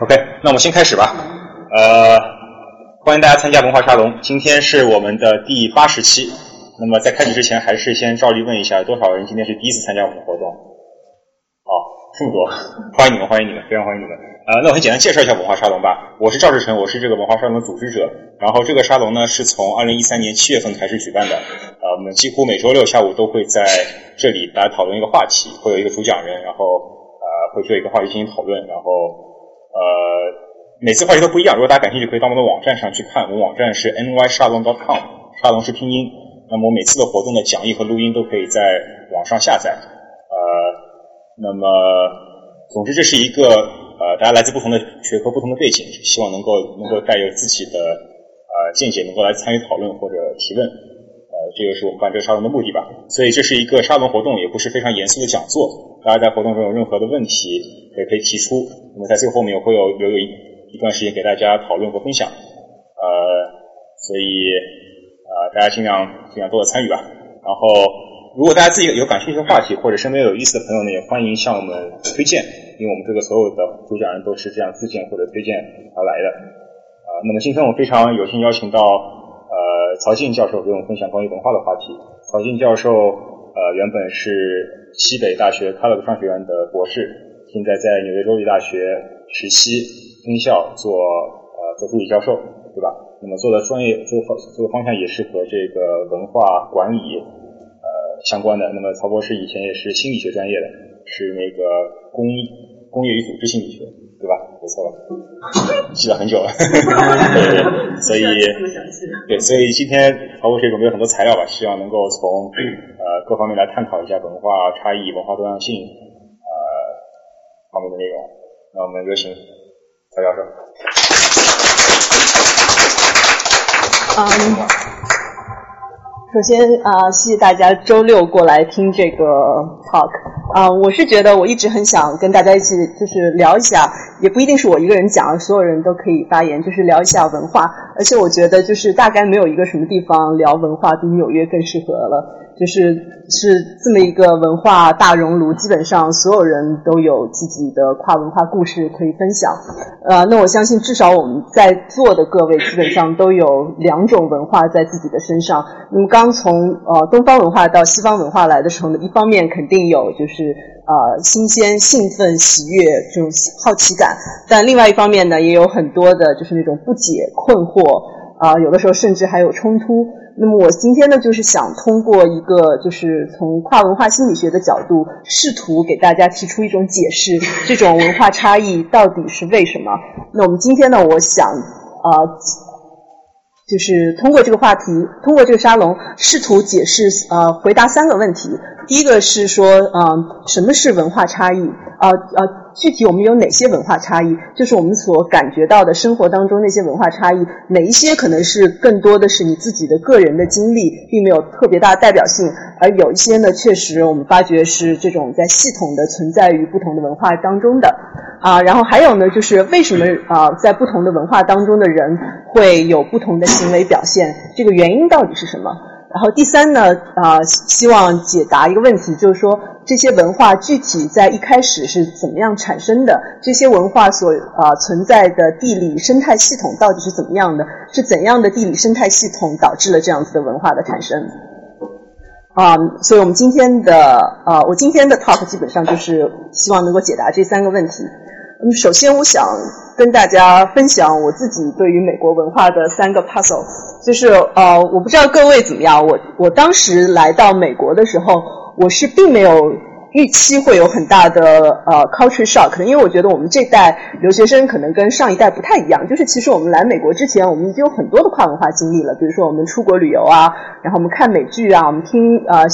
OK，那我们先开始吧。呃，欢迎大家参加文化沙龙，今天是我们的第八十期。那么在开始之前，还是先照例问一下，多少人今天是第一次参加我们的活动？哦，这么多，欢迎你们，欢迎你们，非常欢迎你们。呃，那我先简单介绍一下文化沙龙吧。我是赵志成，我是这个文化沙龙的组织者。然后这个沙龙呢，是从二零一三年七月份开始举办的。呃，我们几乎每周六下午都会在这里来讨论一个话题，会有一个主讲人，然后呃会做一个话题进行讨论，然后。呃，每次话题都不一样。如果大家感兴趣，可以到我们的网站上去看。我们网站是 ny 沙龙 .com，沙龙是拼音。那么我每次的活动的讲义和录音都可以在网上下载。呃，那么总之这是一个呃，大家来自不同的学科、不同的背景，希望能够能够带有自己的呃见解，能够来参与讨论或者提问。呃，这个是我们办这个沙龙的目的吧。所以这是一个沙龙活动，也不是非常严肃的讲座。大家在活动中有任何的问题。也可以提出，那么在最后面会有留有一一段时间给大家讨论和分享，呃，所以呃大家尽量尽量多的参与吧。然后如果大家自己有感兴趣的话题或者身边有意思的朋友呢，也欢迎向我们推荐，因为我们这个所有的主讲人都是这样自荐或者推荐而来的。呃，那么今天我非常有幸邀请到呃曹静教授给我们分享关于文化的话题。曹静教授呃原本是西北大学康乐格商学院的博士。现在在纽约州立大学实习分校做呃做助理教授，对吧？那么做的专业做方做的方向也是和这个文化管理呃相关的。那么曹博士以前也是心理学专业的，是那个工工业与组织心理学，对吧？没错吧？记了很久了，对，所以对，所以今天曹博学准备了很多材料吧，希望能够从呃各方面来探讨一下文化差异、文化多样性呃。方面的内容，那我们有请曹教授。嗯，首先啊，谢谢大家周六过来听这个 talk。啊，我是觉得我一直很想跟大家一起，就是聊一下，也不一定是我一个人讲，所有人都可以发言，就是聊一下文化。而且我觉得，就是大概没有一个什么地方聊文化比纽约更适合了。就是是这么一个文化大熔炉，基本上所有人都有自己的跨文化故事可以分享。呃，那我相信至少我们在座的各位基本上都有两种文化在自己的身上。那么刚从呃东方文化到西方文化来的时候呢，一方面肯定有就是呃新鲜、兴奋、喜悦这种好奇感，但另外一方面呢，也有很多的就是那种不解、困惑啊，有的时候甚至还有冲突。那么我今天呢，就是想通过一个，就是从跨文化心理学的角度，试图给大家提出一种解释，这种文化差异到底是为什么？那我们今天呢，我想啊，就是通过这个话题，通过这个沙龙，试图解释呃，回答三个问题。第一个是说，嗯，什么是文化差异？啊啊。具体我们有哪些文化差异？就是我们所感觉到的生活当中那些文化差异，哪一些可能是更多的是你自己的个人的经历，并没有特别大的代表性；而有一些呢，确实我们发觉是这种在系统的存在于不同的文化当中的。啊，然后还有呢，就是为什么啊，在不同的文化当中的人会有不同的行为表现？这个原因到底是什么？然后第三呢，啊，希望解答一个问题，就是说这些文化具体在一开始是怎么样产生的？这些文化所啊存在的地理生态系统到底是怎么样的？是怎样的地理生态系统导致了这样子的文化的产生？啊，所以我们今天的啊，我今天的 talk 基本上就是希望能够解答这三个问题。嗯，首先我想跟大家分享我自己对于美国文化的三个 puzzle。就是呃，我不知道各位怎么样。我我当时来到美国的时候，我是并没有预期会有很大的呃 culture shock，可能因为我觉得我们这代留学生可能跟上一代不太一样。就是其实我们来美国之前，我们已经有很多的跨文化经历了。比如说我们出国旅游啊，然后我们看美剧啊，我们听呃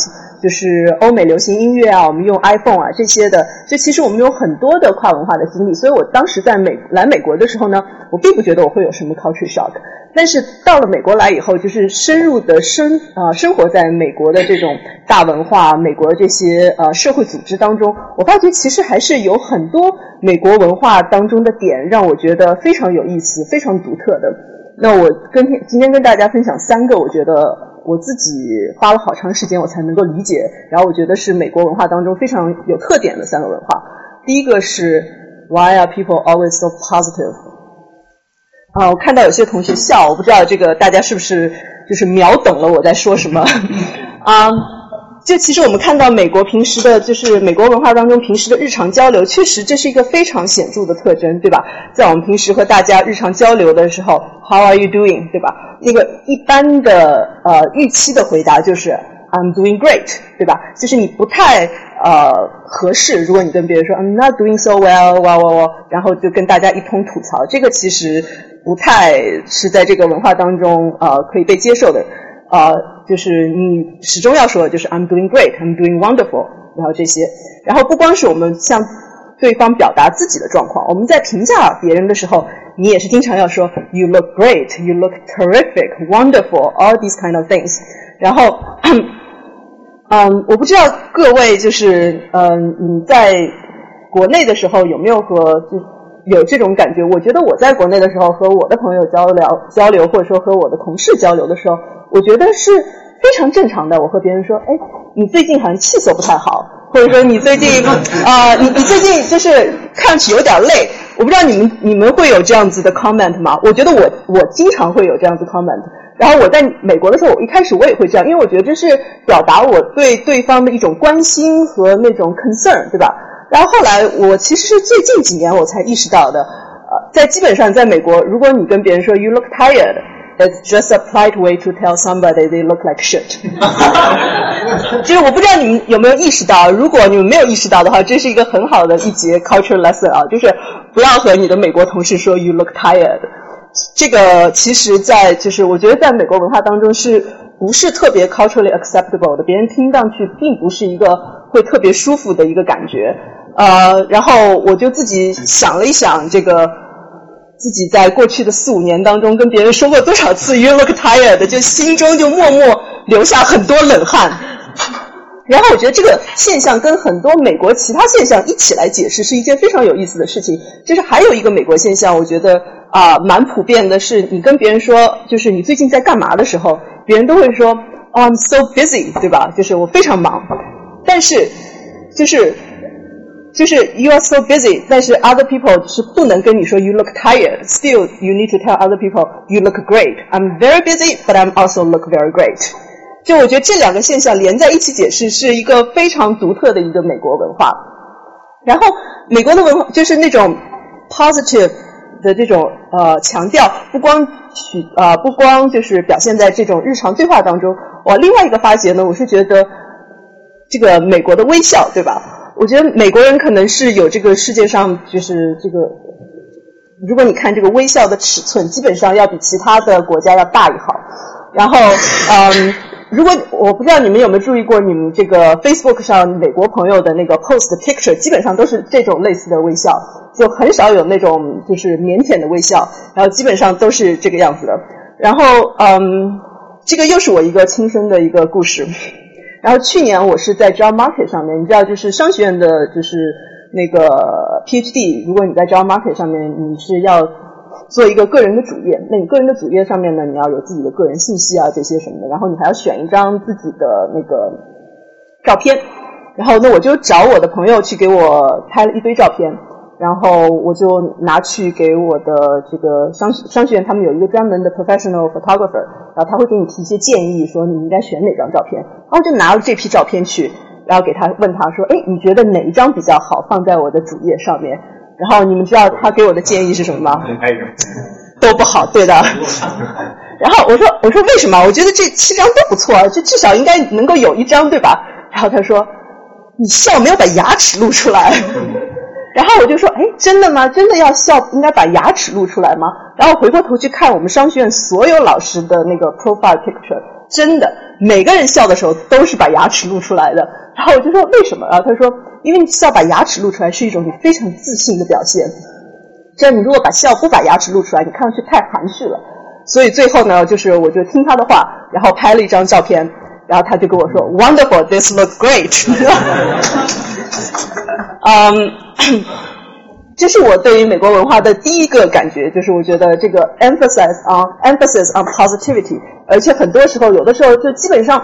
就是欧美流行音乐啊，我们用 iPhone 啊这些的。就其实我们有很多的跨文化的经历。所以我当时在美来美国的时候呢，我并不觉得我会有什么 culture shock。但是到了美国来以后，就是深入的生啊生活在美国的这种大文化、美国这些呃社会组织当中，我发觉其实还是有很多美国文化当中的点让我觉得非常有意思、非常独特的。那我跟今天跟大家分享三个，我觉得我自己花了好长时间我才能够理解，然后我觉得是美国文化当中非常有特点的三个文化。第一个是 Why are people always so positive？啊，我看到有些同学笑，我不知道这个大家是不是就是秒懂了我在说什么 啊？就其实我们看到美国平时的，就是美国文化当中平时的日常交流，确实这是一个非常显著的特征，对吧？在我们平时和大家日常交流的时候，How are you doing？对吧？那个一般的呃预期的回答就是 I'm doing great，对吧？就是你不太呃合适，如果你跟别人说 I'm not doing so well，哇哇哇，然后就跟大家一通吐槽，这个其实不太是在这个文化当中呃可以被接受的。呃，就是你始终要说的就是 I'm doing great, I'm doing wonderful，然后这些，然后不光是我们向对方表达自己的状况，我们在评价别人的时候，你也是经常要说 You look great, You look terrific, wonderful, all these kind of things。然后，嗯，我不知道各位就是嗯你在国内的时候有没有和就有这种感觉？我觉得我在国内的时候和我的朋友交流交流，或者说和我的同事交流的时候。我觉得是非常正常的。我和别人说：“哎，你最近好像气色不太好，或者说你最近啊，你 你最近就是看上去有点累。”我不知道你们你们会有这样子的 comment 吗？我觉得我我经常会有这样子 comment。然后我在美国的时候，我一开始我也会这样，因为我觉得这是表达我对对方的一种关心和那种 concern，对吧？然后后来我其实是最近几年我才意识到的。呃，在基本上在美国，如果你跟别人说 “you look tired”。It's just a polite way to tell somebody they look like shit。就是我不知道你们有没有意识到，如果你们没有意识到的话，这是一个很好的一节 culture lesson 啊，就是不要和你的美国同事说 you look tired。这个其实，在就是我觉得在美国文化当中是不是特别 culturally acceptable 的，别人听上去并不是一个会特别舒服的一个感觉。呃，然后我就自己想了一想这个。自己在过去的四五年当中跟别人说过多少次 “you look tired”，就心中就默默流下很多冷汗。然后我觉得这个现象跟很多美国其他现象一起来解释，是一件非常有意思的事情。就是还有一个美国现象，我觉得啊蛮普遍的，是你跟别人说就是你最近在干嘛的时候，别人都会说 “I'm so busy”，对吧？就是我非常忙。但是就是。就是 you are so busy，但是 other people 是不能跟你说 you look tired。Still you need to tell other people you look great. I'm very busy, but I'm also look very great。就我觉得这两个现象连在一起解释是一个非常独特的一个美国文化。然后美国的文化就是那种 positive 的这种呃强调，不光取呃不光就是表现在这种日常对话当中。我另外一个发觉呢，我是觉得这个美国的微笑，对吧？我觉得美国人可能是有这个世界上就是这个，如果你看这个微笑的尺寸，基本上要比其他的国家要大一号。然后，嗯，如果我不知道你们有没有注意过，你们这个 Facebook 上美国朋友的那个 post picture，基本上都是这种类似的微笑，就很少有那种就是腼腆的微笑，然后基本上都是这个样子的。然后，嗯，这个又是我一个亲身的一个故事。然后去年我是在 Job Market 上面，你知道，就是商学院的，就是那个 PhD。如果你在 Job Market 上面，你是要做一个个人的主页，那你个人的主页上面呢，你要有自己的个人信息啊，这些什么的。然后你还要选一张自己的那个照片。然后那我就找我的朋友去给我拍了一堆照片。然后我就拿去给我的这个商商学院，他们有一个专门的 professional photographer，然后他会给你提一些建议，说你应该选哪张照片。然后就拿了这批照片去，然后给他问他说：“哎，你觉得哪一张比较好放在我的主页上面？”然后你们知道他给我的建议是什么吗？都不好，对的。然后我说：“我说为什么？我觉得这七张都不错，就至少应该能够有一张，对吧？”然后他说：“你笑没有把牙齿露出来。”然后我就说，哎，真的吗？真的要笑，应该把牙齿露出来吗？然后回过头去看我们商学院所有老师的那个 profile picture，真的每个人笑的时候都是把牙齿露出来的。然后我就说为什么？然后他说，因为你笑把牙齿露出来是一种你非常自信的表现。这样你如果把笑不把牙齿露出来，你看上去太含蓄了。所以最后呢，就是我就听他的话，然后拍了一张照片，然后他就跟我说，Wonderful，this looks great。嗯，这是我对于美国文化的第一个感觉，就是我觉得这个 emphasis on emphasis on positivity，而且很多时候，有的时候就基本上，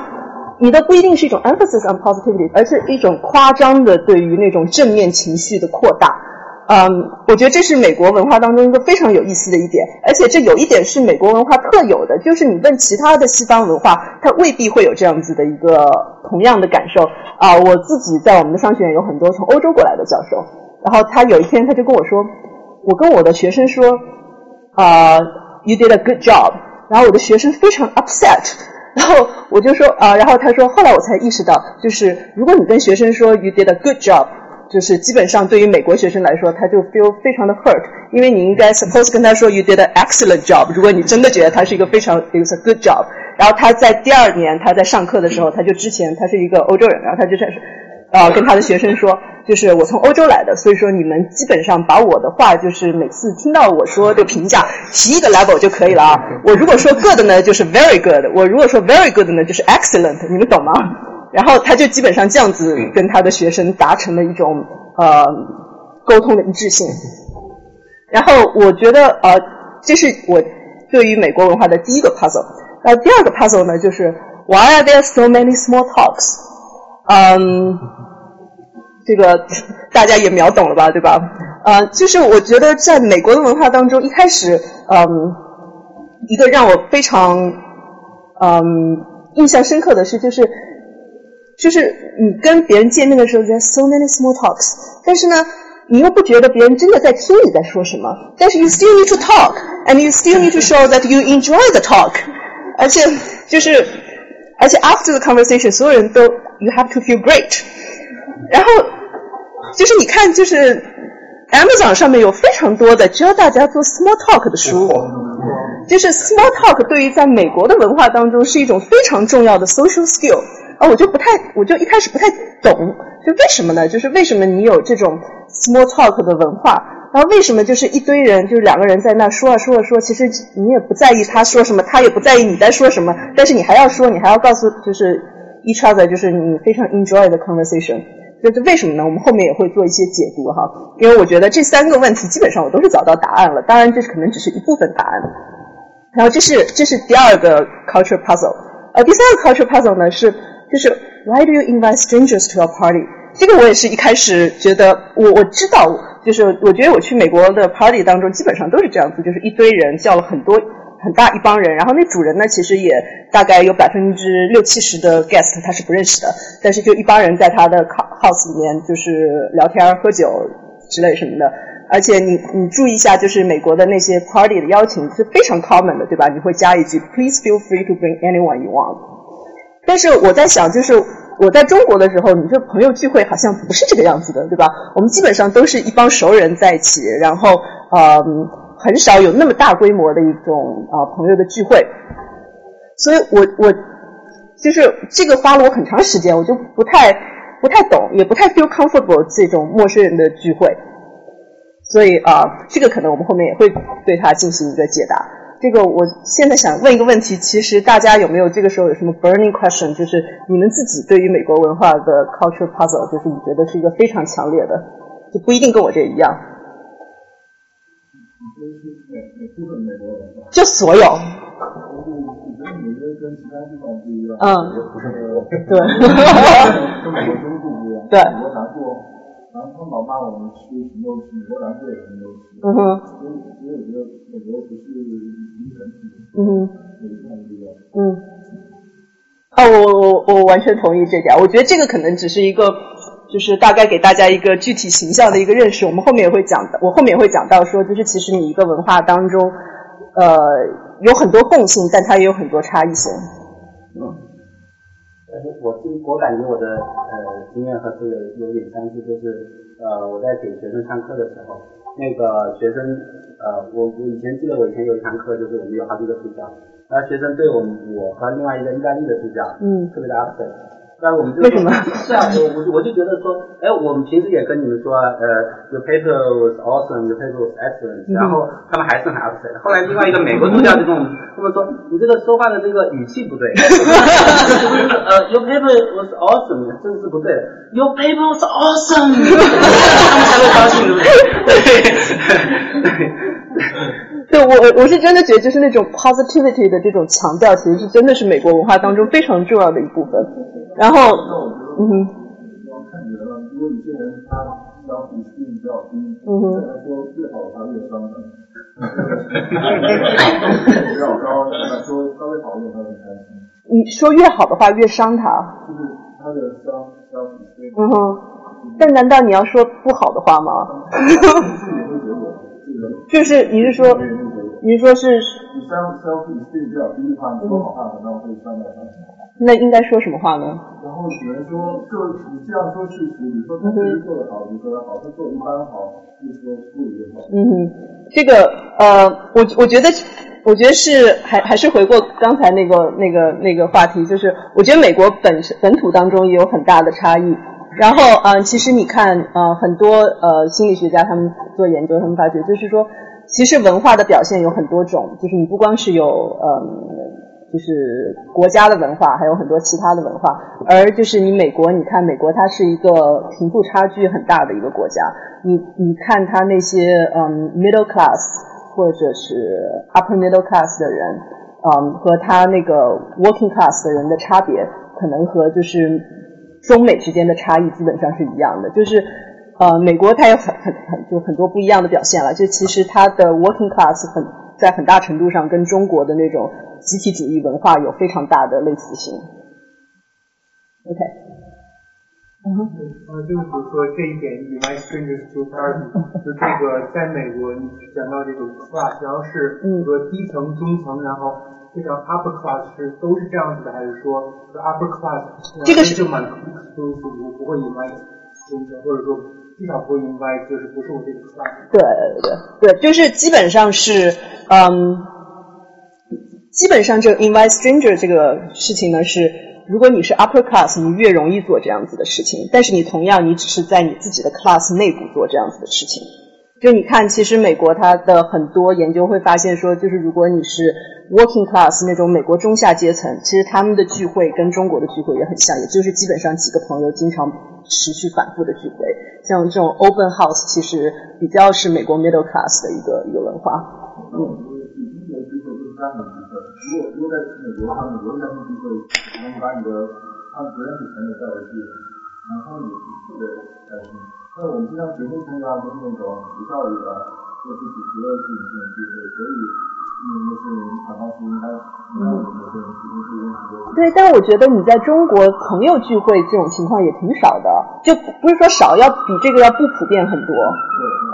你的不一定是一种 emphasis on positivity，而是一种夸张的对于那种正面情绪的扩大。嗯，我觉得这是美国文化当中一个非常有意思的一点，而且这有一点是美国文化特有的，就是你问其他的西方文化，它未必会有这样子的一个同样的感受啊。我自己在我们的商学院有很多从欧洲过来的教授，然后他有一天他就跟我说，我跟我的学生说，啊，you did a good job，然后我的学生非常 upset，然后我就说啊，然后他说，后来我才意识到，就是如果你跟学生说 you did a good job。就是基本上对于美国学生来说，他就 feel 非常的 hurt，因为你应该 suppose 跟他说 you did an excellent job。如果你真的觉得他是一个非常 it was a good job，然后他在第二年他在上课的时候，他就之前他是一个欧洲人，然后他就在呃跟他的学生说，就是我从欧洲来的，所以说你们基本上把我的话就是每次听到我说的评价提一个 level 就可以了啊。我如果说 good 呢，就是 very good；我如果说 very good 呢，就是 excellent。你们懂吗？然后他就基本上这样子跟他的学生达成了一种呃沟通的一致性。然后我觉得呃，这是我对于美国文化的第一个 puzzle。那，第二个 puzzle 呢，就是 Why are there so many small talks？嗯，这个大家也秒懂了吧，对吧？呃，就是我觉得在美国的文化当中，一开始嗯，一个让我非常嗯印象深刻的是，就是。就是你跟别人见面的时候，there's so many small talks，但是呢，你又不觉得别人真的在听你在说什么，但是 you still need to talk，and you still need to show that you enjoy the talk，而且就是，而且 after the conversation，所有人都 you have to feel great，然后就是你看，就是 Amazon 上面有非常多的教大家做 small talk 的书，就是 small talk 对于在美国的文化当中是一种非常重要的 social skill。啊，我就不太，我就一开始不太懂，就为什么呢？就是为什么你有这种 small talk 的文化，然后为什么就是一堆人，就是两个人在那说啊说啊说，其实你也不在意他说什么，他也不在意你在说什么，但是你还要说，你还要告诉，就是 each other，就是你非常 enjoy the conversation，就是为什么呢？我们后面也会做一些解读哈，因为我觉得这三个问题基本上我都是找到答案了，当然这可能只是一部分答案。然后这是这是第二个 culture puzzle，呃，第三个 culture puzzle 呢是。就是 Why do you invite strangers to your party？这个我也是一开始觉得，我我知道，就是我觉得我去美国的 party 当中，基本上都是这样子，就是一堆人叫了很多很大一帮人，然后那主人呢，其实也大概有百分之六七十的 guest 他是不认识的，但是就一帮人在他的 house 里面就是聊天喝酒之类什么的，而且你你注意一下，就是美国的那些 party 的邀请是非常 common 的，对吧？你会加一句 Please feel free to bring anyone you want。但是我在想，就是我在中国的时候，你这朋友聚会好像不是这个样子的，对吧？我们基本上都是一帮熟人在一起，然后呃，很少有那么大规模的一种啊朋友的聚会。所以我我就是这个花了我很长时间，我就不太不太懂，也不太 feel comfortable 这种陌生人的聚会。所以啊，这个可能我们后面也会对它进行一个解答。这个我现在想问一个问题，其实大家有没有这个时候有什么 burning question？就是你们自己对于美国文化的 culture puzzle，就是你觉得是一个非常强烈的，就不一定跟我这一样。就所有。嗯。对。对。然后他老骂我们吃什么美国南部也什么东西。嗯哼。所以，所以我觉得美国不是一个整体。嗯哼。嗯。啊，我我我完全同意这点。我觉得这个可能只是一个，就是大概给大家一个具体形象的一个认识。我们后面也会讲的，我后面也会讲到说，就是其实你一个文化当中，呃，有很多共性，但它也有很多差异性。嗯。我我感觉我的呃经验和这个有点相似，就是呃我在给学生上课的时候，那个学生呃我我以前记得我以前有一堂课，就是我们有好几个助教，然后学生对我们我和另外一个意大利的助教，嗯，特别的 upset。那我们就为什么？是啊，我我我就觉得说，哎，我们平时也跟你们说，呃，your paper was awesome，your paper was excellent，然后他们还是很 upset。后来另外一个美国助教就跟我们他们说，你这个说话的这个语气不对，呃，your paper was awesome，这是不对的，your paper was awesome，他们才会高兴，对不对？对，我我是真的觉得，就是那种 positivity 的这种强调，其实是真的是美国文化当中非常重要的一部分。然后，嗯哼。你说越好的话越伤他，就是他的消消费性，嗯哼。但难道你要说不好的话吗？就是你是说。你说是你消消费性比较低的话，你说好话可能会伤到他。那应该说什么话呢？然后只能说，就你这样说事实，你说他确实做得好，你说他好；他做得一般好，就说不一定好。嗯哼，这个呃，我我觉得，我觉得是还还是回过刚才那个那个那个话题，就是我觉得美国本身本土当中也有很大的差异。然后嗯、其实你看呃，很多呃心理学家他们做研究，他们发觉就是说，其实文化的表现有很多种，就是你不光是有嗯。就是国家的文化，还有很多其他的文化。而就是你美国，你看美国，它是一个贫富差距很大的一个国家。你你看他那些嗯 middle class 或者是 upper middle class 的人，嗯和他那个 working class 的人的差别，可能和就是中美之间的差异基本上是一样的。就是呃美国它有很很很就很多不一样的表现了。就其实它的 working class 很在很大程度上跟中国的那种集体主义文化有非常大的类似性。OK，呃，就是比如说这一点，invite strangers to party，就这个在美国你讲到这种 class，然后是比如说低层、中层，然后这个 upper class 是都是这样子的，还是说就 upper class 这个是就蛮 exclusive，我不会 invite stranger，或者说至少不会 invite，就是不是我这个 class。对对对，就是基本上是嗯，基本上这个 invite stranger 这个事情呢是。如果你是 upper class，你越容易做这样子的事情，但是你同样你只是在你自己的 class 内部做这样子的事情。就你看，其实美国它的很多研究会发现说，就是如果你是 working class 那种美国中下阶层，其实他们的聚会跟中国的聚会也很像，也就是基本上几个朋友经常持续反复的聚会。像这种 open house，其实比较是美国 middle class 的一个一个文化。嗯。中国聚会就是家庭聚会，如果如果在美国的话，美国的家庭聚会，然后你把你的他不认识朋友带回去，然后他们也是特别开心。那我们经常结婚参加都是那种学校里的或是主持的这种这种聚会，所以对，但我觉得你在中国朋友聚会这种情况也挺少的，就不是说少，要比这个要不普遍很多。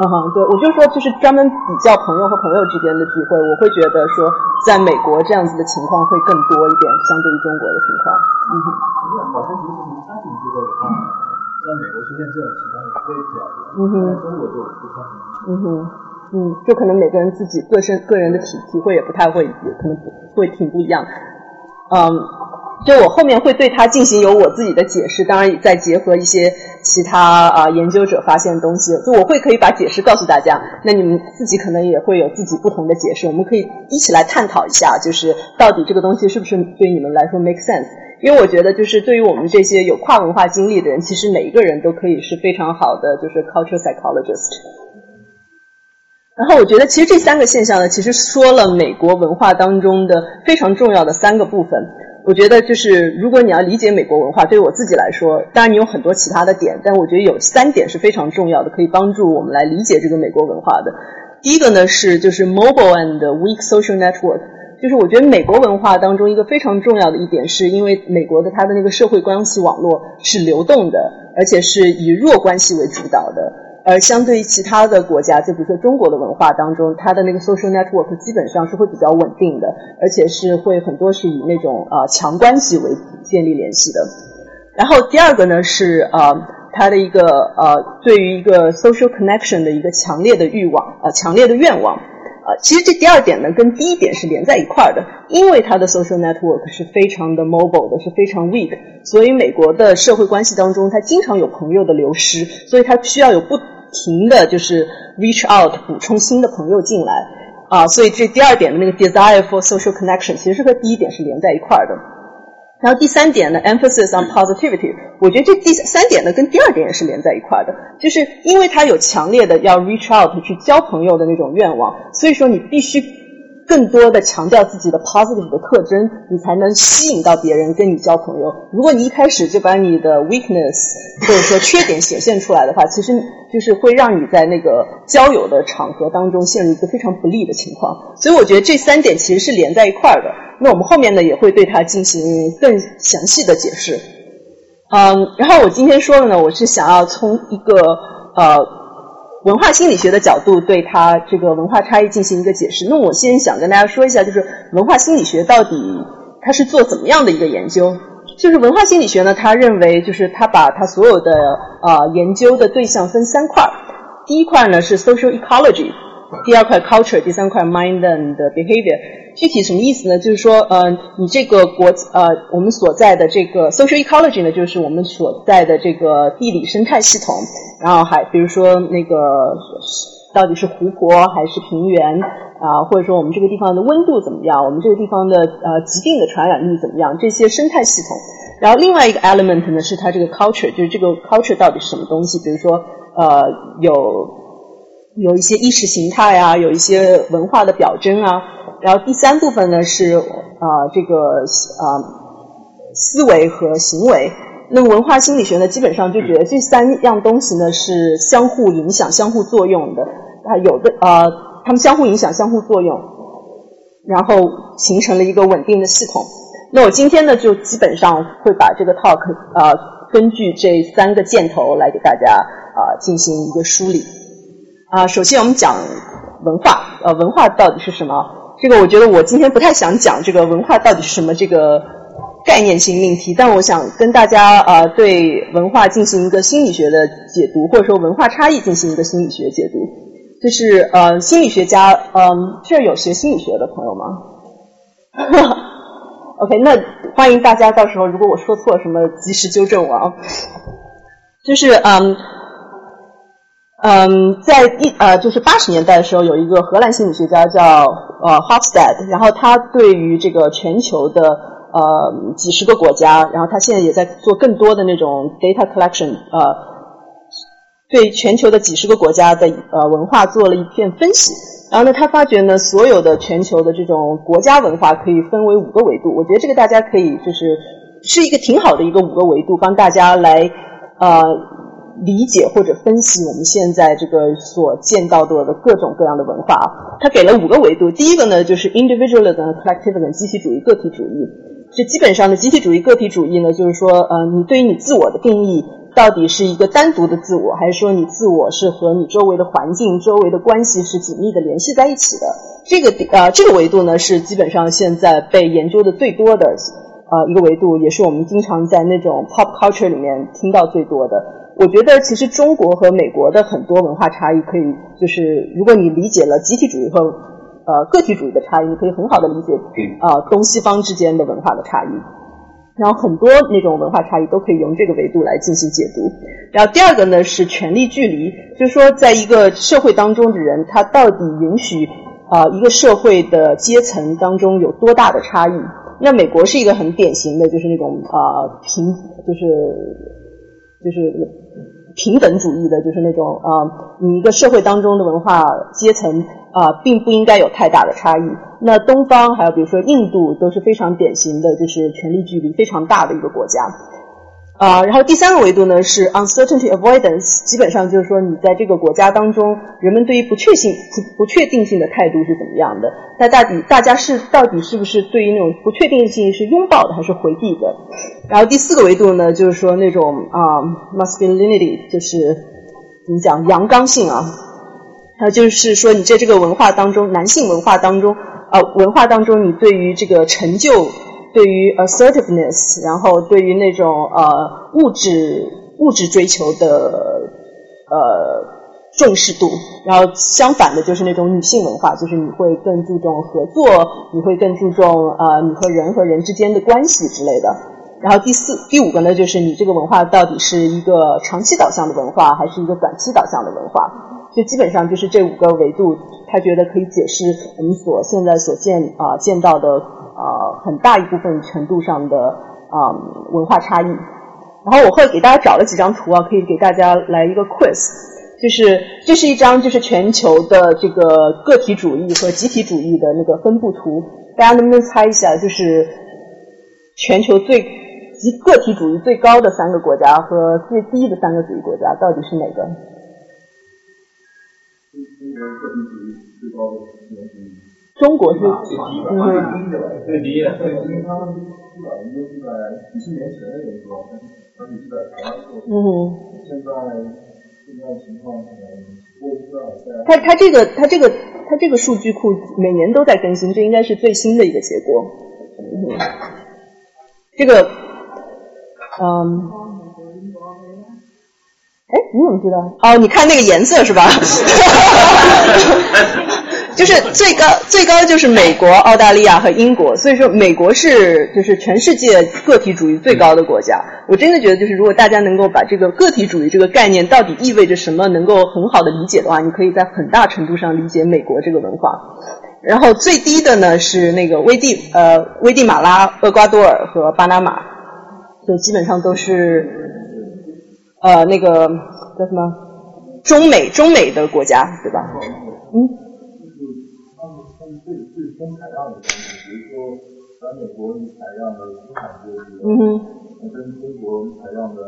嗯哼，对，我就说就是专门比较朋友和朋友之间的聚会，我会觉得说在美国这样子的情况会更多一点，相对于中国的情况。嗯哼，好像其实从家庭聚会的话，在美国出现这种情况也会比较多，嗯哼在中国就不算很嗯哼，嗯，就可能每个人自己个身个人的体体会也不太会，也可能会挺不一样。嗯，就我后面会对它进行有我自己的解释，当然再结合一些其他啊、研究者发现的东西，就我会可以把解释告诉大家，那你们自己可能也会有自己不同的解释，我们可以一起来探讨一下，就是到底这个东西是不是对你们来说 make sense。因为我觉得，就是对于我们这些有跨文化经历的人，其实每一个人都可以是非常好的，就是 cultural psychologist。然后我觉得，其实这三个现象呢，其实说了美国文化当中的非常重要的三个部分。我觉得就是，如果你要理解美国文化，对于我自己来说，当然你有很多其他的点，但我觉得有三点是非常重要的，可以帮助我们来理解这个美国文化的。第一个呢是就是 mobile and weak social network，就是我觉得美国文化当中一个非常重要的一点，是因为美国的它的那个社会关系网络是流动的，而且是以弱关系为主导的。而相对于其他的国家，就比如说中国的文化当中，它的那个 social network 基本上是会比较稳定的，而且是会很多是以那种呃强关系为建立联系的。然后第二个呢是呃它的一个呃对于一个 social connection 的一个强烈的欲望呃强烈的愿望。呃，其实这第二点呢，跟第一点是连在一块儿的，因为它的 social network 是非常的 mobile 的，是非常 weak，所以美国的社会关系当中，它经常有朋友的流失，所以它需要有不停的就是 reach out 补充新的朋友进来啊，所以这第二点的那个 desire for social connection 其实是和第一点是连在一块儿的。然后第三点呢，emphasis on positivity，我觉得这第三点呢跟第二点也是连在一块儿的，就是因为他有强烈的要 reach out 去交朋友的那种愿望，所以说你必须更多的强调自己的 positive 的特征，你才能吸引到别人跟你交朋友。如果你一开始就把你的 weakness 或者说缺点显现出来的话，其实就是会让你在那个交友的场合当中陷入一个非常不利的情况。所以我觉得这三点其实是连在一块儿的。那我们后面呢也会对它进行更详细的解释。嗯，然后我今天说的呢，我是想要从一个呃。文化心理学的角度对它这个文化差异进行一个解释。那我先想跟大家说一下，就是文化心理学到底它是做怎么样的一个研究？就是文化心理学呢，他认为就是他把他所有的呃研究的对象分三块儿。第一块呢是 social ecology，第二块 culture，第三块 mind and behavior。具体什么意思呢？就是说，呃，你这个国呃我们所在的这个 social ecology 呢，就是我们所在的这个地理生态系统。然后还比如说那个到底是湖泊还是平原啊，或者说我们这个地方的温度怎么样，我们这个地方的呃疾病的传染率怎么样，这些生态系统。然后另外一个 element 呢是它这个 culture，就是这个 culture 到底是什么东西？比如说呃有有一些意识形态啊，有一些文化的表征啊。然后第三部分呢是啊这个啊思维和行为。那么文化心理学呢，基本上就觉得这三样东西呢是相互影响、相互作用的啊，有的呃，它们相互影响、相互作用，然后形成了一个稳定的系统。那我今天呢，就基本上会把这个 talk 呃，根据这三个箭头来给大家啊进行一个梳理啊。首先我们讲文化，呃，文化到底是什么？这个我觉得我今天不太想讲这个文化到底是什么这个。概念性命题，但我想跟大家呃对文化进行一个心理学的解读，或者说文化差异进行一个心理学解读。就是呃心理学家，嗯，这儿有学心理学的朋友吗？OK，那欢迎大家到时候如果我说错什么，及时纠正我啊。就是嗯嗯，在一呃就是八十年代的时候，有一个荷兰心理学家叫呃 Hofstede，然后他对于这个全球的。呃，几十个国家，然后他现在也在做更多的那种 data collection，呃，对全球的几十个国家的呃文化做了一片分析。然后呢，他发觉呢，所有的全球的这种国家文化可以分为五个维度。我觉得这个大家可以就是是一个挺好的一个五个维度，帮大家来呃理解或者分析我们现在这个所见到的的各种各样的文化啊。他给了五个维度，第一个呢就是 individualism、collectivism、集体主义、个体主义。这基本上的集体主义、个体主义呢，就是说，呃，你对于你自我的定义，到底是一个单独的自我，还是说你自我是和你周围的环境、周围的关系是紧密的联系在一起的？这个呃，这个维度呢，是基本上现在被研究的最多的呃一个维度，也是我们经常在那种 pop culture 里面听到最多的。我觉得其实中国和美国的很多文化差异，可以就是如果你理解了集体主义和呃，个体主义的差异，你可以很好的理解啊东西方之间的文化的差异，然后很多那种文化差异都可以用这个维度来进行解读。然后第二个呢是权力距离，就是说在一个社会当中的人，他到底允许啊一个社会的阶层当中有多大的差异？那美国是一个很典型的，就是那种啊平，就是就是平等主义的，就是那种啊你一个社会当中的文化阶层。啊，并不应该有太大的差异。那东方还有比如说印度都是非常典型的，就是权力距离非常大的一个国家。啊，然后第三个维度呢是 uncertainty avoidance，基本上就是说你在这个国家当中，人们对于不确性不不确定性的态度是怎么样的？那到底大家是到底是不是对于那种不确定性是拥抱的还是回避的？然后第四个维度呢，就是说那种啊 masculinity，就是怎么讲阳刚性啊。还有就是说，你在这个文化当中，男性文化当中，呃，文化当中，你对于这个成就，对于 assertiveness，然后对于那种呃物质物质追求的呃重视度，然后相反的就是那种女性文化，就是你会更注重合作，你会更注重呃你和人和人之间的关系之类的。然后第四、第五个呢，就是你这个文化到底是一个长期导向的文化，还是一个短期导向的文化？就基本上就是这五个维度，他觉得可以解释我们所现在所见啊见到的啊很大一部分程度上的啊文化差异。然后我会给大家找了几张图啊，可以给大家来一个 quiz。就是这是一张就是全球的这个个体主义和集体主义的那个分布图，大家能不能猜一下，就是全球最集个体主义最高的三个国家和最低的三个主义国家到底是哪个？中国是嗯最低的。因为他们基本上都是在几十年前的研究，而且是在台湾做的。嗯，现在现在情况可能我不知道在。它它这个它这个它这个数据库每年都在更新，这应该是最新的一个结果。嗯，这个嗯。哎，你怎么知道？哦，你看那个颜色是吧？就是最高最高就是美国、澳大利亚和英国，所以说美国是就是全世界个体主义最高的国家。我真的觉得，就是如果大家能够把这个个体主义这个概念到底意味着什么，能够很好的理解的话，你可以在很大程度上理解美国这个文化。然后最低的呢是那个危地呃危地马拉、厄瓜多尔和巴拿马，就基本上都是。呃，那个叫什么？中美中美的国家，对吧？嗯。就是他们他们最最先采样的东西，比如说咱美国采样的生产过去，嗯哼，跟中国采样的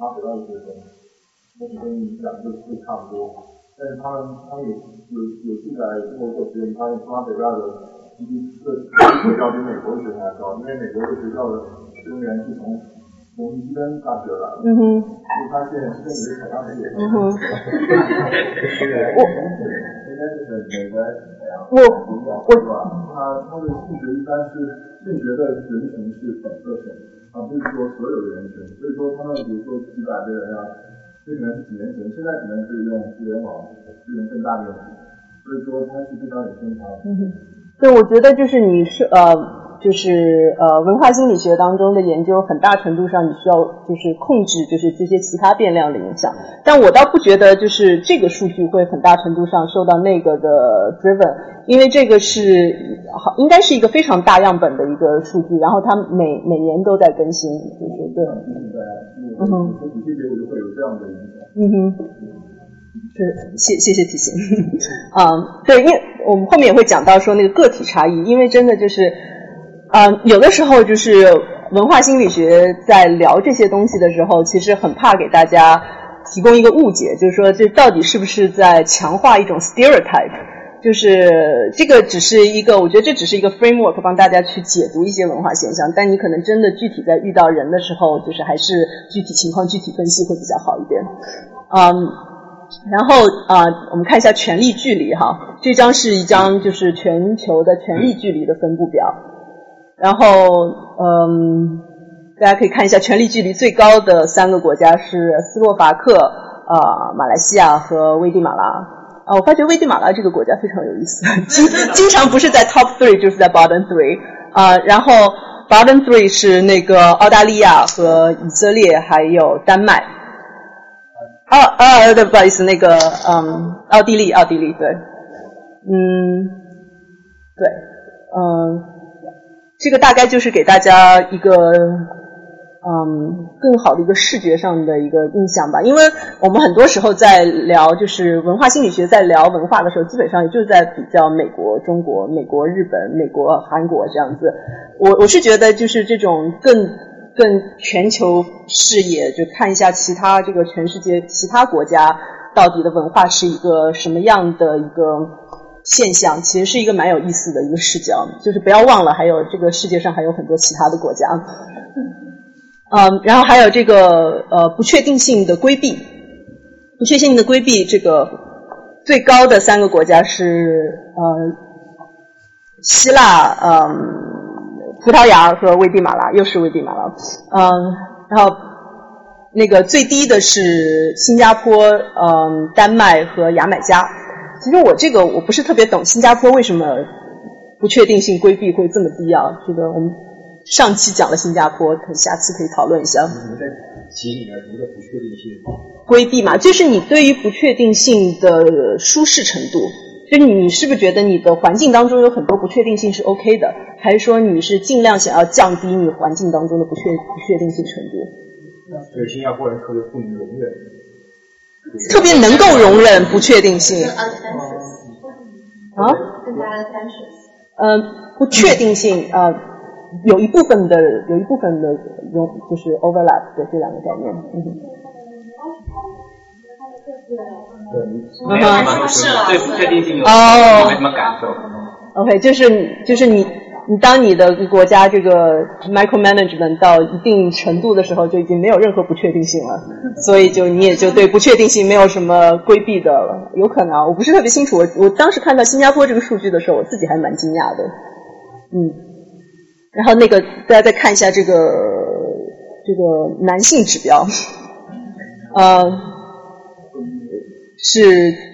拉北二学生，那跟两个是差不多。但是他们他们有有有记载，中国做实验，发现拉北大的 GDP 的学校比美国学校还高，因为美国的学校的生源是从。从伊根大学来，嗯哼，就发现跟你的采样是也是，嗯哼，我应该是美国采样，我我？他他的性学一般是性学的人群是本色性，而不是说所有的人群，所以说他们比如说几百个人啊，这可能是几年前，现在可能是用互联网资源更大的用途，所以说它是非常有偏差。嗯哼，对，我觉得就是你是呃。就是呃，文化心理学当中的研究，很大程度上你需要就是控制，就是这些其他变量的影响。但我倒不觉得就是这个数据会很大程度上受到那个的 driven，因为这个是好应该是一个非常大样本的一个数据，然后它每每年都在更新，就是对。嗯哼。会有这样的影响。嗯哼。是，谢谢谢提醒。嗯，对，因为我们后面也会讲到说那个个体差异，因为真的就是。呃，有的时候就是文化心理学在聊这些东西的时候，其实很怕给大家提供一个误解，就是说这到底是不是在强化一种 stereotype？就是这个只是一个，我觉得这只是一个 framework，帮大家去解读一些文化现象。但你可能真的具体在遇到人的时候，就是还是具体情况具体分析会比较好一点。嗯，然后啊，我们看一下权力距离哈，这张是一张就是全球的权力距离的分布表。然后，嗯，大家可以看一下，权力距离最高的三个国家是斯洛伐克、啊马来西亚和危地马拉。啊，我发觉危地马拉这个国家非常有意思，经经常不是在 top three 就是在 bottom three。啊，然后 bottom three 是那个澳大利亚和以色列还有丹麦。啊啊，对，不好意思，那个嗯，奥地利，奥地利，对，嗯，对，嗯。这个大概就是给大家一个嗯更好的一个视觉上的一个印象吧，因为我们很多时候在聊就是文化心理学，在聊文化的时候，基本上也就是在比较美国、中国、美国、日本、美国、韩国这样子。我我是觉得就是这种更更全球视野，就看一下其他这个全世界其他国家到底的文化是一个什么样的一个。现象其实是一个蛮有意思的一个视角，就是不要忘了，还有这个世界上还有很多其他的国家，嗯，然后还有这个呃不确定性的规避，不确定性的规避，这个最高的三个国家是呃希腊、嗯葡萄牙和危地马拉，又是危地马拉，嗯，然后那个最低的是新加坡、嗯丹麦和牙买加。其实我这个我不是特别懂，新加坡为什么不确定性规避会这么低啊？这个我们上期讲了新加坡，可下次可以讨论一下。你们在题里面读的不确定性规避嘛，就是你对于不确定性的舒适程度，就是你是不是觉得你的环境当中有很多不确定性是 OK 的，还是说你是尽量想要降低你环境当中的不确不确定性程度？对新加坡人特别不能容忍。特别能够容忍不确定性。啊？更加的单纯。呃，不确定性呃，有一部分的有一部分的容就是 overlap 的这两个概念。嗯没有什么对不确定性有哦没什么感受。OK，就是就是你你当你的国家这个 micromanagement 到一定程度的时候，就已经没有任何不确定性了，所以就你也就对不确定性没有什么规避的了。有可能，我不是特别清楚。我我当时看到新加坡这个数据的时候，我自己还蛮惊讶的。嗯，然后那个大家再看一下这个这个男性指标，呃，是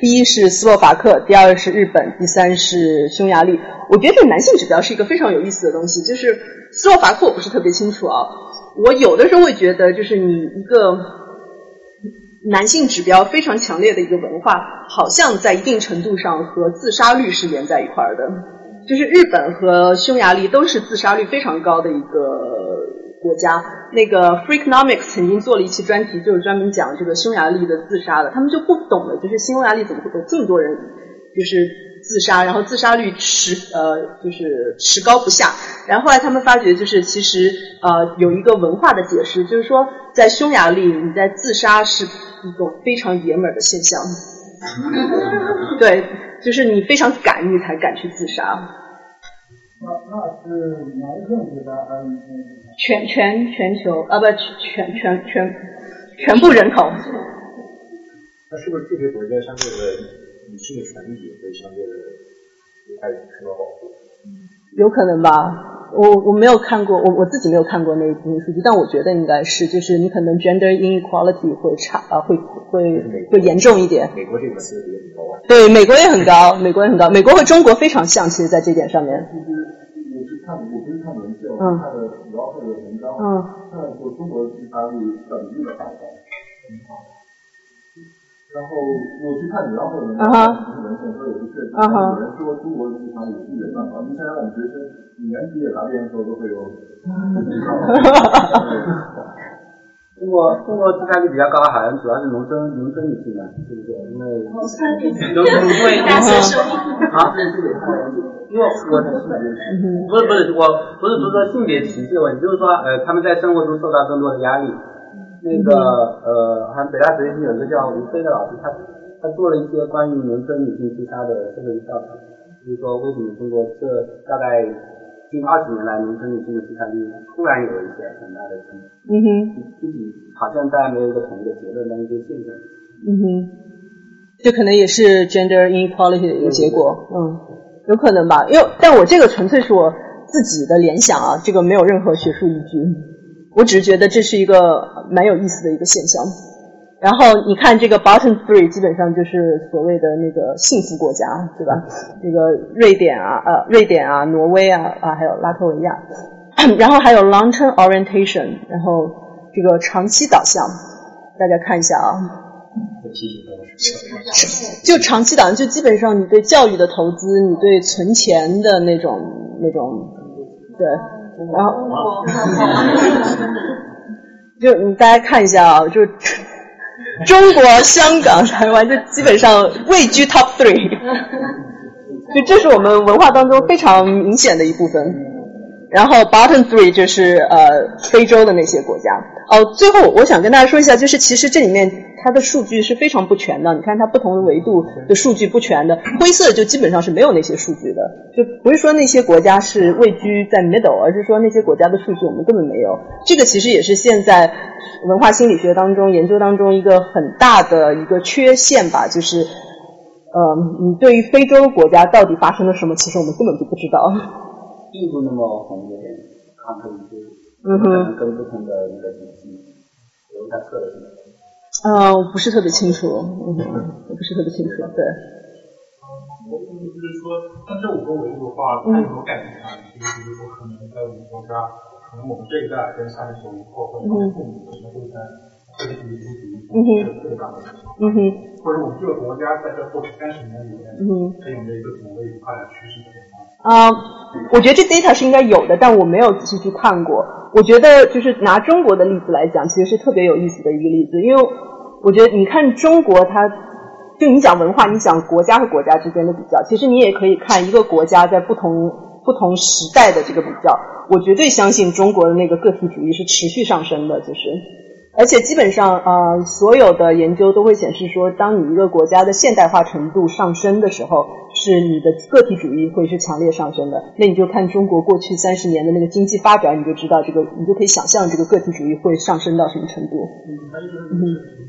第一是斯洛伐克，第二是日本，第三是匈牙利。我觉得这个男性指标是一个非常有意思的东西，就是斯洛伐克我不是特别清楚啊，我有的时候会觉得就是你一个男性指标非常强烈的一个文化，好像在一定程度上和自杀率是连在一块儿的。就是日本和匈牙利都是自杀率非常高的一个国家。那个 Freakonomics 曾经做了一期专题，就是专门讲这个匈牙利的自杀的。他们就不懂了，就是匈牙利怎么会有这么多人就是自杀，然后自杀率持呃就是持高不下。然后后来他们发觉，就是其实呃有一个文化的解释，就是说在匈牙利你在自杀是一种非常爷们儿的现象。对，就是你非常敢，你才敢去自杀。全全全球啊不全全全全部人口，那是不是这些国家相对的女性的权利也会相对的不太受到保护？有可能吧。我我没有看过，我我自己没有看过那那个数据，但我觉得应该是，就是你可能 gender inequality 会差啊，会会会严重一点。美国这个是也很高啊。对，美国也很高，美国也很高，美国和中国非常像，其实，在这点上面。其实我是看，我不是看文献，我嗯是看的主要是文章，嗯看过中国的自杀率到底日本还高。然后我去看纽奥会的文章，嗯哼不是文献，所以我不确定。有人说中国的自杀率比日本更高。你想想，我们学生五年级也答辩的时候都会有。中国中国自杀率比较高，好像主要是农村农村女性的，是不是？因为农村女性农村因为大学生啊，因为我不是不是我不是不是说性别歧视的问题，就是说呃他们在生活中受到更多的压力。那个呃，好像北大哲学系有一个叫吴飞的老师，他他做了一些关于农村女性自杀的社会调查，就是说为什么中国这大概近二十年来农村女性的自杀率突然有一些很大的增长。嗯哼，具体好像大家没有一个统一的结论，但是这个现象。嗯哼，这可能也是 gender inequality 的一个结果，嗯，有可能吧。因为但我这个纯粹是我自己的联想啊，这个没有任何学术依据。我只是觉得这是一个蛮有意思的一个现象。然后你看这个 bottom three 基本上就是所谓的那个幸福国家，对吧？这个瑞典啊，呃，瑞典啊，挪威啊，啊，还有拉脱维亚，然后还有 long term orientation，然后这个长期导向，大家看一下啊。就长期党，就基本上你对教育的投资，你对存钱的那种那种，对，然 后就你大家看一下啊，就中国、香港、台湾，就基本上位居 top three，就这是我们文化当中非常明显的一部分。然后 bottom three 就是呃非洲的那些国家。哦，最后我想跟大家说一下，就是其实这里面它的数据是非常不全的。你看它不同的维度的数据不全的，灰色就基本上是没有那些数据的。就不是说那些国家是位居在 middle，而是说那些国家的数据我们根本没有。这个其实也是现在文化心理学当中研究当中一个很大的一个缺陷吧，就是呃，你对于非洲国家到底发生了什么，其实我们根本就不知道。印度那么红，一点抗衡就嗯哼可能跟不同的一个体系有它特的地方。呃，我不是特别清楚，嗯，我不是特别清楚，对。我的意思就是说，像这五个维度的话，它有没有改变差异？就是说，可能在我们国家，可能我们这一代跟三十九零后或者父母可能会在这个地区嗯哼特别大的，嗯哼，或者我们这个国家在这过去三十年里面，嗯哼。它有没有一个怎么的一个发展趋势啊、我觉得这 data 是应该有的，但我没有仔细去看过。我觉得就是拿中国的例子来讲，其实是特别有意思的一个例子，因为我觉得你看中国它。就你讲文化，你讲国家和国家之间的比较，其实你也可以看一个国家在不同不同时代的这个比较。我绝对相信中国的那个个体主义是持续上升的，就是，而且基本上呃，所有的研究都会显示说，当你一个国家的现代化程度上升的时候，是你的个体主义会是强烈上升的。那你就看中国过去三十年的那个经济发展，你就知道这个，你就可以想象这个个体主义会上升到什么程度。嗯，那就是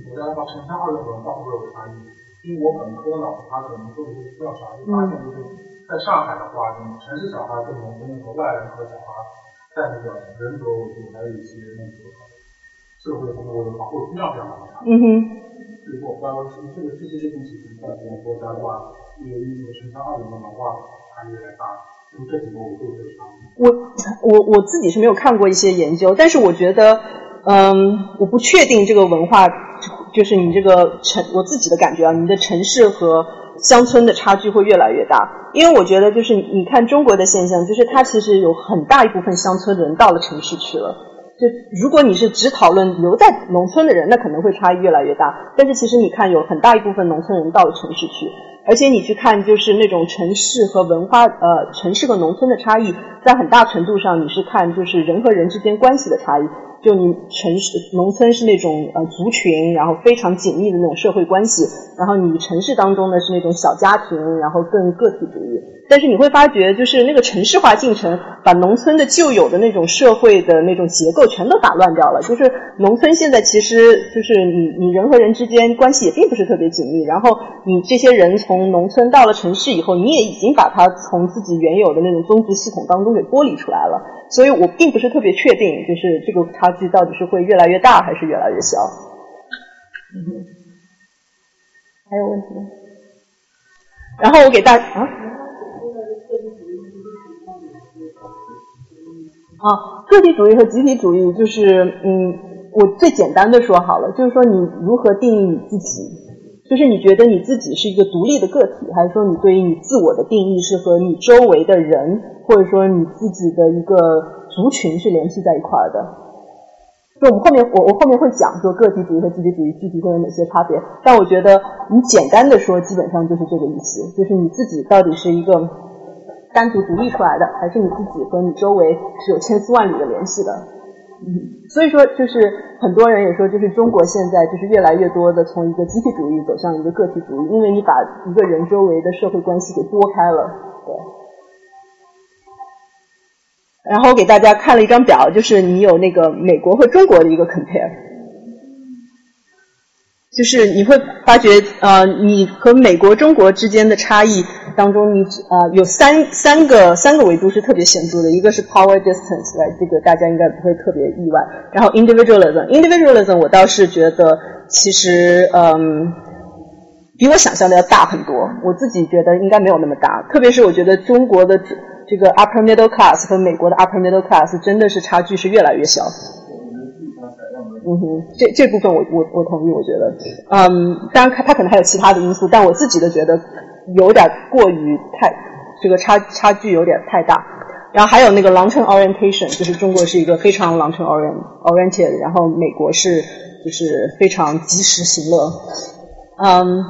国家的话，城乡二元文化会有差异。因为我本科老师他可能做的是调查，就发现就是在上海的话，城市小孩跟农村和外人和小孩在那个人格维度还有一些那个社会风格的话，会非常非常的差。嗯哼。所以说，我不知道是这个这些东西在我们国家的话，因为因为城乡二元的文化差异越来越大，就这几个维度非常。我我我自己是没有看过一些研究，但是我觉得，嗯，我不确定这个文化。就是你这个城，我自己的感觉啊，你的城市和乡村的差距会越来越大。因为我觉得，就是你看中国的现象，就是它其实有很大一部分乡村的人到了城市去了。就如果你是只讨论留在农村的人，那可能会差异越来越大。但是其实你看，有很大一部分农村人到了城市去，而且你去看，就是那种城市和文化，呃，城市和农村的差异，在很大程度上你是看就是人和人之间关系的差异。就你城市、农村是那种呃族群，然后非常紧密的那种社会关系，然后你城市当中呢是那种小家庭，然后更个体主义。但是你会发觉，就是那个城市化进程把农村的旧有的那种社会的那种结构全都打乱掉了。就是农村现在其实就是你你人和人之间关系也并不是特别紧密。然后你这些人从农村到了城市以后，你也已经把它从自己原有的那种宗族系统当中给剥离出来了。所以我并不是特别确定，就是这个它差距到底是会越来越大还是越来越小。还有问题吗？然后我给大啊。啊，个体主义和集体主义就是，嗯，我最简单的说好了，就是说你如何定义你自己，就是你觉得你自己是一个独立的个体，还是说你对于你自我的定义是和你周围的人，或者说你自己的一个族群是联系在一块儿的？就我们后面我我后面会讲说个体主义和集体主义具体会有哪些差别，但我觉得你简单的说，基本上就是这个意思，就是你自己到底是一个。单独独立出来的，还是你自己和你周围是有千丝万缕的联系的。嗯，所以说就是很多人也说，就是中国现在就是越来越多的从一个集体主义走向一个个体主义，因为你把一个人周围的社会关系给拨开了。对。然后我给大家看了一张表，就是你有那个美国和中国的一个 compare。就是你会发觉，呃，你和美国、中国之间的差异当中，你呃有三三个三个维度是特别显著的，一个是 power distance，来这个大家应该不会特别意外。然后 individualism，individualism 我倒是觉得其实嗯比我想象的要大很多，我自己觉得应该没有那么大。特别是我觉得中国的这个 upper middle class 和美国的 upper middle class 真的是差距是越来越小。嗯哼，这这部分我我我同意，我觉得，嗯，当然他他可能还有其他的因素，但我自己的觉得有点过于太这个差差距有点太大。然后还有那个 long term orientation，就是中国是一个非常 long term orient oriented，然后美国是就是非常及时行乐。嗯，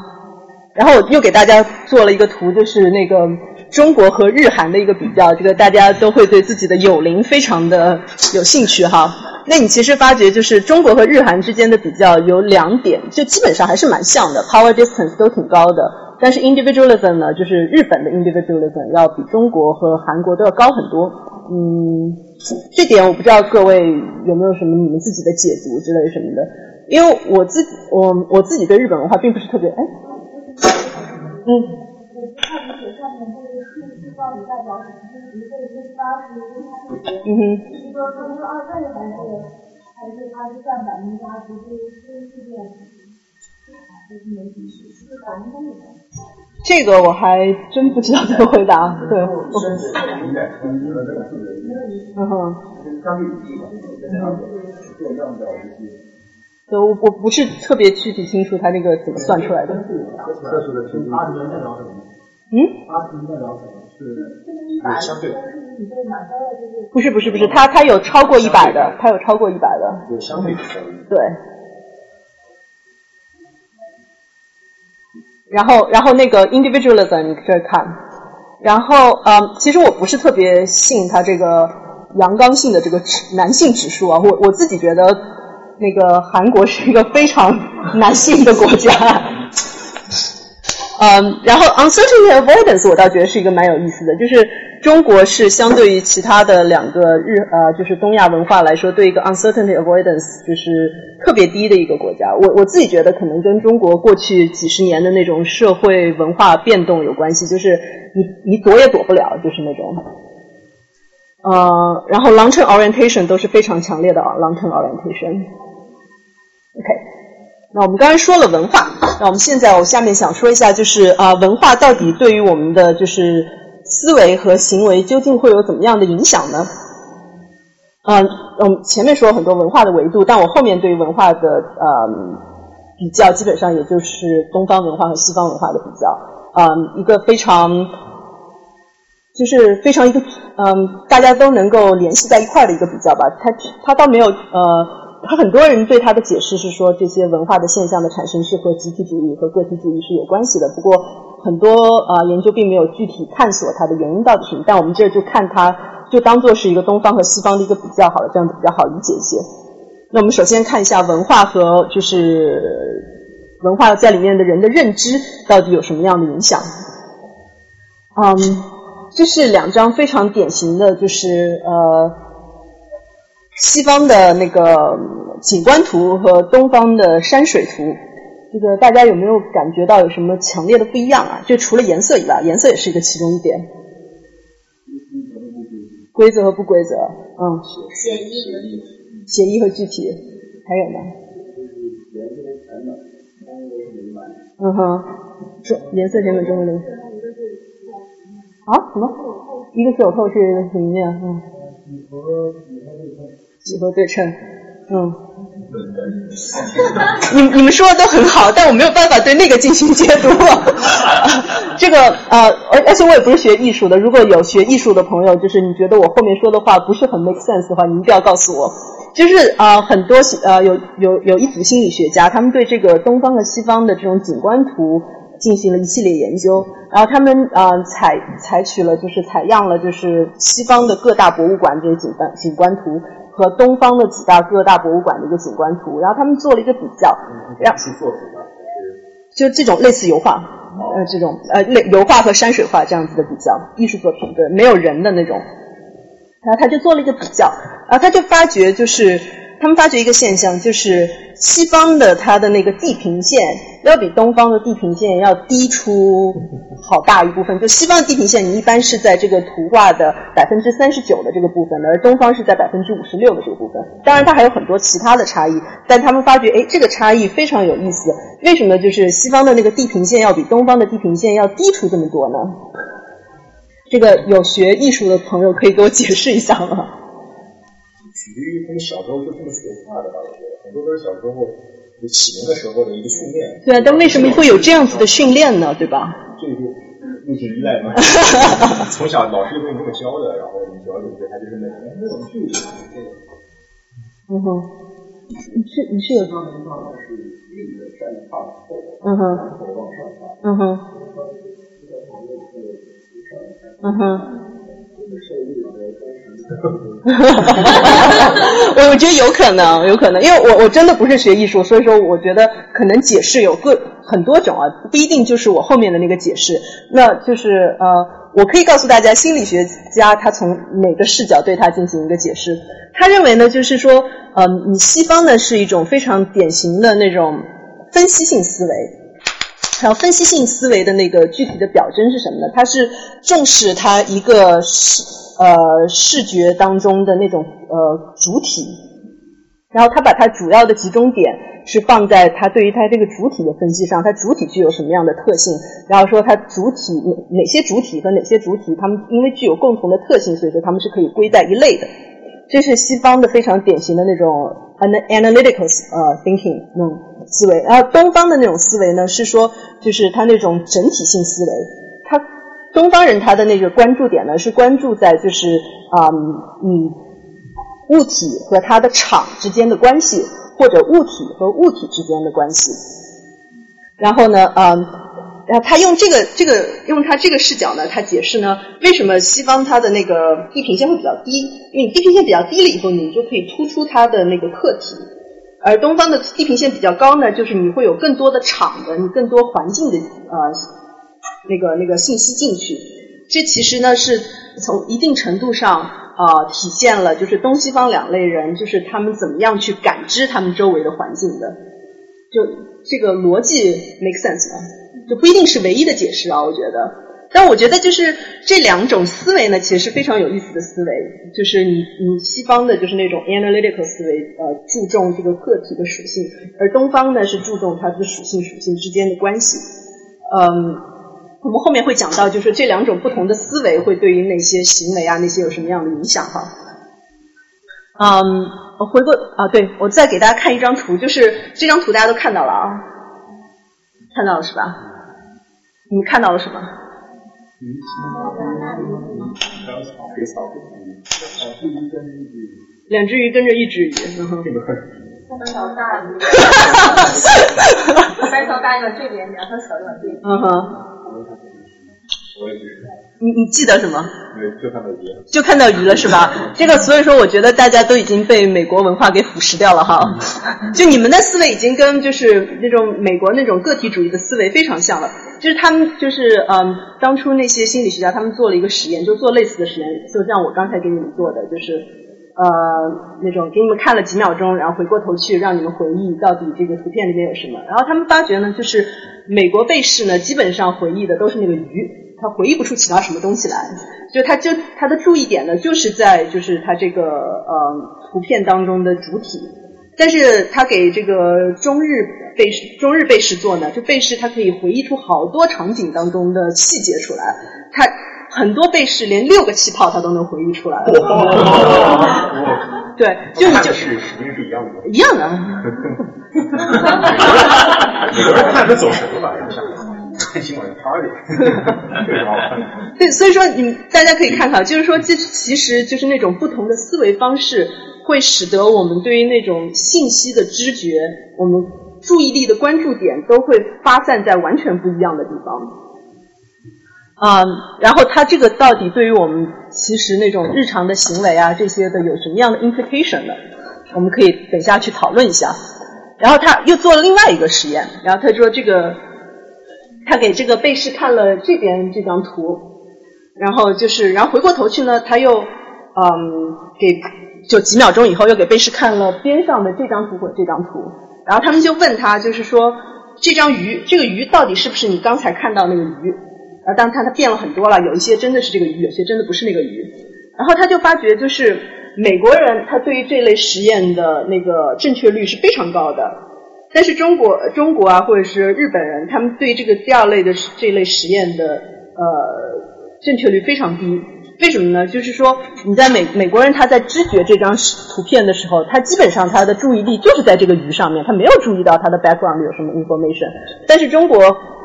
然后我又给大家做了一个图，就是那个中国和日韩的一个比较，这个大家都会对自己的友邻非常的有兴趣哈。那你其实发觉，就是中国和日韩之间的比较有两点，就基本上还是蛮像的，power distance 都挺高的。但是 individualism 呢，就是日本的 individualism 要比中国和韩国都要高很多。嗯，这点我不知道各位有没有什么你们自己的解读之类什么的。因为我自己，我我自己对日本文化并不是特别哎，嗯。嗯哼。是说是二倍还是还是它是占百分之八十是是这样这个我还真不知道怎么回答。对。嗯哼。对，我我不是特别具体清楚它这个怎么算出来的。嗯。是相对。不是不是不是，它它有超过一百的，它有超过一百的。有相对。对。然后然后那个 individualism 你这看，然后呃，其实我不是特别信他这个阳刚性的这个指男性指数啊，我我自己觉得那个韩国是一个非常 男性的国家。嗯，然后 uncertainty avoidance 我倒觉得是一个蛮有意思的，就是中国是相对于其他的两个日呃，就是东亚文化来说，对一个 uncertainty avoidance 就是特别低的一个国家。我我自己觉得可能跟中国过去几十年的那种社会文化变动有关系，就是你你躲也躲不了，就是那种。呃，然后 long term orientation 都是非常强烈的啊，long term orientation。OK。那我们刚才说了文化，那我们现在我下面想说一下，就是啊，文化到底对于我们的就是思维和行为究竟会有怎么样的影响呢？嗯，我们前面说了很多文化的维度，但我后面对于文化的呃比较，基本上也就是东方文化和西方文化的比较，嗯，一个非常就是非常一个嗯大家都能够联系在一块的一个比较吧，它它倒没有呃。他很多人对他的解释是说，这些文化的现象的产生是和集体主义和个体主义是有关系的。不过，很多啊研究并没有具体探索它的原因到底是什么。但我们这就看它，就当做是一个东方和西方的一个比较好了，这样子比较好理解一些。那我们首先看一下文化和就是文化在里面的人的认知到底有什么样的影响。嗯，这是两张非常典型的，就是呃。西方的那个景观图和东方的山水图，这个大家有没有感觉到有什么强烈的不一样啊？就除了颜色以外，颜色也是一个其中一点。规则和不规则，嗯。写意和具体。写意和具体，还有呢？嗯哼，中颜色简本中的。啊？什么？一个是有透视，一个是平面，嗯。几何对称，嗯，你你们说的都很好，但我没有办法对那个进行解读。这个呃，而而且我也不是学艺术的，如果有学艺术的朋友，就是你觉得我后面说的话不是很 make sense 的话，你一定要告诉我。就是呃，很多呃有有有一组心理学家，他们对这个东方和西方的这种景观图进行了一系列研究，然后他们呃采采取了就是采样了就是西方的各大博物馆这些景观景观图。和东方的几大各大博物馆的一个景观图，然后他们做了一个比较，然后作品就这种类似油画，呃，这种呃类油画和山水画这样子的比较，艺术作品对，没有人的那种，然后他就做了一个比较，然后他就发觉就是。他们发觉一个现象，就是西方的它的那个地平线要比东方的地平线要低出好大一部分。就西方的地平线，你一般是在这个图画的百分之三十九的这个部分，而东方是在百分之五十六的这个部分。当然，它还有很多其他的差异，但他们发觉，哎，这个差异非常有意思。为什么就是西方的那个地平线要比东方的地平线要低出这么多呢？这个有学艺术的朋友可以给我解释一下吗？取决于他们小时候就这么学画的吧？我觉得很多都是小时候就启蒙的时候的一个训练。对啊，但为什么会有这样子的训练呢？对吧？这就物质依赖嘛。从小老师就给你这么教的，然后你主要就是他就是那那种距离。嗯哼，你是你是有。上面画的是立的山画后，嗯哼，然后往上画，嗯哼，嗯哼。我 我觉得有可能，有可能，因为我我真的不是学艺术，所以说我觉得可能解释有各很多种啊，不一定就是我后面的那个解释。那就是呃，我可以告诉大家，心理学家他从哪个视角对他进行一个解释？他认为呢，就是说，呃，你西方呢是一种非常典型的那种分析性思维，然后分析性思维的那个具体的表征是什么呢？它是重视它一个视。呃，视觉当中的那种呃主体，然后他把它主要的集中点是放在他对于他这个主体的分析上，它主体具有什么样的特性，然后说它主体哪哪些主体和哪些主体，它们因为具有共同的特性，所以说它们是可以归在一类的。这是西方的非常典型的那种 analytical 呃 thinking 那种思维，然后东方的那种思维呢，是说就是他那种整体性思维，他。东方人他的那个关注点呢，是关注在就是啊，嗯物体和它的场之间的关系，或者物体和物体之间的关系。然后呢，嗯，然后他用这个这个用他这个视角呢，他解释呢，为什么西方它的那个地平线会比较低？因为你地平线比较低了以后，你就可以突出它的那个课题。而东方的地平线比较高呢，就是你会有更多的场的，你更多环境的呃那个那个信息进去。这其实呢是从一定程度上啊、体现了就是东西方两类人就是他们怎么样去感知他们周围的环境的。就这个逻辑 make sense 吗？就不一定是唯一的解释啊，我觉得。但我觉得就是这两种思维呢，其实是非常有意思的思维。就是你你西方的就是那种 analytical 思维，呃，注重这个个体的属性，而东方呢是注重它的属性属性之间的关系。嗯，我们后面会讲到，就是这两种不同的思维会对于那些行为啊那些有什么样的影响哈。嗯，我回过啊，对我再给大家看一张图，就是这张图大家都看到了啊，看到了是吧？你们看到了什么？两只鱼跟着一只鱼，嗯哼 三条大鱼，三条大鱼往这边，两条小鱼往这边。嗯哼，你你记得什么？对，就看到鱼了。就看到鱼了是吧？这个所以说，我觉得大家都已经被美国文化给腐蚀掉了哈。就你们的思维已经跟就是那种美国那种个体主义的思维非常像了。就是他们就是嗯，当初那些心理学家他们做了一个实验，就做类似的实验，就像我刚才给你们做的，就是呃那种给你们看了几秒钟，然后回过头去让你们回忆到底这个图片里面有什么。然后他们发觉呢，就是美国被试呢，基本上回忆的都是那个鱼。他回忆不出其他什么东西来，就他就他的注意点呢，就是在就是他这个呃图片当中的主体，但是他给这个中日被试中日被试做呢，就被试他可以回忆出好多场景当中的细节出来，他很多被试连六个气泡他都能回忆出来。对，就你就是实际是一样的，一样 的。有人看着走神了吧？看新闻 party，特别好看。对，所以说你大家可以看到，就是说这其实就是那种不同的思维方式，会使得我们对于那种信息的知觉，我们注意力的关注点都会发散在完全不一样的地方。啊、然后它这个到底对于我们其实那种日常的行为啊这些的有什么样的 implication 呢？我们可以等一下去讨论一下。然后他又做了另外一个实验，然后他说这个他给这个被试看了这边这张图，然后就是，然后回过头去呢，他又嗯给就几秒钟以后又给被试看了边上的这张图或这张图，然后他们就问他，就是说这张鱼，这个鱼到底是不是你刚才看到那个鱼？然后当然它它变了很多了，有一些真的是这个鱼，有些真的不是那个鱼。然后他就发觉，就是美国人他对于这类实验的那个正确率是非常高的，但是中国中国啊或者是日本人，他们对这个第二类的这类实验的呃正确率非常低。为什么呢？就是说你在美美国人他在知觉这张图片的时候，他基本上他的注意力就是在这个鱼上面，他没有注意到它的 background 有什么 information。但是中国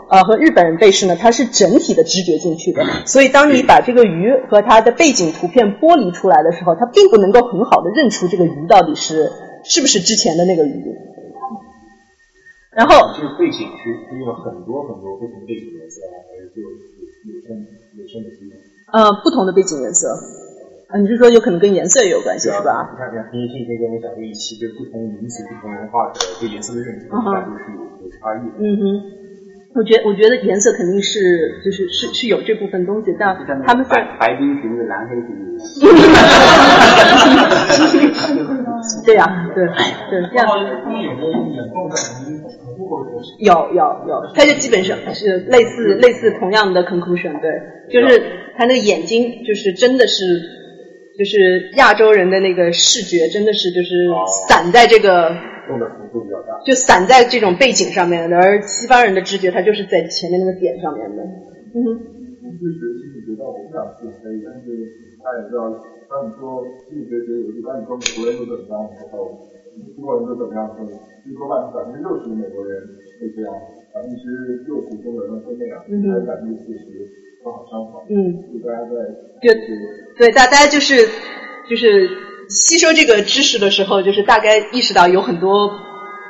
呃和日本人被试呢，它是整体的知觉进去的，所以当你把这个鱼和它的背景图片剥离出来的时候，它并不能够很好的认出这个鱼到底是是不是之前的那个鱼。然后这个背景是是用了很多很多不同背景颜色啊，还是就有有深有深的基因？呃不同的背景颜色，啊你是说有可能跟颜色也有关系是吧？你看，你看，平时可以跟我讲这一期对不同民族、不同文化的对颜色的认知，嗯哼那就是有有差异的。嗯哼，我觉我觉得颜色肯定是就是是是有这部分东西，但他们在白白冰瓶子、蓝黑瓶子，对呀、对对这样。有有有，他就基本上是类似类似同样的 conclusion，对，就是他那个眼睛就是真的是，就是亚洲人的那个视觉真的是就是散在这个，用的幅度比较大。就散在这种背景上面的，而西方人的知觉它就是在前面那个点上面的。嗯哼，知识心理学到我想是可以，但是大家也知道，当你说心理学学有一当你说美国人都怎么样的时候，中国人都怎么样的时候，其实多半是百分之六十的美国人会这样，百分之六十中国人会那样，嗯还有百分之四十刚好相反。嗯，就大家在就对大大家就是就是吸收这个知识的时候，就是大概意识到有很多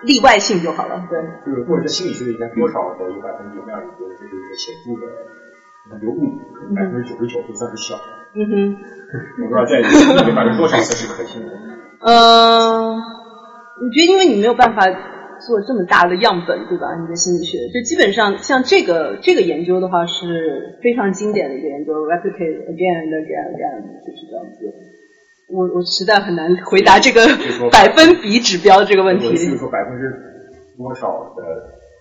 例外性就好了。对，就是或者心理学里面多少的有百分之有那样一个，这是一个显著的流误，百分之九十九都算是小。嗯哼，我不知道在里面百分之多少才是可信的。呃，我觉得因为你没有办法做这么大的样本，对吧？你的心理学就基本上像这个这个研究的话是非常经典的一个研究，replicate again and again and again，就是这样子。我我实在很难回答这个百分比指标这个问题。就是说百分之多少的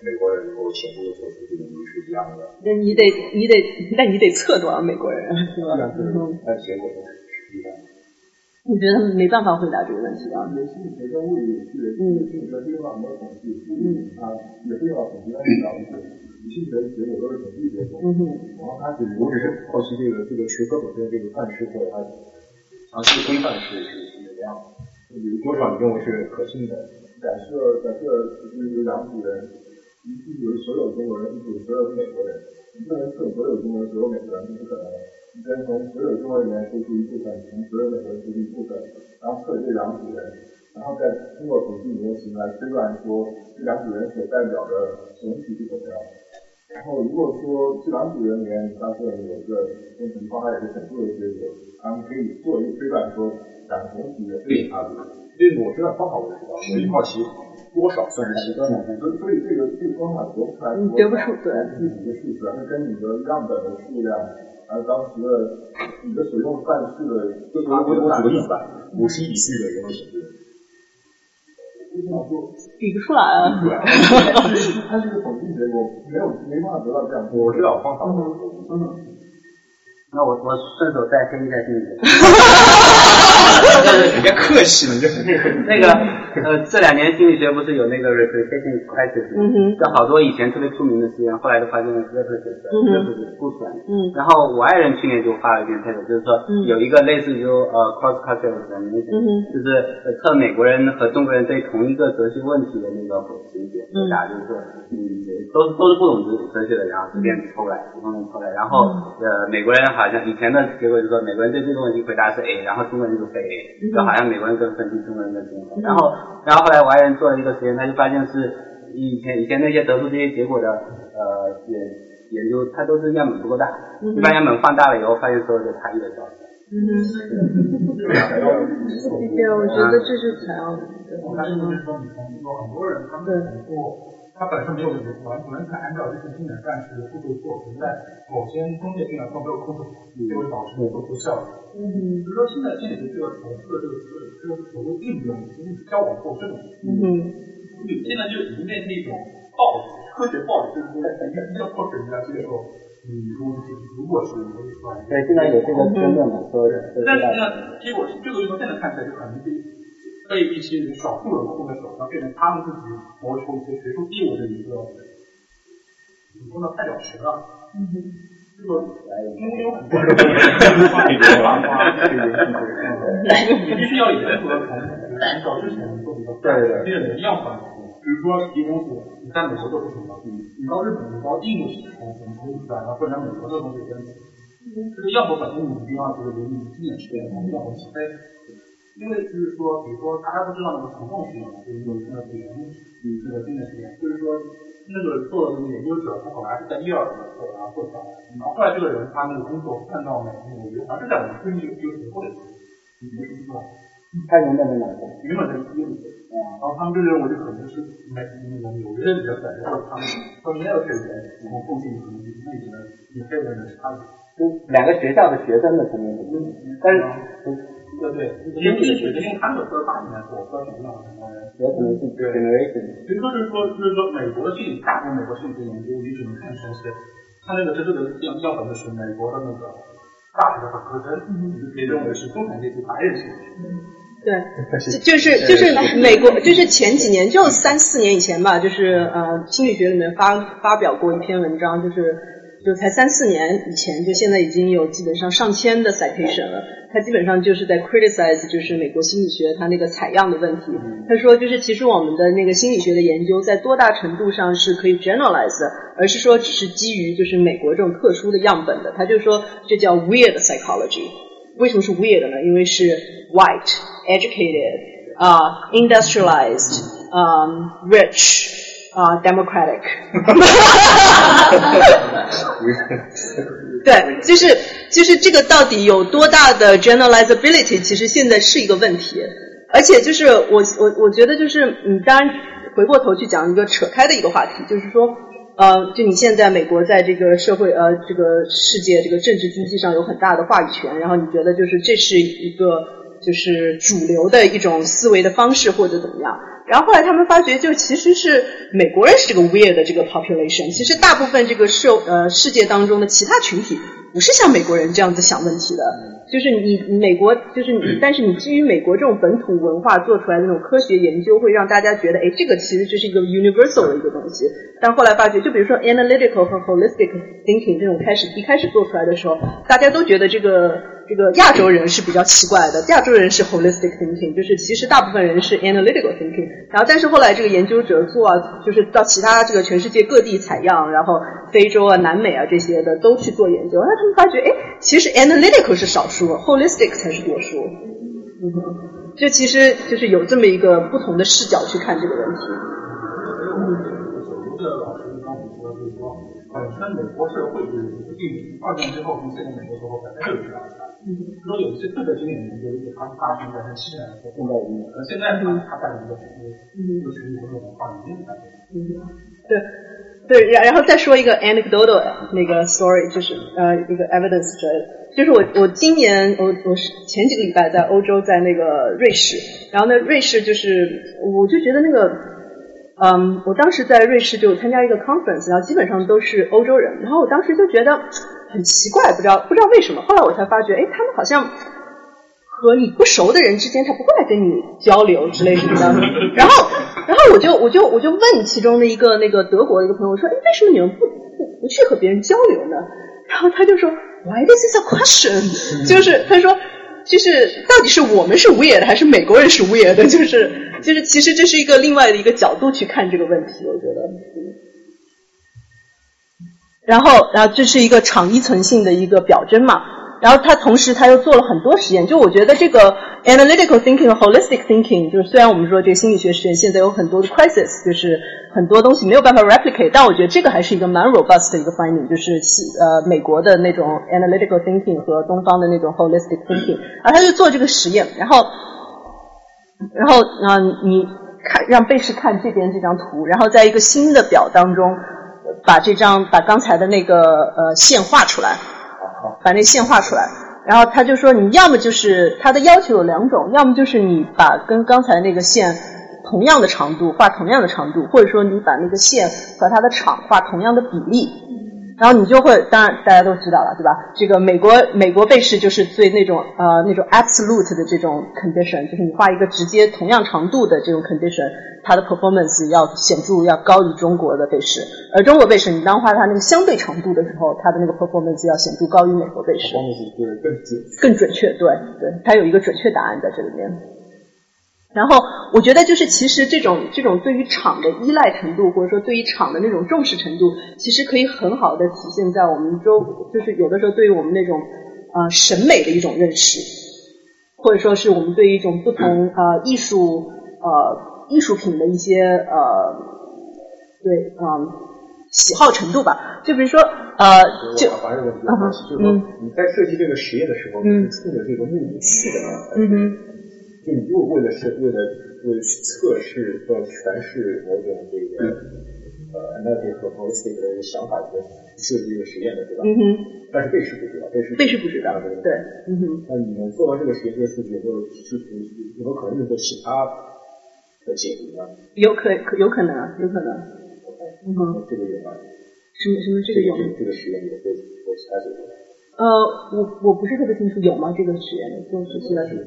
美国人能够显著的做出这个能力是一样的？那你得你得那你得测多少美国人，是吧？但结果都是一样。你觉得没办法回答这个问题啊？心理学跟物理有趣的，嗯，心理学用到很多统计，嗯啊，也会用到统计，但是少一些。心理学的结果都是统计结果，嗯哼，然后它只是我只是好奇这个这个学科本身这个范式或者它详细规范是是是怎么样的？有多少你认为是可信的？假设假设就是有两组人，一组是所有中国人，一组所有美国人，你不能测所有中国人所有美国人是不可能的。你先从所有中国人里面抽出一部分，从所有美国人抽出一部分，然后测这两组人，然后再通过统计模型来推断说这两组人所代表的。总体是怎么样。然后如果说这两组人里面你发现有一个跟情况还有一个显著的。结果，然后可以做一个推断说两个总体的。对差别。这个我知道方法我知道，我就好奇多少算是极端的。所以所以这个这个方法得不出来，得不出对具体的。数字，而是跟你的。样本的。数量，还有当时的你的所用范式的，就我我我举个例子吧，五十一比四的人。比不出来啊！对，它是个统计结果，没有没办法得到这样。我知道方法。嗯。那我我顺手再跟一下心理 学。别客气了，你这那个呃，这两年心理学不是有那个 replication crisis，嗯就好多以前特别出名的实验，后来都发现 replication，replication 不出来。嗯。然后我爱人去年就发了一篇 paper，就是说有一个类似于呃 cross cultural examination，就是测美国人和中国人对同一个哲学问题的那个回答，就是说，嗯，都是都是不懂哲哲学的，然后随便抽来，普通人抽来，然后呃美国人好像以前的结果就是说美国人对这个问题回答是 A，然后中国人就非 A，就好像美国人跟分析，中国人的结合。然后然后后来我爱人做了一个实验，他就发现是以前以前那些得出这些结果的呃研研究，它都是样本不够大，一般样本放大了以后，发现所有的差异都消失。嗯哼，对，我觉得这是采样。但是就是说，你从说很多人他们通过他本身没有这个完全是按照这些经典范式的步骤做，存在某些中介病人他没有控制好，就会导致做出效果。嗯，比如说现在心理学这个从事的这个词，这个所谓应用已经是交往过正了。嗯哼，现在就已经变成一种暴力，科学暴力，就是说一个科学家接受。嗯，如果是如果是我是说，对，现在有这个争论嘛，说的。但是呢，结果是这个从现在看起来就可能被一些少数人控在手上，变成他们自己谋求一些学术地位的一个，怎么说呢，太了实了。嗯。这个因为有很多人，你必须要严格从按照之前做一个对对对的样板。比如说提供是，你在美国做出什么，你到日本，你到印度去，从从从日本，然后或者美国这东西跟这个样本本身你一定要这个留你经验实验，从样本起飞。因为就是说，比如说大家都知道那个虫洞实验嘛，就是有那个点嗯这个经验实验，就是说那个做的那个研究者他本来是在第二个做然后做出来，然后后来这个人他那个工作看到美纽约，还是在我们最近有有或者你没听出来？他原本在哪个？原本在伊利。啊，然后他们就认为就可能是美那个纽约的人感觉到他们说没有这个从附近可能那边有黑人的差别。就两个学校的学生的层面不同，但是对对，因为这个学生用他们的说法里面说，说什么呢？有可能是 generation。所以说就是说就是说美国的心理，大部分美国心理学研究，你只能看成是，他那个真正的样样本的是美国的那个大学的本科生，可以认为是中产阶级白人心理学。对，就是就是美国，就是前几年，就三四年以前吧，就是呃，心理学里面发发表过一篇文章，就是就才三四年以前，就现在已经有基本上上千的 citation 了。他基本上就是在 criticize，就是美国心理学它那个采样的问题。他说，就是其实我们的那个心理学的研究，在多大程度上是可以 generalize 的，而是说只是基于就是美国这种特殊的样本的。他就说这叫 weird psychology。为什么是 weird 呢？因为是 white。educated, uh, industrialized, 嗯、rich 啊、democratic。对，就是就是这个到底有多大的 generalizability，其实现在是一个问题。而且就是我我我觉得就是嗯，当然回过头去讲一个扯开的一个话题，就是说呃，就你现在美国在这个社会呃这个世界这个政治经济上有很大的话语权，然后你觉得就是这是一个就是主流的一种思维的方式或者怎么样？然后后来他们发觉，就其实是美国人是这个 weird 的这个 population，其实大部分这个社呃世界当中的其他群体不是像美国人这样子想问题的，就是你你美国就是你，但是你基于美国这种本土文化做出来的那种科学研究，会让大家觉得，哎，这个其实就是一个 universal 的一个东西。但后来发觉，就比如说 analytical 和 holistic thinking 这种开始一开始做出来的时候，大家都觉得这个这个亚洲人是比较奇怪的，亚洲人是 holistic thinking，就是其实大部分人是 analytical thinking。然后但是后来这个研究者做啊，就是到其他这个全世界各地采样，然后非洲啊、南美啊这些的都去做研究，他们发觉，哎，其实 analytical 是少数，holistic 才是多数。嗯哼，就其实就是有这么一个不同的视角去看这个问题。手游的老师刚才说，就是说，本身美国社会就是对二战之后跟现在美国社会本来就有这样的差异。说有一些特别经典的研究，就是它发生在七十年代碰到一而现在他他干的就是一个的。对。对，然然后再说一个 anecdotal 那个 story，就是呃一个 evidence 之类的，就是我我今年我我是前几个礼拜在欧洲，在那个瑞士，然后呢瑞士就是我就觉得那个嗯，我当时在瑞士就参加一个 conference，然后基本上都是欧洲人，然后我当时就觉得很奇怪，不知道不知道为什么，后来我才发觉，哎，他们好像。和你不熟的人之间，他不会来跟你交流之类什么的。然后，然后我就我就我就问其中的一个那个德国的一个朋友说：“哎，为什么你们不不不去和别人交流呢？”然后他就说：“Why this is a question？” 就是他说，就是到底是我们是无野的，还是美国人是无野的？就是就是，其实这是一个另外的一个角度去看这个问题，我觉得。然后，然后这是一个场依存性的一个表征嘛。然后他同时他又做了很多实验，就我觉得这个 analytical thinking 和 holistic thinking，就是虽然我们说这个心理学实验现在有很多的 crisis，就是很多东西没有办法 replicate，但我觉得这个还是一个蛮 robust 的一个 finding，就是西呃美国的那种 analytical thinking 和东方的那种 holistic thinking，而他就做这个实验，然后然后嗯、你看让贝氏看这边这张图，然后在一个新的表当中把这张把刚才的那个呃线画出来。把那线画出来，然后他就说，你要么就是他的要求有两种，要么就是你把跟刚才那个线同样的长度画同样的长度，或者说你把那个线和它的场画同样的比例，然后你就会，当然大家都知道了，对吧？这个美国美国被试就是最那种呃那种 absolute 的这种 condition，就是你画一个直接同样长度的这种 condition，它的 performance 要显著要高于中国的被试，而中国被试你当画它那个相对长度的时候，它的那个 performance 要显著高于美国贝氏，就是更准更准确，对对，它有一个准确答案在这里面。然后我觉得就是其实这种这种对于场的依赖程度，或者说对于场的那种重视程度，其实可以很好的体现在我们周，就是有的时候对于我们那种呃审美的一种认识，或者说是我们对于一种不同呃艺术呃艺术品的一些呃对嗯、呃、喜好程度吧。就比如说呃就我还有个问题，就是说你在设计这个实验的时候，你是冲着这个目的去的呢？嗯哼。就你如果为了是为了去测试和诠释某种这个呃 analytic 和 holistic 的想法去设计一个实验的，对吧？嗯哼。但是贝氏不知道，贝氏贝氏不知道，对，嗯哼。那你们做完这个实验，这个数据有没有是有没有可能用作其他的解读呢？有可可有可能，有可能。嗯哼。这个有吗？什么什么这个有？这个实验也会有其他解读？呃，我我不是特别清楚有吗？这个实验做是现在是。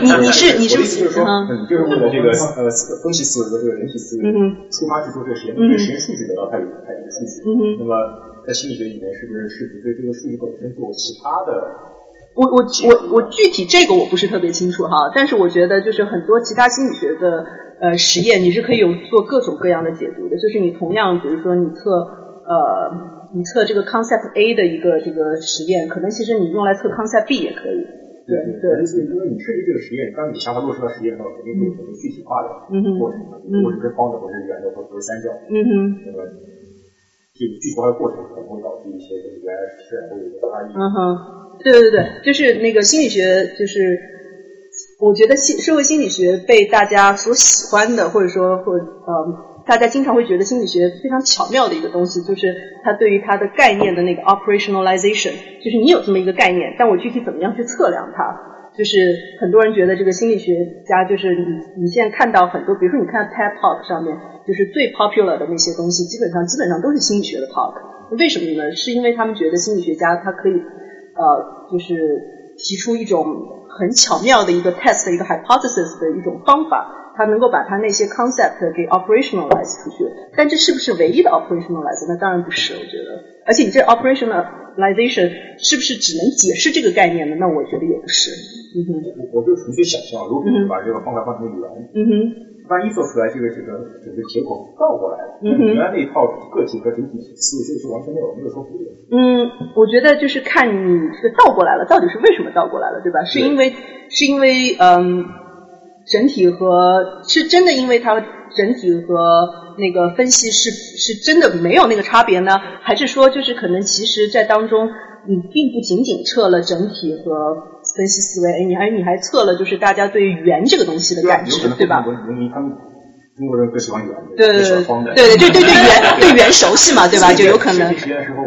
你你是你是就是说，你就是为了这个呃分析思维和这个人体思维出发去做这个实验，这个实验数据得到它有它有数据。那么在心理学里面，是不是试图对这个数据本身做其他的？我我我我具体这个我不是特别清楚哈，但是我觉得就是很多其他心理学的呃实验，你是可以有做各种各样的解读的。就是你同样，比如说你测呃。你测这个 concept A 的一个这个实验，可能其实你用来测 concept B 也可以。对对，因为你确定这个实验，当你想法落实到实验上，肯定会有很多具体化的过程，嗯或者是方的，或者是圆的，或者是三角。嗯哼。那么这个具体化的过程可能会导致一些跟原来实验会有一个差异。嗯哼，对对对，就是那个心理学，就是我觉得心社会心理学被大家所喜欢的，或者说或呃。大家经常会觉得心理学非常巧妙的一个东西，就是它对于它的概念的那个 operationalization，就是你有这么一个概念，但我具体怎么样去测量它？就是很多人觉得这个心理学家，就是你你现在看到很多，比如说你看 TED Talk 上面，就是最 popular 的那些东西，基本上基本上都是心理学的 talk。为什么呢？是因为他们觉得心理学家他可以呃，就是提出一种很巧妙的一个 test 的一个 hypothesis 的一种方法。他能够把他那些 concept 给 operationalize 出去，但这是不是唯一的 operationalize？那当然不是，我觉得。而且你这 operationalization 是不是只能解释这个概念呢？那我觉得也不是。嗯哼。我就纯粹想象，如果你把这个方法换成圆，嗯哼，万一做出来这个这个整个结果倒过来了，嗯哼，原来那一套个体和整体思维就是完全没有没有说服力。嗯，我觉得就是看你这个倒过来了，到底是为什么倒过来了，对吧？是因为是因为嗯。整体和是真的，因为它整体和那个分析是是真的没有那个差别呢，还是说就是可能其实，在当中你并不仅仅测了整体和分析思维，哎，你还你还测了就是大家对圆这个东西的感知，对吧？文明他们中国人更喜欢圆的，对对对对对对对圆对圆熟悉嘛，对吧？就有可能。实验时候。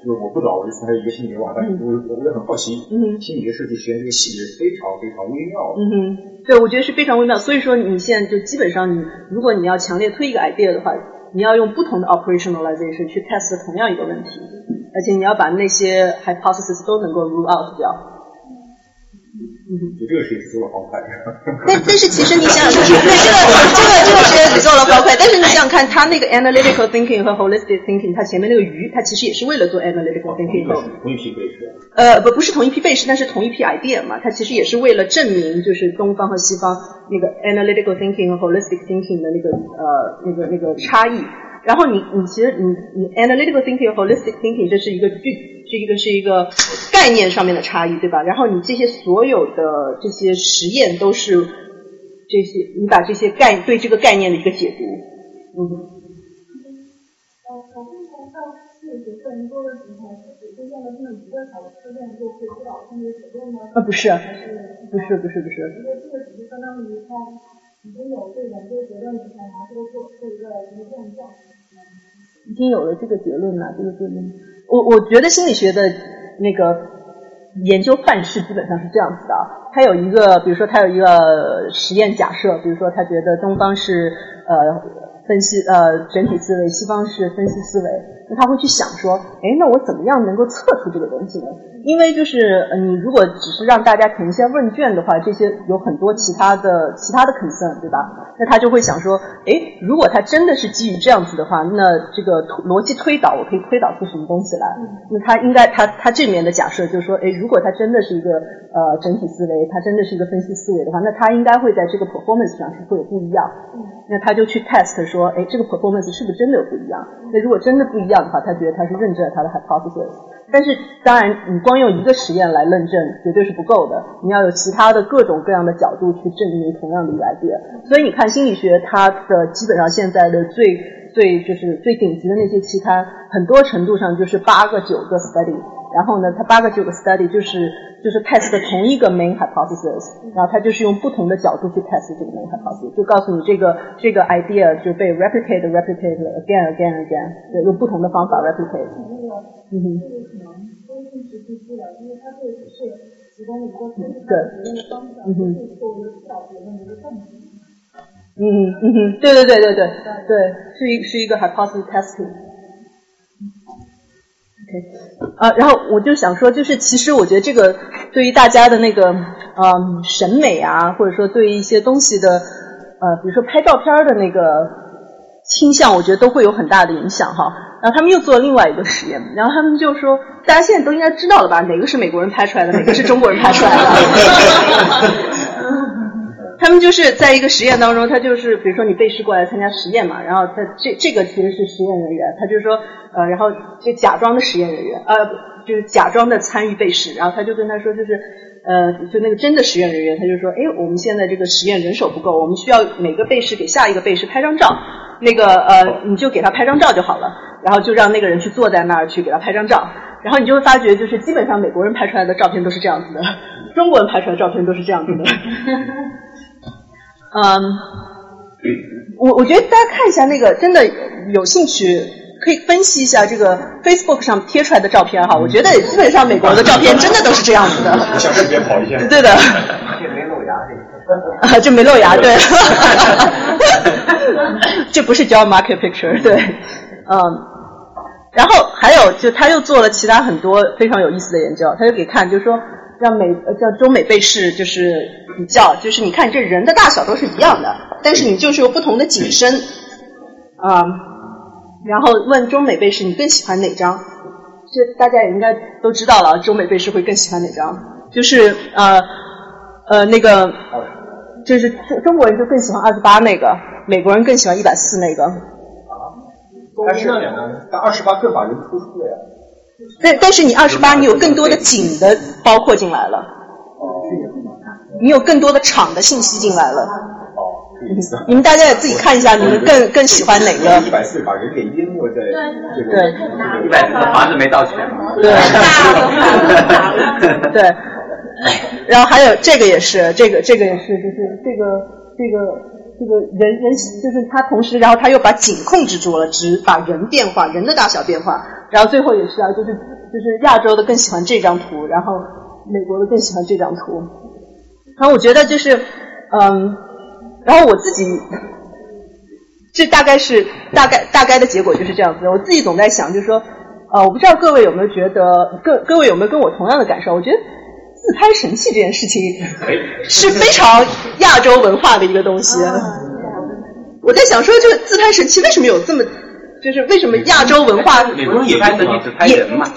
就是我不懂，我就从他一个心理学网站，我我也很好奇，嗯，心理学设计实验这个细节非常非常微妙，嗯哼，对，我觉得是非常微妙。所以说，你现在就基本上，你如果你要强烈推一个 idea 的话，你要用不同的 operationalization 去 test 同样一个问题，而且你要把那些 hypothesis 都能够 rule out 掉。嗯，就这个实验是做了方块。但但是其实你想想，对这个这个这个实验只做了方块，但是你想想看，它那个 analytical thinking 和 holistic thinking，它前面那个鱼，它其实也是为了做 analytical thinking。同一批背试。呃，不不是同一批背试，但是同一批 idea 嘛，它其实也是为了证明，就是东方和西方那个 analytical thinking 和 holistic thinking 的那个呃那个那个差异。然后你你其实你你 analytical thinking 和 holistic thinking 这是一个具。这一个是一个概念上面的差异，对吧？然后你这些所有的这些实验都是这些，你把这些概对这个概念的一个解读，嗯。呃，我刚才到心理学课人多的时候，只出现了这么一个小的事件，就可以指导分别结论吗？啊，不是，不是，不是，不是。因为这个只是相当于他已经有对研究结论做一个一个验证。已经有了这个结论了，这个结论。我我觉得心理学的那个研究范式基本上是这样子的，它有一个，比如说它有一个实验假设，比如说他觉得东方是呃。分析呃整体思维，西方是分析思维，那他会去想说，哎，那我怎么样能够测出这个东西呢？因为就是你如果只是让大家填一些问卷的话，这些有很多其他的其他的 concern，对吧？那他就会想说，哎，如果他真的是基于这样子的话，那这个逻辑推导我可以推导出什么东西来？那他应该他他这里面的假设就是说，哎，如果他真的是一个呃整体思维，他真的是一个分析思维的话，那他应该会在这个 performance 上是会有不一样。那他就去 test 说，哎，这个 performance 是不是真的有不一样？那如果真的不一样他觉得他是认证了他的 hypothesis。但是当然，你光用一个实验来论证绝对是不够的，你要有其他的各种各样的角度去证明同样的一个 idea。所以你看心理学，它的基本上现在的最最就是最顶级的那些期刊，很多程度上就是八个九个 study。然后呢，它八个九个 study 就是就是 test 同一个 main hypothesis，然后它就是用不同的角度去 test 这个 main hypothesis，就告诉你这个这个 idea 就被 replicate replicate again again again，对，用不同的方法 replicate。嗯哼。对。嗯哼。嗯哼嗯哼，对对对对对对，是一是一个 hypothesis testing。啊，然后我就想说，就是其实我觉得这个对于大家的那个嗯审美啊，或者说对于一些东西的呃，比如说拍照片的那个倾向，我觉得都会有很大的影响哈。然后他们又做了另外一个实验，然后他们就说，大家现在都应该知道了吧？哪个是美国人拍出来的，哪个是中国人拍出来的？他们就是在一个实验当中，他就是比如说你被试过来参加实验嘛，然后他这这个其实是实验人员，他就说。呃，然后就假装的实验人员，呃，就是假装的参与被试，然后他就跟他说，就是呃，就那个真的实验人员，他就说，哎，我们现在这个实验人手不够，我们需要每个背试给下一个背试拍张照，那个呃，你就给他拍张照就好了，然后就让那个人去坐在那儿去给他拍张照，然后你就会发觉，就是基本上美国人拍出来的照片都是这样子的，中国人拍出来的照片都是这样子的，嗯。我我觉得大家看一下那个，真的有兴趣可以分析一下这个 Facebook 上贴出来的照片哈。我觉得基本上美国的照片真的都是这样子的。小视别跑一下。对的。这没露牙啊，这没露牙，对。这不是叫 market picture，对，嗯。然后还有，就他又做了其他很多非常有意思的研究，他就给看，就是说让美叫中美被试，就是比较，就是你看这人的大小都是一样的。但是你就是有不同的景深，啊，然后问中美背试你更喜欢哪张？这大家也应该都知道了，中美背试会更喜欢哪张？就是呃呃那个，就是中中国人就更喜欢二十八那个，美国人更喜欢一百四那个。但是但二十八更把人突出了呀。但但是你二十八，你有更多的景的包括进来了。你有更多的场的信息进来了。你们大家也自己看一下，你们更更喜欢哪个？一百四把人给淹没在这个。对。一百四房子没到钱对。对。然后还有这个也是，这个这个也是，就是这个这个这个人人就是他同时，然后他又把景控制住了，只把人变化，人的大小变化。然后最后也是啊，就是就是亚洲的更喜欢这张图，然后美国的更喜欢这张图。然后我觉得就是嗯。然后我自己，这大概是大概大概的结果就是这样子。我自己总在想，就是说，呃，我不知道各位有没有觉得，各各位有没有跟我同样的感受？我觉得自拍神器这件事情是非常亚洲文化的一个东西。我在想说，这个自拍神器为什么有这么，就是为什么亚洲文化也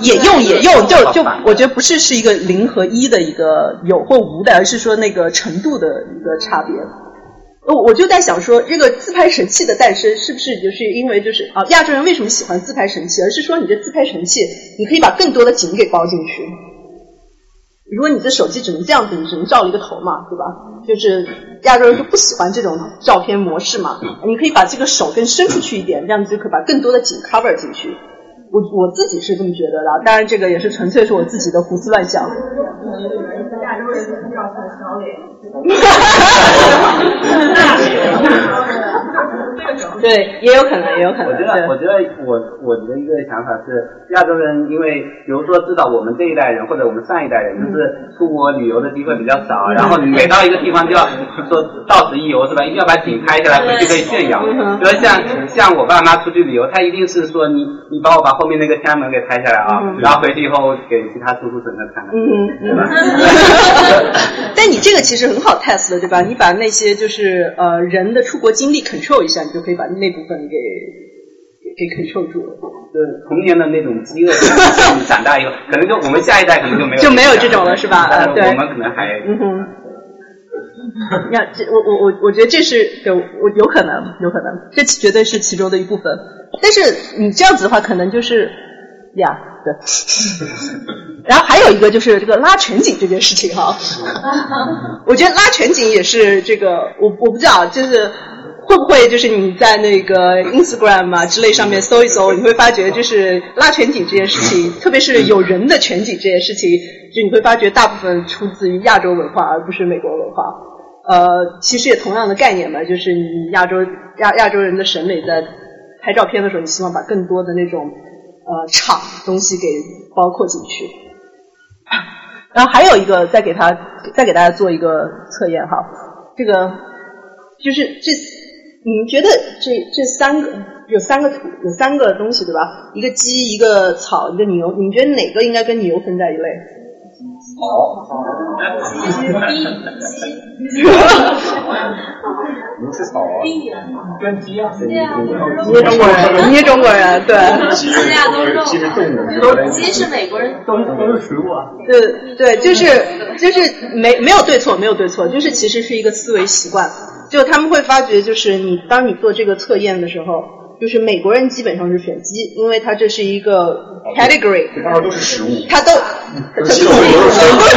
也用也用，就就我觉得不是是一个零和一的一个有或无的，而是说那个程度的一个差别。我我就在想说，这个自拍神器的诞生是不是就是因为就是啊，亚洲人为什么喜欢自拍神器？而是说你这自拍神器，你可以把更多的景给包进去。如果你的手机只能这样子，你只能照了一个头嘛，对吧？就是亚洲人就不喜欢这种照片模式嘛。你可以把这个手更伸出去一点，这样子就可以把更多的景 cover 进去。我我自己是这么觉得的，当然这个也是纯粹是我自己的胡思乱想。亚洲人比较喜小脸。对，也有可能，也有可能。我觉得，我觉得，我我的一个想法是，亚洲人因为，比如说，至少我们这一代人或者我们上一代人，就是出国旅游的机会比较少，然后你每到一个地方就要说 到此一游是吧？一定要把景拍下来，回去可以炫耀。比如像像我爸妈出去旅游，他一定是说你你帮我把后面那个天安门给拍下来啊，然后回去以后给其他叔叔婶婶看看，对吧？但你这个其实很。好 test 的对吧？你把那些就是呃人的出国经历 control 一下，你就可以把那部分给给 control 住了。对童年的那种饥饿，长大以后可能就我们下一代可能就没有就没有这种了，是吧？对，我们可能还嗯哼。呀，这我我我我觉得这是有我有可能有可能，这绝对是其中的一部分。但是你这样子的话，可能就是呀，对。然后还有一个就是这个拉全景这件事情哈，我觉得拉全景也是这个，我我不知道，就是会不会就是你在那个 Instagram 啊之类上面搜一搜，你会发觉就是拉全景这件事情，特别是有人的全景这件事情，就你会发觉大部分出自于亚洲文化，而不是美国文化。呃，其实也同样的概念嘛，就是你亚洲亚亚洲人的审美在拍照片的时候，你希望把更多的那种呃场东西给包括进去。然后还有一个，再给他再给大家做一个测验哈，这个就是这，你们觉得这这三个有三个图有三个东西对吧？一个鸡，一个草，一个牛，你们觉得哪个应该跟牛分在一类？好，鸡鸡鸡，牛是草啊，跟鸡啊，鸡啊，你中国人，你中国人，对。鸡啊，都是肉，鸡是动物，都鸡是美国人，都都是水果。对对，就是就是没没有对错，没有对错，就是其实是一个思维习惯。就他们会发觉，就是你当你做这个测验的时候。就是美国人基本上是选鸡，因为它这是一个 category，这当然都是食物，它都都是动物，都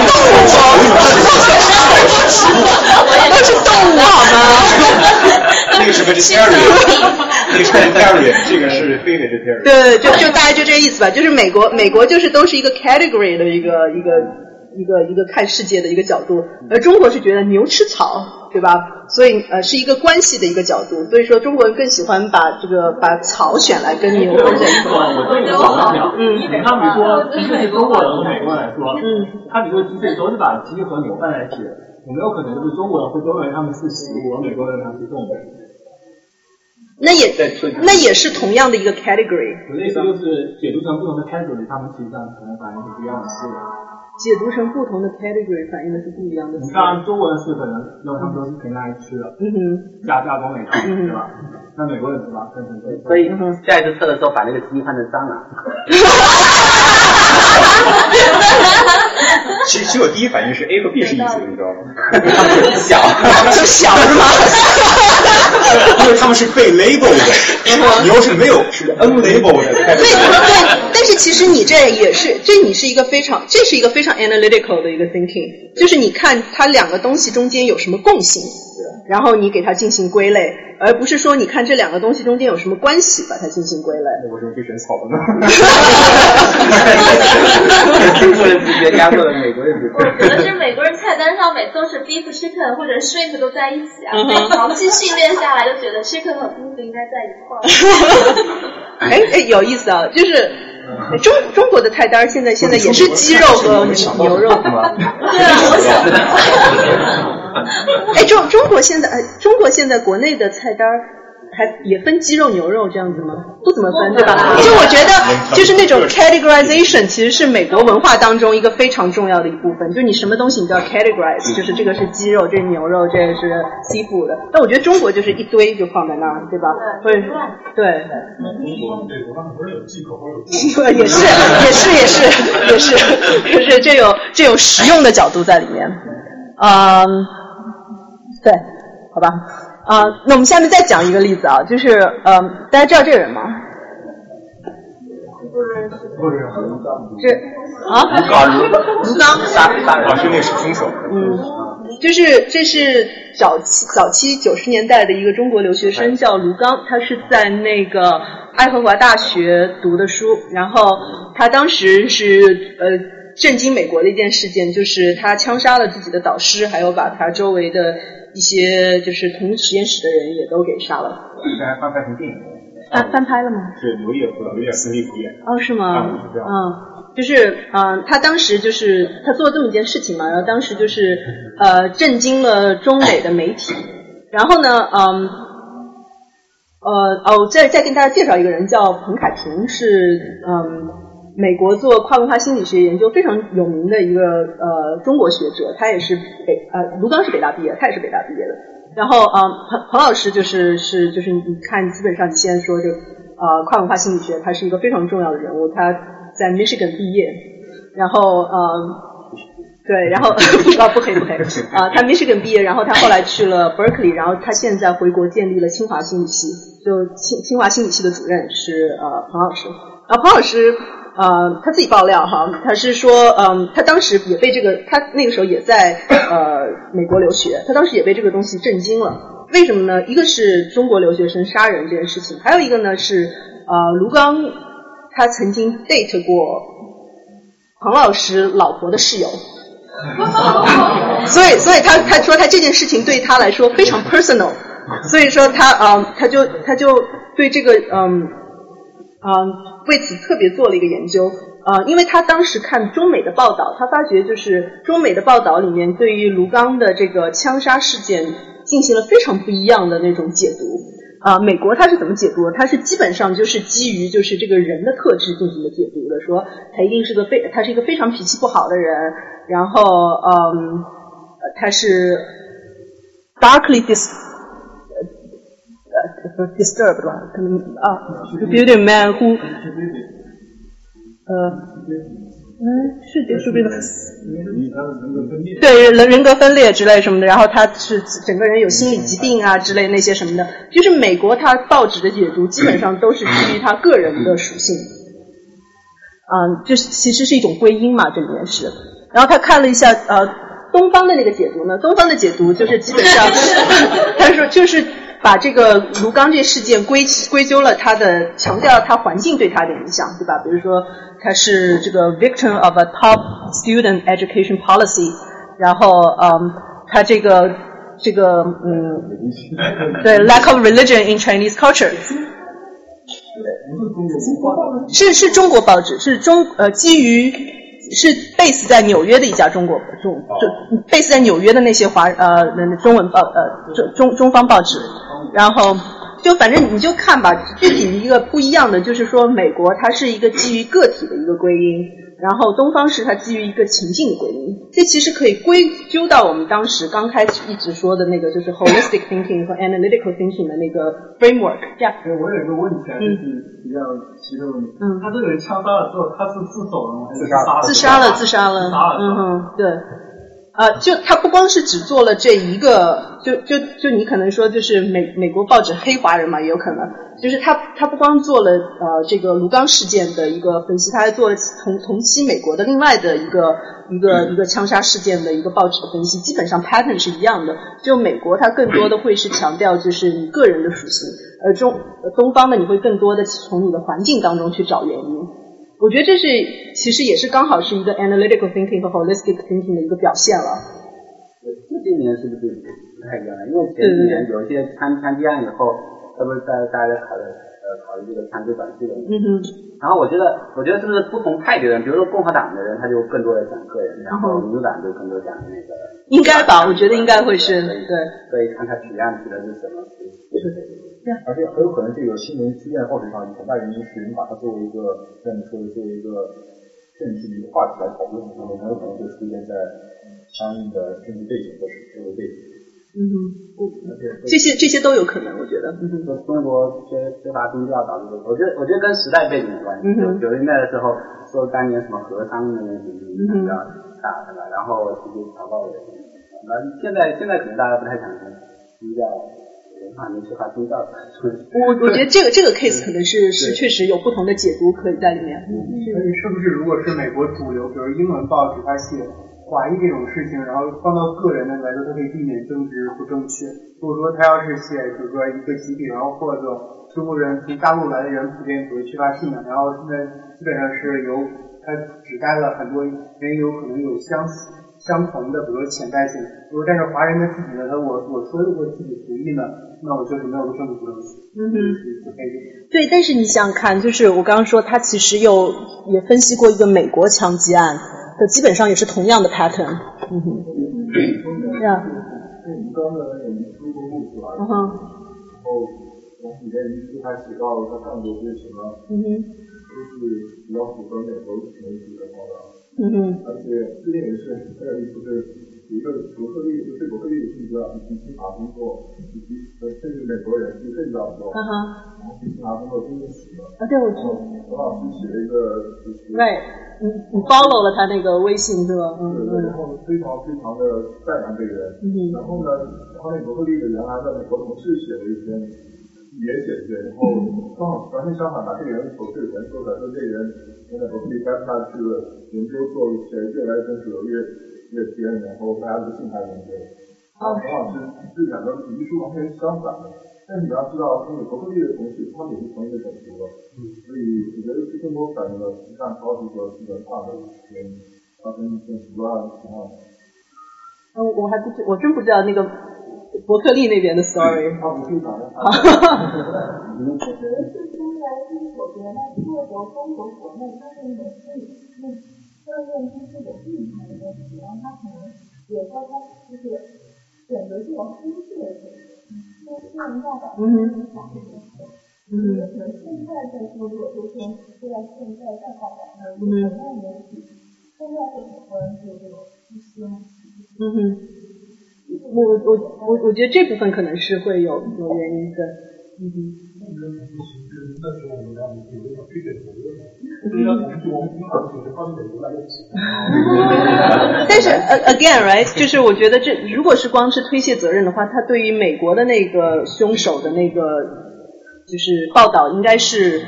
是动物。好吗？那个是 vegetarian，那个是 vegetarian，这个是非 vegetarian。对，就就大概就这意思吧。就是美国，美国就是都是一个 category 的一个一个一个一个看世界的一个角度，而中国是觉得牛吃草，对吧？所以呃是一个关系的一个角度。所以说中国人更喜欢把这个把草选来跟牛混在一起。我这个想问讲，嗯他比如说，即使是中国人和美国人来说，嗯，他比如说即使都是把鸡和牛放在一起，有没有可能就是中国人会认为他们是食物，而美国人他们是动物？那也那也是同样的一个 category，我的意思就是解读成不同的 category，他们实际上可能反映是不一样的思维。解读成不同的 category 反映的是不一样的思维。你看中国人是可能认为他们都是平常来吃的，嗯哼，加加工美的，嗯对吧？那美国人是吧？所以下一次测的时候把那个鸡换成蟑螂。其实其实我第一反应是 A 和 B 是一组的，你知道吗？小，是小是吗？因为他们是被 label 的，牛是没有是 unlabel 的。对对，但是其实你这也是，这你是一个非常，这是一个非常 analytical 的一个 thinking，就是你看它两个东西中间有什么共性，然后你给它进行归类，而不是说你看这两个东西中间有什么关系，把它进行归类。那为什么会选草的呢？中国人直接压过了美国人直我觉得是美国人每次都是 beef chicken 或者 shrimp 都在一起啊，长期训练下来就觉得 chicken 和 beef 应该在一块儿。哎哎，有意思啊，就是中中国的菜单现在现在也是鸡肉和牛肉。对啊，我想。哎，中中国现在哎，中国现在国内的菜单还也分鸡肉、牛肉这样子吗？不怎么分，对吧？就我觉得，就是那种 categorization，其实是美国文化当中一个非常重要的一部分。就你什么东西你都要 categorize，就是这个是鸡肉，这是牛肉，这个是 seafood 的。但我觉得中国就是一堆就放在那儿，对吧？或者对。中国、美国他们不是有忌口也是，也是，也是，也是，就是这有这有实用的角度在里面。嗯，对，好吧。啊、那我们下面再讲一个例子啊，就是呃，大家知道这个人吗？不是这啊，卢刚，卢刚，杀杀人。啊，是那个是凶手。嗯，就是这是早期早期九十年代的一个中国留学生叫卢刚，他是在那个爱荷华大学读的书，然后他当时是呃震惊美国的一件事件，就是他枪杀了自己的导师，还有把他周围的一些就是同实验室的人也都给杀了。这还翻拍成电影，翻翻拍了吗？是刘烨和刘烨斯密主演。哦，是吗？啊是这样嗯，就是嗯、呃他当时就是他做了这么一件事情嘛，然后当时就是呃震惊了中美的媒体，然后呢，嗯，呃哦，再再跟大家介绍一个人叫彭凯平，是嗯美国做跨文化心理学研究非常有名的一个呃中国学者，他也是北呃卢刚是北大毕业，他也是北大毕业的。然后嗯彭彭老师就是是就是你看基本上你现在说这个呃跨文化心理学，他是一个非常重要的人物，他在 Michigan 毕业，然后呃。对，然后 啊不可以不可以啊，他 Michigan 毕业，然后他后来去了 Berkeley，然后他现在回国建立了清华心理系，就清清华心理系的主任是呃彭老师，啊彭老师呃他自己爆料哈，他是说嗯他当时也被这个他那个时候也在呃美国留学，他当时也被这个东西震惊了，为什么呢？一个是中国留学生杀人这件事情，还有一个呢是呃卢刚他曾经 date 过彭老师老婆的室友。所以，所以他他说他这件事情对他来说非常 personal，所以说他嗯，他就他就对这个嗯嗯为此特别做了一个研究呃，因为他当时看中美的报道，他发觉就是中美的报道里面对于卢刚的这个枪杀事件进行了非常不一样的那种解读。啊、美国他是怎么解读？他是基本上就是基于就是这个人的特质进行的解读的，说他一定是个非他是一个非常脾气不好的人，然后嗯，他是 darkly dis disturbed 吧，可能啊，beauty man who 呃嗯，是结束这个。因为他的人格分裂。对人人格分裂之类什么的，然后他是整个人有心理疾病啊之类那些什么的，就是美国他报纸的解读基本上都是基于他个人的属性，嗯，就是其实是一种归因嘛，这里面是。然后他看了一下呃东方的那个解读呢，东方的解读就是基本上他说就是把这个卢刚这事件归归咎了他的强调他环境对他的影响，对吧？比如说他是这个 victim of a top student education policy，然后嗯他这个这个嗯对 lack of religion in Chinese culture。是是中国报纸，是中呃基于是 base 在纽约的一家中国中就 base 在纽约的那些华呃中文报呃中中中方报纸，然后就反正你就看吧，具体一个不一样的就是说美国它是一个基于个体的一个归因，然后东方是它基于一个情境的归因，这其实可以归咎到我们当时刚开始一直说的那个就是 holistic thinking 和 analytical thinking 的那个 framework，这样。我有一个问题啊，就是比较奇的问题。嗯。他这个人枪杀了之后，他是自首了吗？还是自杀了？自杀了，自杀了。自杀了。嗯哼，对。呃，就他不光是只做了这一个，就就就你可能说就是美美国报纸黑华人嘛，也有可能，就是他他不光做了呃这个卢刚事件的一个分析，他还做了同同期美国的另外的一个一个一个枪杀事件的一个报纸的分析，基本上 pattern 是一样的。就美国它更多的会是强调就是你个人的属性，而中东方的你会更多的从你的环境当中去找原因。我觉得这是其实也是刚好是一个 analytical thinking 和 holistic thinking 的一个表现了。这今年是不是不太一样了？因为前几年有一些枪枪击案以后，是不是在大家在考虑呃考虑这个枪支管制的问题？嗯。然后我觉得，我觉得是不是不同派别的人，比如说共和党的人，他就更多的讲个人，然后民主党就更多讲那个。应该吧？我觉得应该会是对。所以看看取样取的是什么？而且很有可能这个新闻出现在报纸上，很大原因是你把它作为一个像你说的作为一个政治的一个话题来讨论，那么很有可能就出现在相应的政治背景或是社会背景。嗯哼，这些这些都有可能，我觉得。嗯哼，中国缺缺乏宗教导致的，我觉得我觉得跟时代背景有关系。嗯九十年代的时候，说当年什么和商那个什么比较大，对吧？然后直接强暴人，那现在现在可能大家不太想听宗教。啊，你缺乏宗教。我我觉得这个这个 case 可能是是确实有不同的解读可以在里面。所以是不是如果是美国主流，比如英文报纸，它写华裔这种事情，然后放到个人的来说，它可以避免政治不正确。如果说他要是写，比如说一个疾病，然后或者中国人从大陆来的人普遍属于缺乏信仰，然后现在基本上是由他指代了很多人有可能有相似。相同的，比如说潜在性，如果但是华人的自己呢，他我我说我自己同意呢，那我就是没有政治不正确。嗯哼，对，但是你想看，就是我刚刚说他其实又也分析过一个美国枪击案，的基本上也是同样的 pattern。嗯哼，对啊。你刚才有一出公路是吧？嗯哼。然后从里面一出他写到他干过些什么，嗯哼，就是比较符合美国媒体的报道。嗯哼，而且最近也是很有意思，是有一个伯克利，就对伯克利的记者去清华工作，以及呃甚至美国人去更早的时候，嗯哼，然后去清华工作真的死了。啊，对，我知道。何老师写了一个，就是，right，你你 follow 了他那个微信是吧？嗯对，然后非常非常的赞扬这个人。嗯然后呢，他那伯克利的原来的美国同事写了一篇。也写对，然后刚好完全相反，把这个人丑事全说出来，说这个人现在伯克利待不下去了，研究做起来越来越真实，越越偏，然后大家不信他研究。啊，陈老师这两个遗书完全相反的，但是你要知道，那个伯克利的同事，他们也是同一个种族的，所以我觉得是更多反映了像超级和文化的原因，发生一些极端的情况。嗯，我还不知，我真不知道那个。伯克利那边的 story。我觉得是因为我觉得如果中国国内它是一种心理那社会知识的病态的问题，然后他可能有时候它就是选择这种忽视的这种，因为新闻报道嗯哼，讲这种事，我觉得可能现在在说，如果说现就在现在在报道，那同样媒体现在会很多人就这种一些，嗯哼。我我我我觉得这部分可能是会有有原因的，嗯哼。所以呢，我们就我们经常就是靠美国来的起。但是呃 again right，就是我觉得这如果是光是推卸责任的话，他对于美国的那个凶手的那个就是报道应该是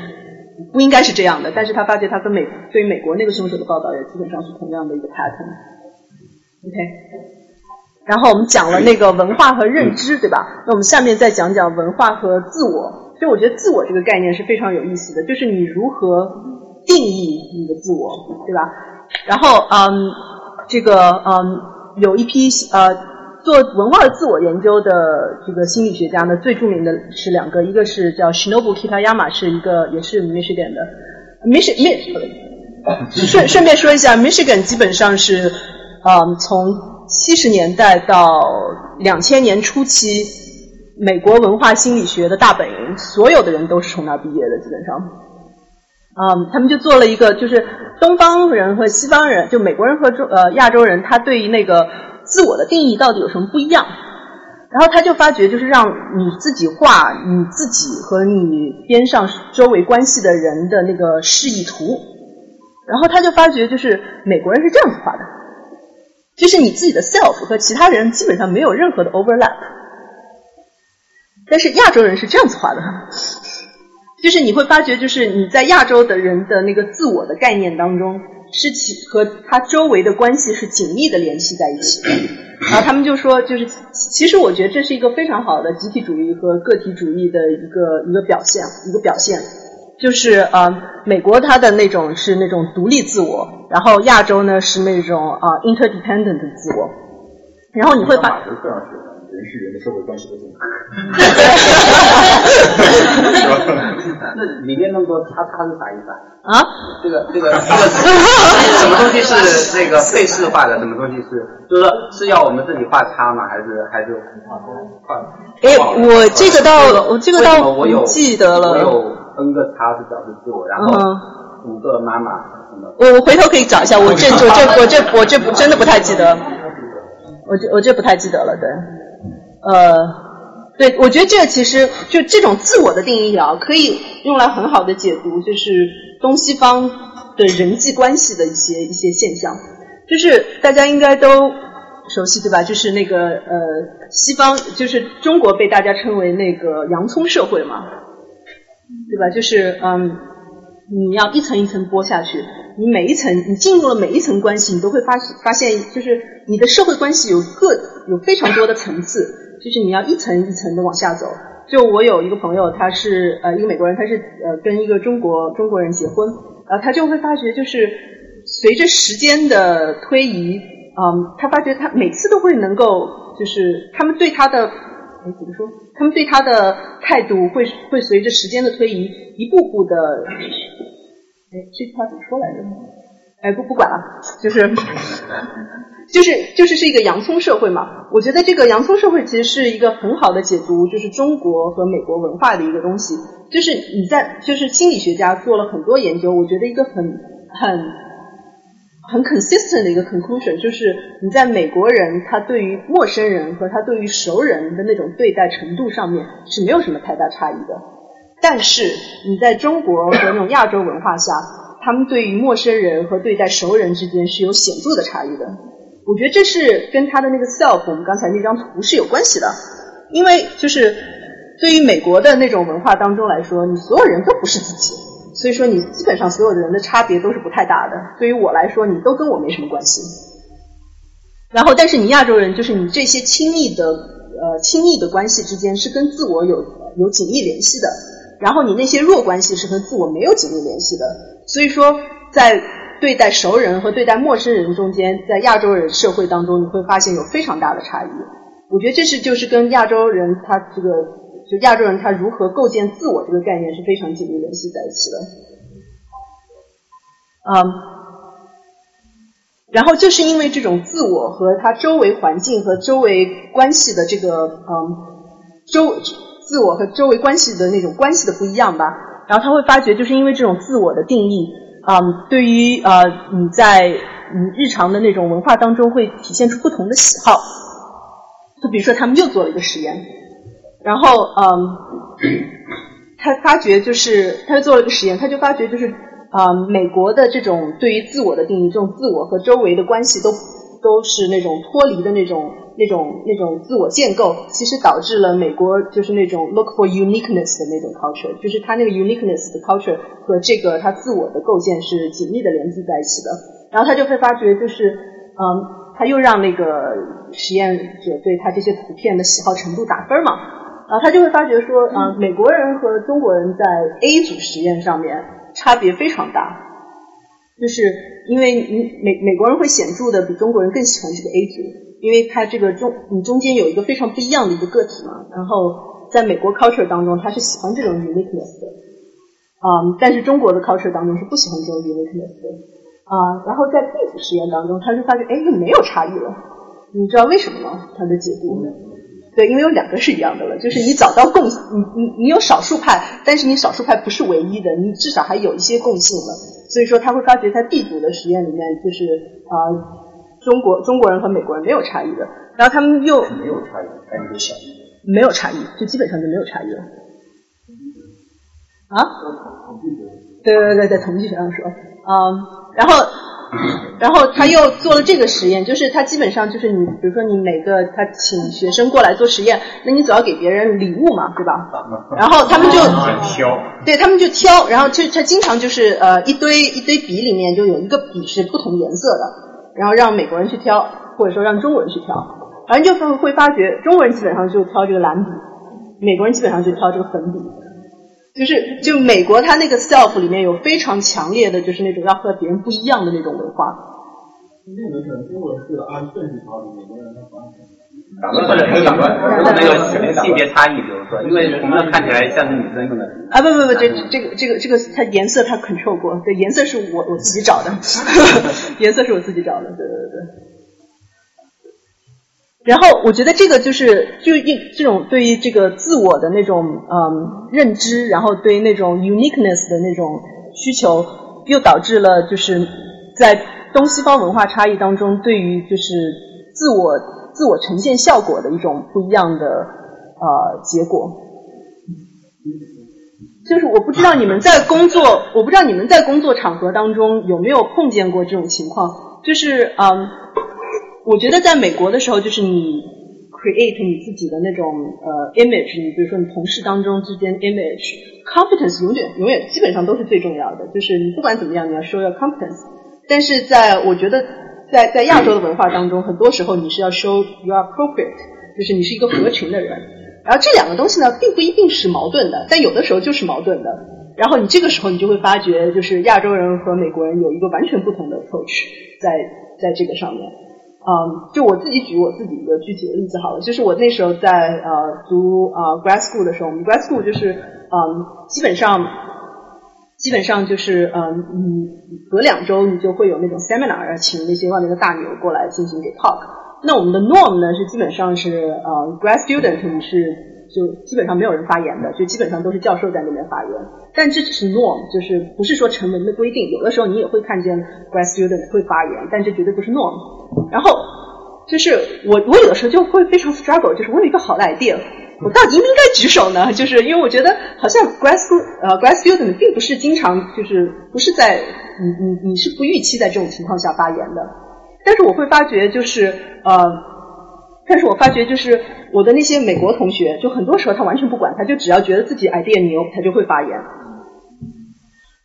不应该是这样的，但是他发觉他跟美对于美国那个凶手的报道也基本上是同样的一个 pattern。OK，然后我们讲了那个文化和认知，对吧？那我们下面再讲讲文化和自我。所以我觉得自我这个概念是非常有意思的，就是你如何定义你的自我，对吧？然后嗯，这个嗯，有一批呃做文化的自我研究的这个心理学家呢，最著名的是两个，一个是叫 Shinobu Kitayama，是一个也是 Michigan 的，Mich，Mich，顺顺便说一下，Michigan 基本上是嗯从七十年代到两千年初期，美国文化心理学的大本营，所有的人都是从那儿毕业的，基本上。嗯，他们就做了一个，就是东方人和西方人，就美国人和中呃亚洲人，他对于那个自我的定义到底有什么不一样？然后他就发觉，就是让你自己画你自己和你边上周围关系的人的那个示意图，然后他就发觉，就是美国人是这样子画的，就是你自己的 self 和其他人基本上没有任何的 overlap，但是亚洲人是这样子画的。就是你会发觉，就是你在亚洲的人的那个自我的概念当中，是其和他周围的关系是紧密的联系在一起的。然后他们就说，就是其实我觉得这是一个非常好的集体主义和个体主义的一个一个表现，一个表现。就是呃，美国它的那种是那种独立自我，然后亚洲呢是那种啊 interdependent 的自我。然后你会发。人是人的社会关系的总和。那里面那么多叉叉是啥意思啊？啊？这个这个这个 什么东西是那个被视化的？什么东西是？就是说是要我们自己画叉吗？还是还是画？哎，我这个倒我这个倒我有记得了。我有 N 个叉是表示自我，然后五个妈妈什么。我我回头可以找一下，我这我这我这我这不真的不太记得，我这我这不太记得了，对。呃，对，我觉得这个其实就这种自我的定义啊，可以用来很好的解读，就是东西方的人际关系的一些一些现象。就是大家应该都熟悉对吧？就是那个呃，西方就是中国被大家称为那个洋葱社会嘛，对吧？就是嗯，你要一层一层剥下去，你每一层你进入了每一层关系，你都会发发现，就是你的社会关系有各有非常多的层次。就是你要一层一层的往下走。就我有一个朋友，他是呃一个美国人，他是呃跟一个中国中国人结婚，呃他就会发觉，就是随着时间的推移，嗯，他发觉他每次都会能够，就是他们对他的，哎怎么说？他们对他的态度会会随着时间的推移，一步步的，哎这句话怎么说来着？哎不不管了，就是。就是就是是一个洋葱社会嘛，我觉得这个洋葱社会其实是一个很好的解读，就是中国和美国文化的一个东西。就是你在就是心理学家做了很多研究，我觉得一个很很很 consistent 的一个 conclusion，就是你在美国人他对于陌生人和他对于熟人的那种对待程度上面是没有什么太大差异的，但是你在中国和那种亚洲文化下，他们对于陌生人和对待熟人之间是有显著的差异的。我觉得这是跟他的那个 self，我们刚才那张图是有关系的，因为就是对于美国的那种文化当中来说，你所有人都不是自己，所以说你基本上所有的人的差别都是不太大的。对于我来说，你都跟我没什么关系。然后，但是你亚洲人，就是你这些亲密的呃亲密的关系之间是跟自我有有紧密联系的，然后你那些弱关系是和自我没有紧密联系的。所以说在。对待熟人和对待陌生人中间，在亚洲人社会当中，你会发现有非常大的差异。我觉得这是就是跟亚洲人他这个就亚洲人他如何构建自我这个概念是非常紧密联系在一起的。嗯，然后就是因为这种自我和他周围环境和周围关系的这个嗯周自我和周围关系的那种关系的不一样吧，然后他会发觉就是因为这种自我的定义。嗯，对于呃你在你日常的那种文化当中会体现出不同的喜好，就比如说他们又做了一个实验，然后嗯，他发觉就是他做了一个实验，他就发觉就是啊、美国的这种对于自我的定义，这种自我和周围的关系都都是那种脱离的那种那种那种自我建构，其实导致了美国就是那种 look for uniqueness 的那种 culture，就是它那个 uniqueness 的 culture 和这个它自我的构建是紧密的联系在一起的。然后他就会发觉，就是嗯，他又让那个实验者对他这些图片的喜好程度打分嘛。然后，他就会发觉说，啊，美国人和中国人在 A 组实验上面差别非常大，就是因为你美美国人会显著的比中国人更喜欢这个 A 组，因为他这个中你中间有一个非常不一样的一个个体嘛，然后在美国 culture 当中，他是喜欢这种 uniqueness 的，啊、但是中国的 culture 当中是不喜欢这种 uniqueness 的，啊、然后在 B 组实验当中，他就发觉，哎，又没有差异了，你知道为什么吗？他的解读。对，因为有两个是一样的了，就是你找到共，你你你有少数派，但是你少数派不是唯一的，你至少还有一些共性了。所以说他会发觉在 B 组的实验里面，就是啊、中国中国人和美国人没有差异的，然后他们又没有差异，小。没有差异，就基本上就没有差异了。啊？对对对在，统计学上说，嗯，然后然后他又做了这个实验，就是他基本上就是你，比如说你每个他请学生过来做实验，那你总要给别人礼物嘛，对吧？然后他们就挑，对他们就挑，然后就他经常就是呃一堆一堆笔里面就有一个笔是不同颜色的，然后让美国人去挑，或者说让中国人去挑，反正就会会发觉中国人基本上就挑这个蓝笔，美国人基本上就挑这个粉笔。就是就美国它那个 self 里面有非常强烈的就是那种要和别人不一样的那种文化，那个可能中国是按顺序挑的，美国人他不按。或者是有没有性别差异，比如说，因为红的看起来像是女生用的。啊不不不，这这个这个这个它颜色它 control 过，对颜色是我我自己找的，颜色是我自己找的，对对对对。然后我觉得这个就是就一这种对于这个自我的那种嗯认知，然后对于那种 uniqueness 的那种需求，又导致了就是在东西方文化差异当中，对于就是自我自我呈现效果的一种不一样的呃结果。就是我不知道你们在工作，我不知道你们在工作场合当中有没有碰见过这种情况，就是嗯，我觉得在美国的时候，就是你 create 你自己的那种呃 image，你比如说你同事当中之间 image，competence 永远永远基本上都是最重要的，就是你不管怎么样，你要 show your competence。但是在我觉得在在亚洲的文化当中，很多时候你是要 show you are appropriate，就是你是一个合群的人。然后这两个东西呢，并不一定是矛盾的，但有的时候就是矛盾的。然后你这个时候你就会发觉，就是亚洲人和美国人有一个完全不同的 approach 在在这个上面。嗯，就我自己举我自己一个具体的例子好了，就是我那时候在呃读呃 grad school 的时候，我们 grad school 就是嗯基本上基本上就是嗯你隔两周你就会有那种 seminar，请那些外面的大牛过来进行给 talk。那我们的 norm 呢是基本上是呃 grad student 你是就基本上没有人发言的，就基本上都是教授在那边发言。但这只是 norm，就是不是说成文的规定。有的时候你也会看见 grad student 会发言，但这绝对不是 norm。然后就是我我有的时候就会非常 struggle，就是我有一个好的 idea，我到底应不应该举手呢？就是因为我觉得好像 grad school 呃 grad student 并不是经常就是不是在你你你是不预期在这种情况下发言的。但是我会发觉，就是呃，但是我发觉就是我的那些美国同学，就很多时候他完全不管，他就只要觉得自己 idea 牛，他就会发言。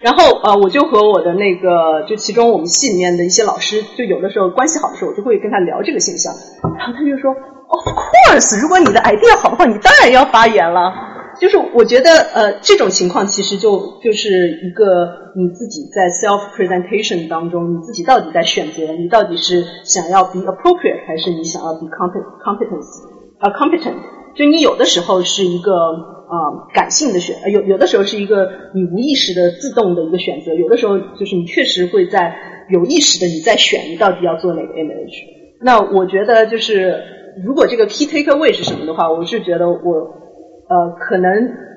然后呃，我就和我的那个，就其中我们系里面的一些老师，就有的时候关系好的时候，我就会跟他聊这个现象。然后他就说，Of course，如果你的 idea 好的话，你当然要发言了。就是我觉得呃，这种情况其实就就是一个你自己在 self presentation 当中，你自己到底在选择，你到底是想要 be appropriate，还是你想要 be compet competence 啊、competent？就你有的时候是一个、呃、感性的选，有有的时候是一个你无意识的自动的一个选择，有的时候就是你确实会在有意识的你在选，你到底要做哪个 image。那我觉得就是如果这个 key takeaway 是什么的话，我是觉得我。呃，可能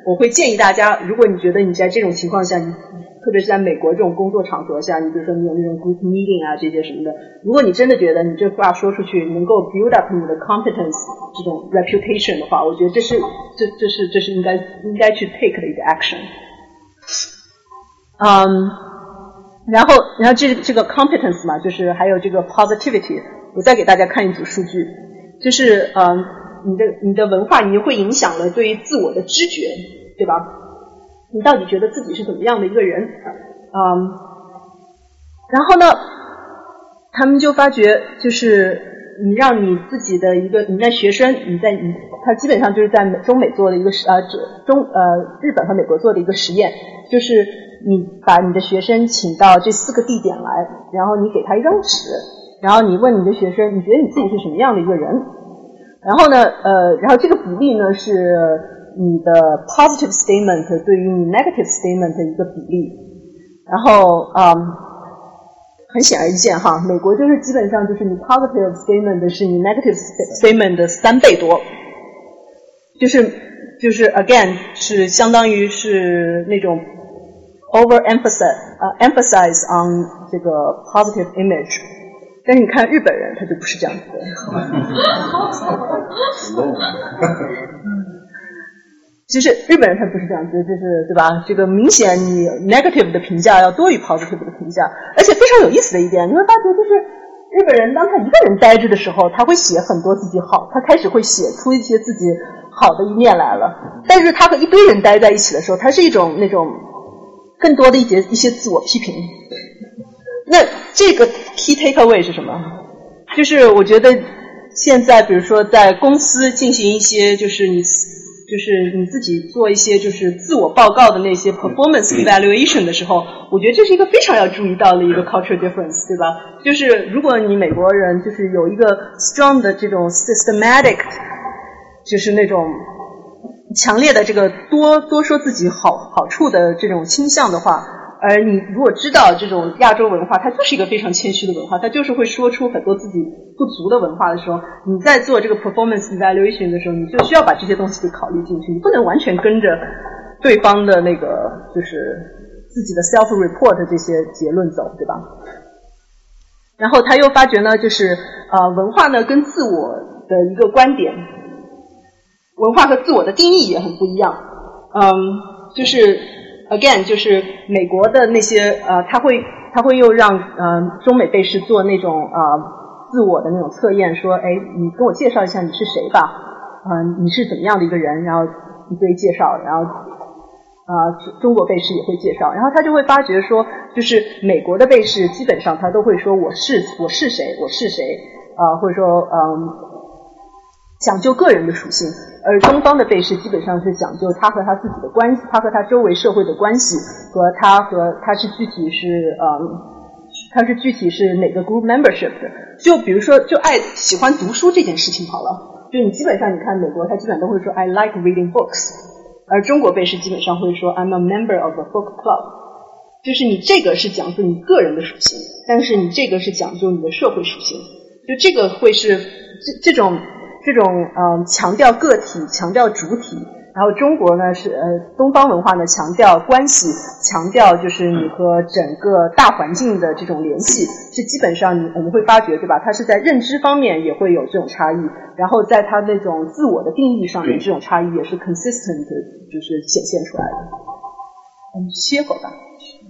我会建议大家，如果你觉得你在这种情况下，你特别是在美国这种工作场合下，你比如说你有那种 group meeting 啊这些什么的，如果你真的觉得你这话说出去能够 build up 你的 competence 这种 reputation 的话，我觉得这是这这是这是应该应该去 take 的一个 action。嗯，然后，然后这这个 competence 嘛，就是还有这个 positivity，我再给大家看一组数据，就是嗯，你的你的文化，你会影响了对于自我的知觉，对吧？你到底觉得自己是怎么样的一个人？嗯，然后呢，他们就发觉，就是你让你自己的一个你在学生，你在你他基本上就是在美中美做的一个实呃中呃日本和美国做的一个实验，就是你把你的学生请到这四个地点来，然后你给他一张纸，然后你问你的学生，你觉得你自己是什么样的一个人？然后呢，呃，然后这个比例呢是你的 positive statement 对于你 negative statement 的一个比例，然后嗯，很显而易见哈，美国就是基本上就是你 positive statement 是你 negative statement 的三倍多，就是就是 again 是相当于是那种 over emphasize 呃 emphasize on 这个 positive image。但是你看日本人，他就不是这样子的。其实日本人他不是这样子，就是对吧？这个明显你 negative 的评价要多于 positive 的评价，而且非常有意思的一点，你会发觉就是日本人当他一个人呆着的时候，他会写很多自己好，他开始会写出一些自己好的一面来了。但是他和一堆人待在一起的时候，他是一种那种更多的一些一些自我批评。那这个 key takeaway 是什么？就是我觉得现在，比如说在公司进行一些，就是你，就是你自己做一些就是自我报告的那些 performance evaluation 的时候，我觉得这是一个非常要注意到的一个 culture difference，对吧？就是如果你美国人就是有一个 strong 的这种 systematic，就是那种强烈的这个多多说自己好好处的这种倾向的话。而你如果知道这种亚洲文化，它就是一个非常谦虚的文化，它就是会说出很多自己不足的文化的时候，你在做这个 performance evaluation 的时候，你就需要把这些东西给考虑进去，你不能完全跟着对方的那个就是自己的 self report 这些结论走，对吧？然后他又发觉呢，就是呃文化呢跟自我的一个观点，文化和自我的定义也很不一样，嗯，就是。Again，就是美国的那些呃，他会他会又让呃中美被试做那种呃自我的那种测验，说哎，你跟我介绍一下你是谁吧，嗯，你是怎么样的一个人，然后一堆介绍，然后啊中国被试也会介绍，然后他就会发觉说，就是美国的被试基本上他都会说我是我是谁我是谁啊，或者说嗯。讲究个人的属性，而东方的背试基本上是讲究他和他自己的关系，他和他周围社会的关系，和他和他是具体是嗯，他是具体是哪个 group membership 的。就比如说，就爱喜欢读书这件事情好了，就你基本上你看美国，他基本都会说 I like reading books，而中国背试基本上会说 I'm a member of a book club，就是你这个是讲究你个人的属性，但是你这个是讲究你的社会属性，就这个会是这这种。这种嗯强调个体、强调主体，然后中国呢是呃东方文化呢强调关系，强调就是你和整个大环境的这种联系，是基本上你我们会发觉对吧？它是在认知方面也会有这种差异，然后在它那种自我的定义上面，这种差异也是 consistent，就是显现出来的。我们歇会儿吧。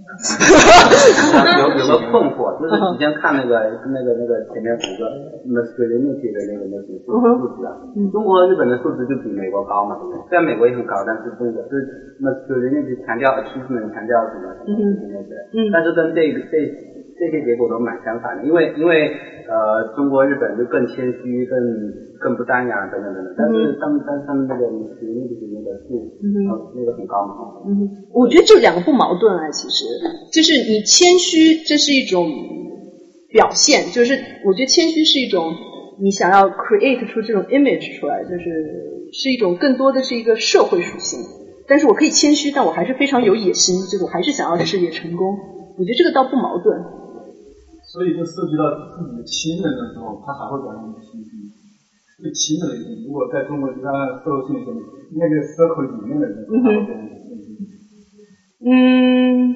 有有个困惑，就是之前看那个那个那个前面五个 masculinity 的那个那个数数字啊，中国日本的数字就比美国高嘛，虽然美国也很高，但是中国就是 masculinity 强调 achievement 强调什么什么那些，但是跟这个这这些结果都蛮相反的，因为因为呃中国日本就更谦虚更。更不张扬等等等等，但是他们但是他们那个那个那个是那个很高嘛。嗯，我觉得这两个不矛盾啊，其实就是你谦虚，这是一种表现，就是我觉得谦虚是一种你想要 create 出这种 image 出来，就是是一种更多的是一个社会属性。但是我可以谦虚，但我还是非常有野心，就是我还是想要事业成功。我觉得这个倒不矛盾。所以就涉及到自己的亲人的时候，他还会表现谦虚。最亲的人，如果在中国一般社会性里那个 circle 里面的人，嗯，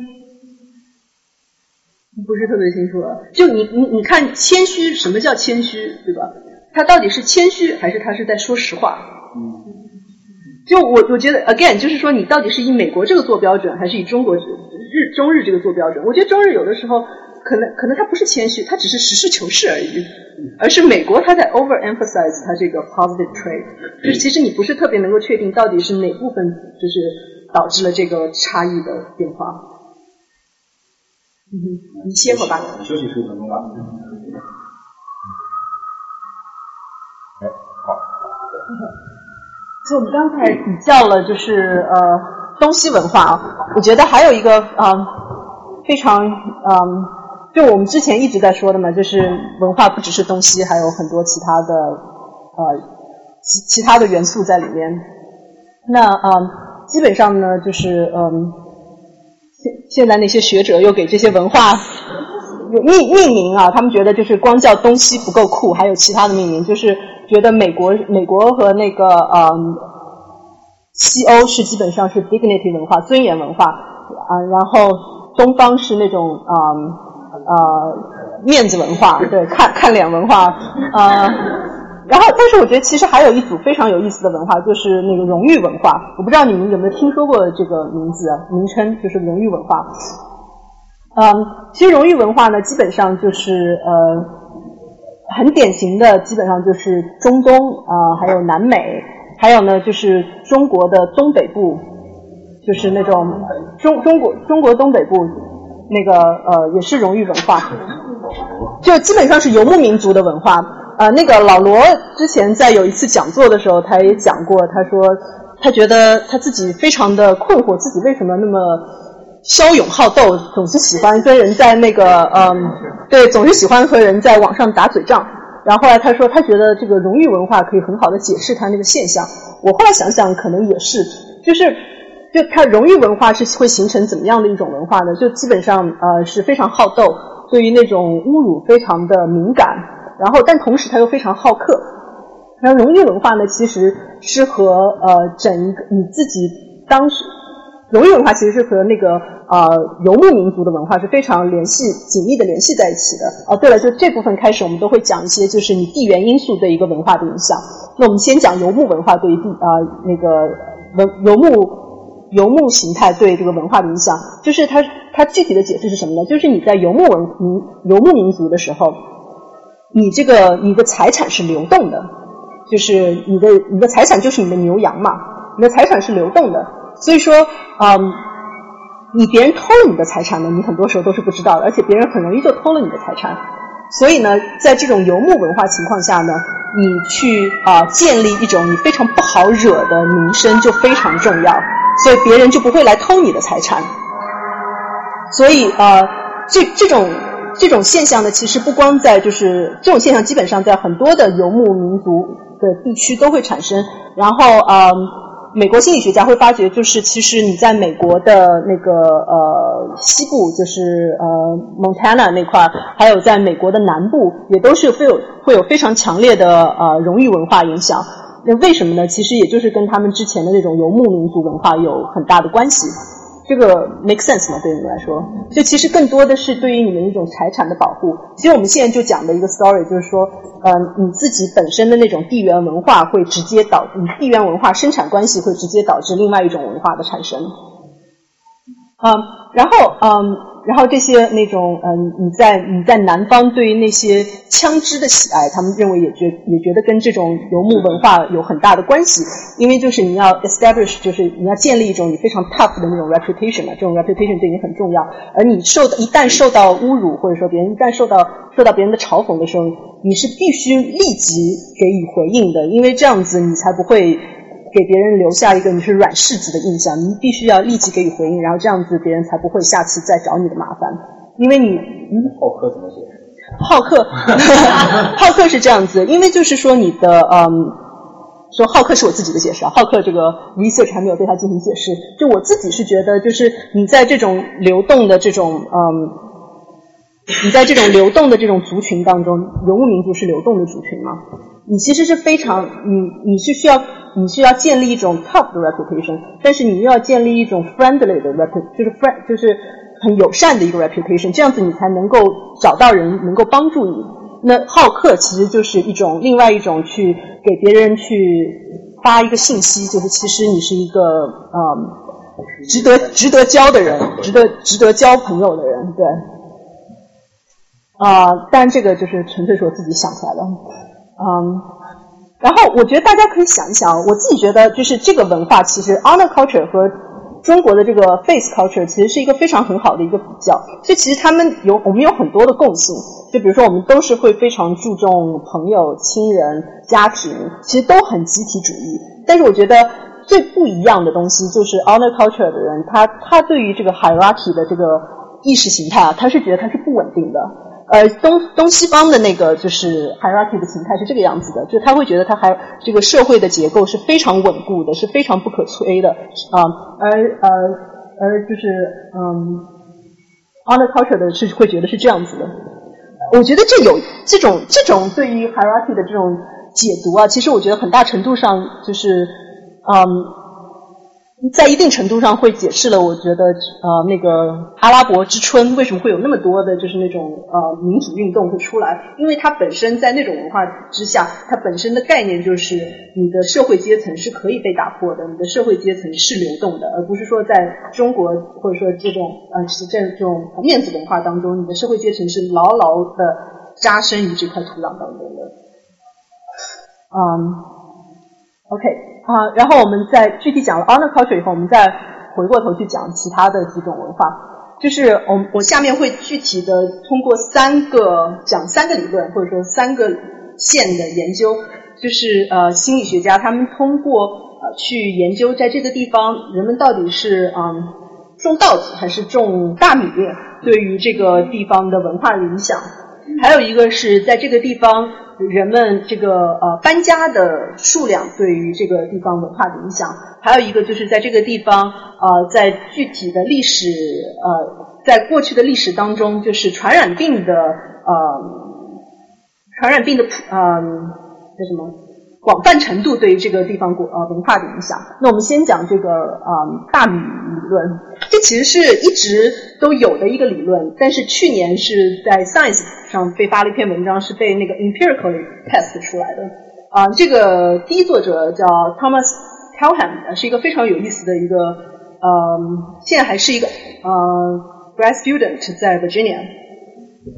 不是特别清楚啊。就你你你看谦虚，什么叫谦虚，对吧？他到底是谦虚，还是他是在说实话？就我我觉得，again，就是说你到底是以美国这个做标准，还是以中国日中日这个做标准。我觉得中日有的时候可能可能他不是谦虚，他只是实事求是而已，而是美国他在 overemphasize 他这个 positive trait，就是其实你不是特别能够确定到底是哪部分就是导致了这个差异的变化。嗯哼，你歇会儿吧。休息十五分钟吧。哎，好。就我们刚才比较了，就是呃东西文化啊，我觉得还有一个啊、呃、非常嗯，就我们之前一直在说的嘛，就是文化不只是东西，还有很多其他的呃其其他的元素在里面。那啊、呃，基本上呢，就是嗯，现现在那些学者又给这些文化 有命命名啊，他们觉得就是光叫东西不够酷，还有其他的命名，就是觉得美国美国和那个嗯西欧是基本上是 dignity 文化、尊严文化啊，然后东方是那种嗯呃面子文化，对，看看脸文化呃。然后，但是我觉得其实还有一组非常有意思的文化，就是那个荣誉文化。我不知道你们有没有听说过这个名字名称，就是荣誉文化。嗯，其实荣誉文化呢，基本上就是呃很典型的，基本上就是中东啊、呃，还有南美，还有呢就是中国的东北部，就是那种中中国中国东北部那个呃也是荣誉文化，就基本上是游牧民族的文化。呃，那个老罗之前在有一次讲座的时候，他也讲过，他说他觉得他自己非常的困惑，自己为什么那么骁勇好斗，总是喜欢跟人在那个嗯，对，总是喜欢和人在网上打嘴仗。然后后来他说，他觉得这个荣誉文化可以很好的解释他那个现象。我后来想想，可能也是，就是就他荣誉文化是会形成怎么样的一种文化呢？就基本上呃是非常好斗，对于那种侮辱非常的敏感。然后，但同时他又非常好客。然后，荣誉文化呢，其实是和呃整一个你自己当时荣誉文化其实是和那个呃游牧民族的文化是非常联系紧密的联系在一起的。哦，对了，就这部分开始，我们都会讲一些就是你地缘因素对一个文化的影响。那我们先讲游牧文化对于地啊、呃、那个文游牧游牧形态对这个文化的影响，就是它它具体的解释是什么呢？就是你在游牧文民游牧民族的时候。你这个你的财产是流动的，就是你的你的财产就是你的牛羊嘛，你的财产是流动的，所以说，嗯，你别人偷了你的财产呢，你很多时候都是不知道的，而且别人很容易就偷了你的财产，所以呢，在这种游牧文化情况下呢，你去啊、建立一种你非常不好惹的名声就非常重要，所以别人就不会来偷你的财产，所以呃，这这种。这种现象呢，其实不光在就是这种现象，基本上在很多的游牧民族的地区都会产生。然后，呃，美国心理学家会发觉，就是其实你在美国的那个呃西部，就是呃 Montana 那块儿，还有在美国的南部，也都是会有会有非常强烈的呃荣誉文化影响。那为什么呢？其实也就是跟他们之前的那种游牧民族文化有很大的关系。这个 make sense 吗？对你们来说，就其实更多的是对于你们一种财产的保护。其实我们现在就讲的一个 story，就是说，呃，你自己本身的那种地缘文化会直接导，你地缘文化生产关系会直接导致另外一种文化的产生。嗯，然后嗯，然后这些那种嗯，你在你在南方对于那些枪支的喜爱，他们认为也觉也觉得跟这种游牧文化有很大的关系，因为就是你要 establish，就是你要建立一种你非常 tough 的那种 reputation 嘛，这种 reputation 对你很重要，而你受一旦受到侮辱，或者说别人一旦受到受到别人的嘲讽的时候，你是必须立即给予回应的，因为这样子你才不会。给别人留下一个你是软柿子的印象，你必须要立即给予回应，然后这样子别人才不会下次再找你的麻烦。因为你，嗯，好客怎么解释？好客，好客是这样子，因为就是说你的，嗯，说好客是我自己的解释啊，好客这个 research 还没有对它进行解释。就我自己是觉得，就是你在这种流动的这种，嗯，你在这种流动的这种族群当中，游牧民族是流动的族群嘛，你其实是非常，你你是需要。你是要建立一种 tough 的 reputation，但是你又要建立一种 friendly 的 reputation，就是 friend 就是很友善的一个 reputation，这样子你才能够找到人能够帮助你。那好客其实就是一种另外一种去给别人去发一个信息，就是其实你是一个嗯值得值得交的人，值得值得交朋友的人，对。啊、当然这个就是纯粹是我自己想出来的，嗯。然后我觉得大家可以想一想，我自己觉得就是这个文化，其实 honor culture 和中国的这个 face culture 其实是一个非常很好的一个比较。所以其实他们有我们有很多的共性，就比如说我们都是会非常注重朋友、亲人、家庭，其实都很集体主义。但是我觉得最不一样的东西就是 honor culture 的人，他他对于这个 hierarchy 的这个意识形态啊，他是觉得它是不稳定的。呃，东东西方的那个就是 hierarchy 的形态是这个样子的，就他会觉得他还这个社会的结构是非常稳固的，是非常不可摧的啊、而呃而就是嗯，honor culture 的是会觉得是这样子的。我觉得这有这种这种对于 hierarchy 的这种解读啊，其实我觉得很大程度上就是嗯。在一定程度上会解释了，我觉得呃那个阿拉伯之春为什么会有那么多的就是那种呃民主运动会出来，因为它本身在那种文化之下，它本身的概念就是你的社会阶层是可以被打破的，你的社会阶层是流动的，而不是说在中国或者说这种呃是这这种面子文化当中，你的社会阶层是牢牢的扎深于这块土壤当中的。嗯，OK。啊，然后我们再具体讲了 honor culture 以后，我们再回过头去讲其他的几种文化。就是我我下面会具体的通过三个讲三个理论，或者说三个线的研究，就是呃心理学家他们通过呃去研究在这个地方人们到底是嗯种稻子还是种大米，对于这个地方的文化的影响。还有一个是在这个地方人们这个呃搬家的数量对于这个地方文化的影响，还有一个就是在这个地方呃在具体的历史呃在过去的历史当中，就是传染病的呃传染病的普呃叫什么广泛程度对于这个地方国呃文化的影响。那我们先讲这个呃大米理论，这其实是一直都有的一个理论，但是去年是在 Science 上被发了一篇文章，是被那个 empirically test 出来的。啊、这个第一作者叫 Thomas Calham，是一个非常有意思的一个呃，现在还是一个呃 grad student 在 Virginia。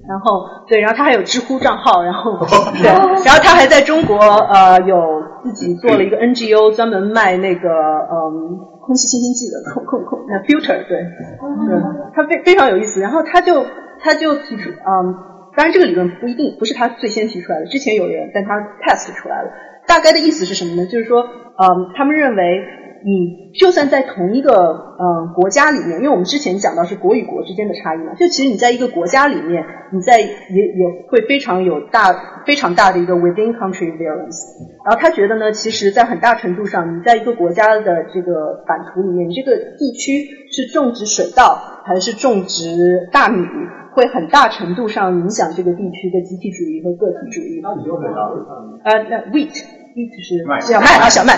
然后对，然后他还有知乎账号，然后 对，然后他还在中国呃有自己做了一个 NGO，专门卖那个嗯空气清新剂的空空空那 filter，对，对，他非非常有意思。然后他就他就提出嗯，当然这个理论不一定不是他最先提出来的，之前有人但他 test 出来了。大概的意思是什么呢？就是说嗯，他们认为。你就算在同一个嗯、呃、国家里面，因为我们之前讲到是国与国之间的差异嘛，就其实你在一个国家里面，你在也也会非常有大非常大的一个 within country variance。然后他觉得呢，其实，在很大程度上，你在一个国家的这个版图里面，你这个地区是种植水稻还是种植大米，会很大程度上影响这个地区的集体主义和个体主义。那你就很大呃，那 wheat。就是小麦啊，小麦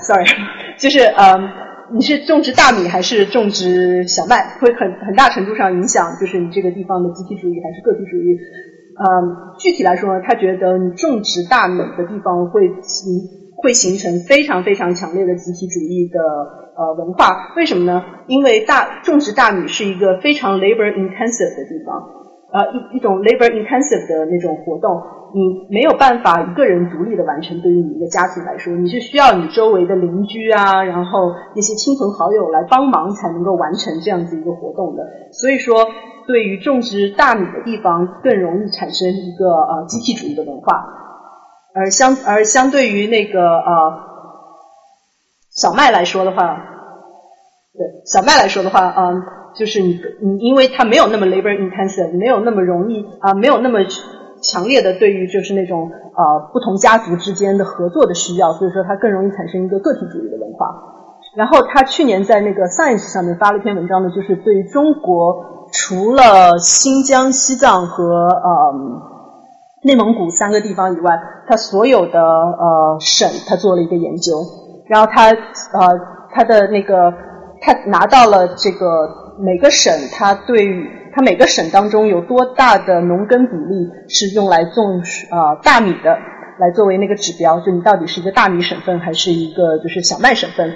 ，sorry，就是嗯，你是种植大米还是种植小麦，会很很大程度上影响，就是你这个地方的集体主义还是个体主义。嗯，具体来说呢，他觉得你种植大米的地方会形会形成非常非常强烈的集体主义的呃文化。为什么呢？因为大种植大米是一个非常 labor intensive 的地方，呃，一一种 labor intensive 的那种活动。你没有办法一个人独立的完成，对于你一个家庭来说，你是需要你周围的邻居啊，然后那些亲朋好友来帮忙才能够完成这样子一个活动的。所以说，对于种植大米的地方，更容易产生一个呃集体主义的文化，而相而相对于那个呃小麦来说的话，对小麦来说的话，嗯、就是你你因为它没有那么 labor intensive，没有那么容易啊、没有那么。强烈的对于就是那种呃不同家族之间的合作的需要，所以说它更容易产生一个个体主义的文化。然后他去年在那个 Science 上面发了一篇文章呢，就是对中国除了新疆、西藏和呃内蒙古三个地方以外，他所有的呃省他做了一个研究，然后他呃他的那个他拿到了这个每个省它对于它每个省当中有多大的农耕比例是用来种呃大米的，来作为那个指标，就你到底是一个大米省份还是一个就是小麦省份。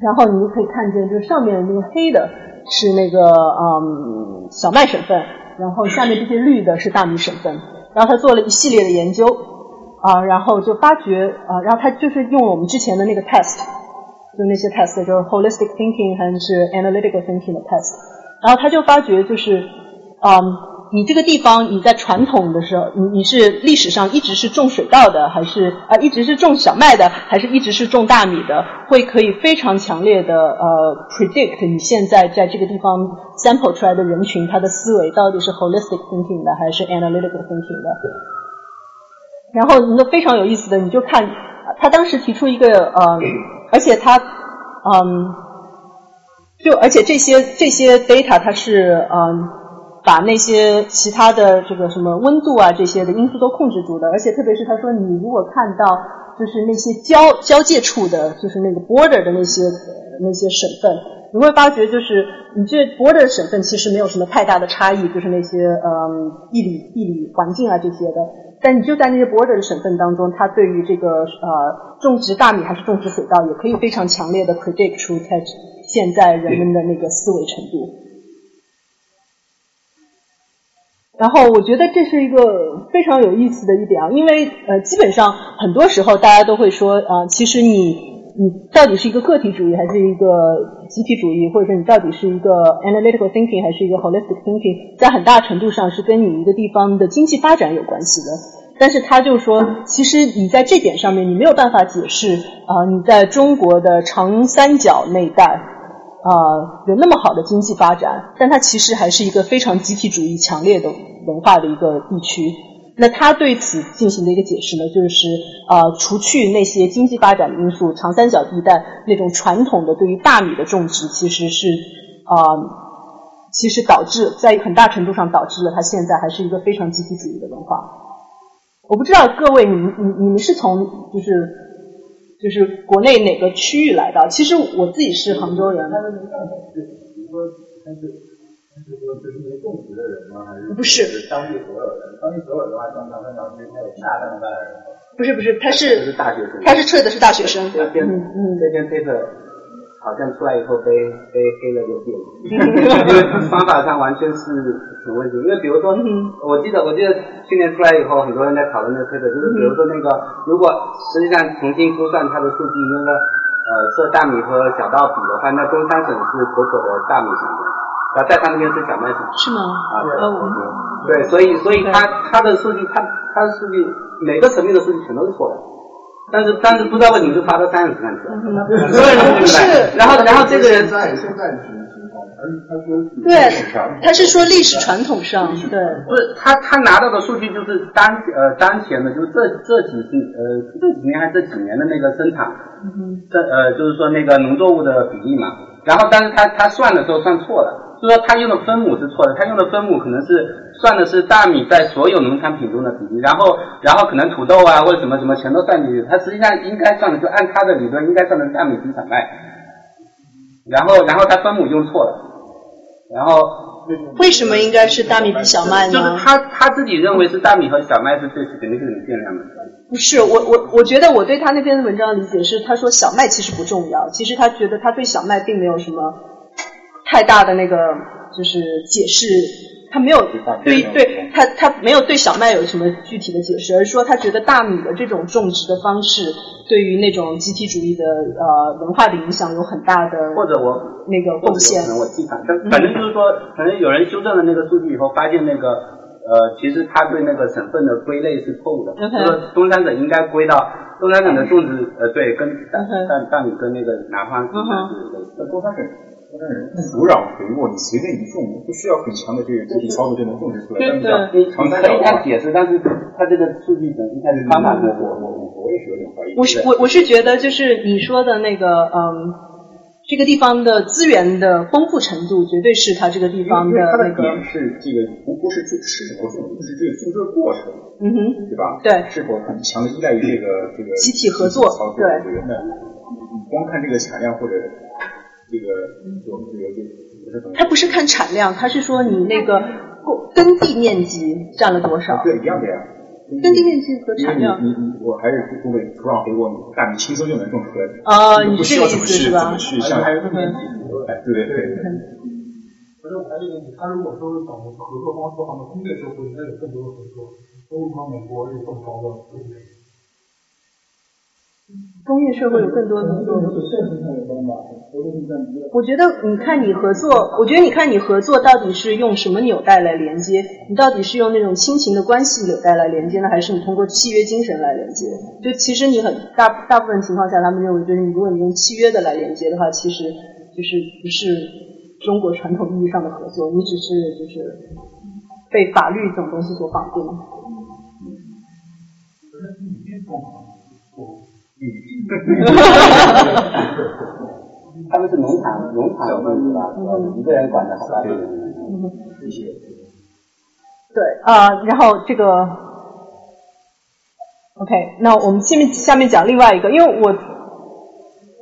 然后你就可以看见，就上面那个黑的是那个嗯小麦省份，然后下面这些绿的是大米省份。然后他做了一系列的研究啊，然后就发觉啊，然后他就是用我们之前的那个 test，就那些 test 就是 holistic thinking 还是 analytical thinking 的 test，然后他就发觉就是嗯。你这个地方，你在传统的时候，你你是历史上一直是种水稻的，还是啊一直是种小麦的，还是一直是种大米的？会可以非常强烈的呃 predict 你现在在这个地方 sample 出来的人群，他的思维到底是 holistic thinking 的还是 analytical thinking 的？然后一个非常有意思的，你就看他当时提出一个呃，而且他嗯，就而且这些这些 data 它是嗯。把那些其他的这个什么温度啊这些的因素都控制住的，而且特别是他说，你如果看到就是那些交交界处的，就是那个 border 的那些那些省份，你会发觉就是你这 border 省份其实没有什么太大的差异，就是那些嗯地理地理环境啊这些的，但你就在那些 border 的省份当中，它对于这个呃种植大米还是种植水稻，也可以非常强烈的 predict 出在现在人们的那个思维程度。然后我觉得这是一个非常有意思的一点啊，因为呃，基本上很多时候大家都会说啊，其实你你到底是一个个体主义还是一个集体主义，或者说你到底是一个 analytical thinking 还是一个 holistic thinking，在很大程度上是跟你一个地方的经济发展有关系的。但是他就说，其实你在这点上面你没有办法解释啊，你在中国的长三角那一带。啊，有那么好的经济发展，但它其实还是一个非常集体主义强烈的文化的一个地区。那他对此进行的一个解释呢，就是呃，除去那些经济发展的因素，长三角地带那种传统的对于大米的种植，其实是啊，其实导致在很大程度上导致了它现在还是一个非常集体主义的文化。我不知道各位，你你你们是从就是。就是国内哪个区域来的？其实我自己是杭州人。他是，说是，他是说就是那种植的人吗？还是不是当地所有人？当地所有人的话，像长三角区，他有大量的人。不是不是，他是大学生，他是吹的是大学生。这篇嗯，这篇 paper。好像出来以后被被黑了就变了，因为方法上完全是有问题。因为比如说，我记得我记得去年出来以后，很多人在讨论那个推特，就是比如说那个，如果实际上重新估算它的数据，那个呃，测大米和小稻比的话，那东三省是妥妥的大米省份，然后在他那边是小麦省。是吗？啊，对，对，所以所以他他的数据，他他的数据每个层面的数据全都是错的。但是但是不知道为什么就发到三十看去了，所以不是，然后然后这个人在现在什么情况？而他说对，他是说历史传统上对，不是他他拿到的数据就是当呃当前的，就是这这几十呃这几年还是这几年的那个生产，这呃就是说那个农作物的比例嘛，然后但是他他算的时候算错了。就说他用的分母是错的，他用的分母可能是算的是大米在所有农产品中的比例，然后然后可能土豆啊或者什么什么全都算进去，他实际上应该算的就按他的理论应该算的是大米比小麦，然后然后他分母用错了，然后为什么应该是大米比小麦呢？就是他他自己认为是大米和小麦是最肯定是有变量的。不是我我我觉得我对他那篇文章的理解是，他说小麦其实不重要，其实他觉得他对小麦并没有什么。太大的那个就是解释，他没有对对他他没有对小麦有什么具体的解释，而是说他觉得大米的这种种植的方式对于那种集体主义的呃文化的影响有很大的或者我那个贡献。可能我记反正反正就是说，可能有人修正了那个数据以后，发现那个呃，其实他对那个省份的归类是错误的，说东三省应该归到东三省的种植呃对跟大大大米跟那个南方是类似的。东三省。土壤肥沃，你随便一种，不需要很强的这个集体操作就能种植出来。对对，长三角他解释，但是他这个数据本身开始方法，我我我我也是有点怀疑。我是我我是觉得就是你说的那个嗯，这个地方的资源的丰富程度，绝对是它这个地方的那个。点是这个不不是种是什么种，是这个种植过程，嗯哼，对吧？对，是否很强的依赖于这个这个集体合作？对，那你光看这个产量或者。这个就这个就不是很。他不是看产量，它是说你那个耕耕地面积占了多少？对，一样的呀。耕地面积和产量你你你我还是不会土壤肥沃，你大米轻松就能种出来。啊你这个意思是吧去怎么去像还有个问题，哎，对对对对。可是我还有一个问题，他如果说是找合作方式的话，那工业社会应该有更多的合作，欧盟和美国有更高的水平。工业社会有更多的。我觉得，你看你合作，我觉得你看你合作到底是用什么纽带来连接？你到底是用那种亲情的关系纽带来连接呢，还是你通过契约精神来连接？就其实你很大大部分情况下，他们认为就是你如果你用契约的来连接的话，其实就是不是中国传统意义上的合作，你只是就是被法律这种东西所绑定。他们是农场农场的问题吧，一个人管的好大的。对啊、然后这个，OK，那我们下面下面讲另外一个，因为我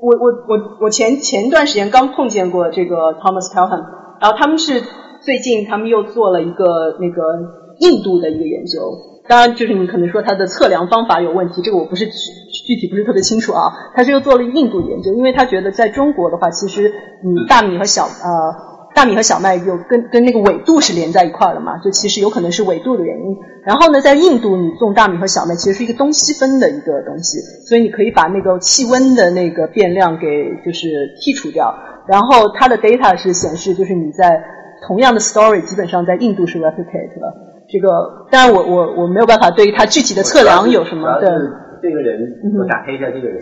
我我我我前前段时间刚碰见过这个 Thomas Pelham，然后他们是最近他们又做了一个那个印度的一个研究，当然就是你可能说它的测量方法有问题，这个我不是具具体不是特别清楚啊，他是又做了印度研究，因为他觉得在中国的话，其实嗯大米和小呃。大米和小麦有跟跟那个纬度是连在一块儿的嘛，就其实有可能是纬度的原因。然后呢，在印度你种大米和小麦其实是一个东西分的一个东西，所以你可以把那个气温的那个变量给就是剔除掉。然后它的 data 是显示，就是你在同样的 story 基本上在印度是 replicate 的。这个当然我我我没有办法对于它具体的测量有什么对。这个人，我打黑一下这个人。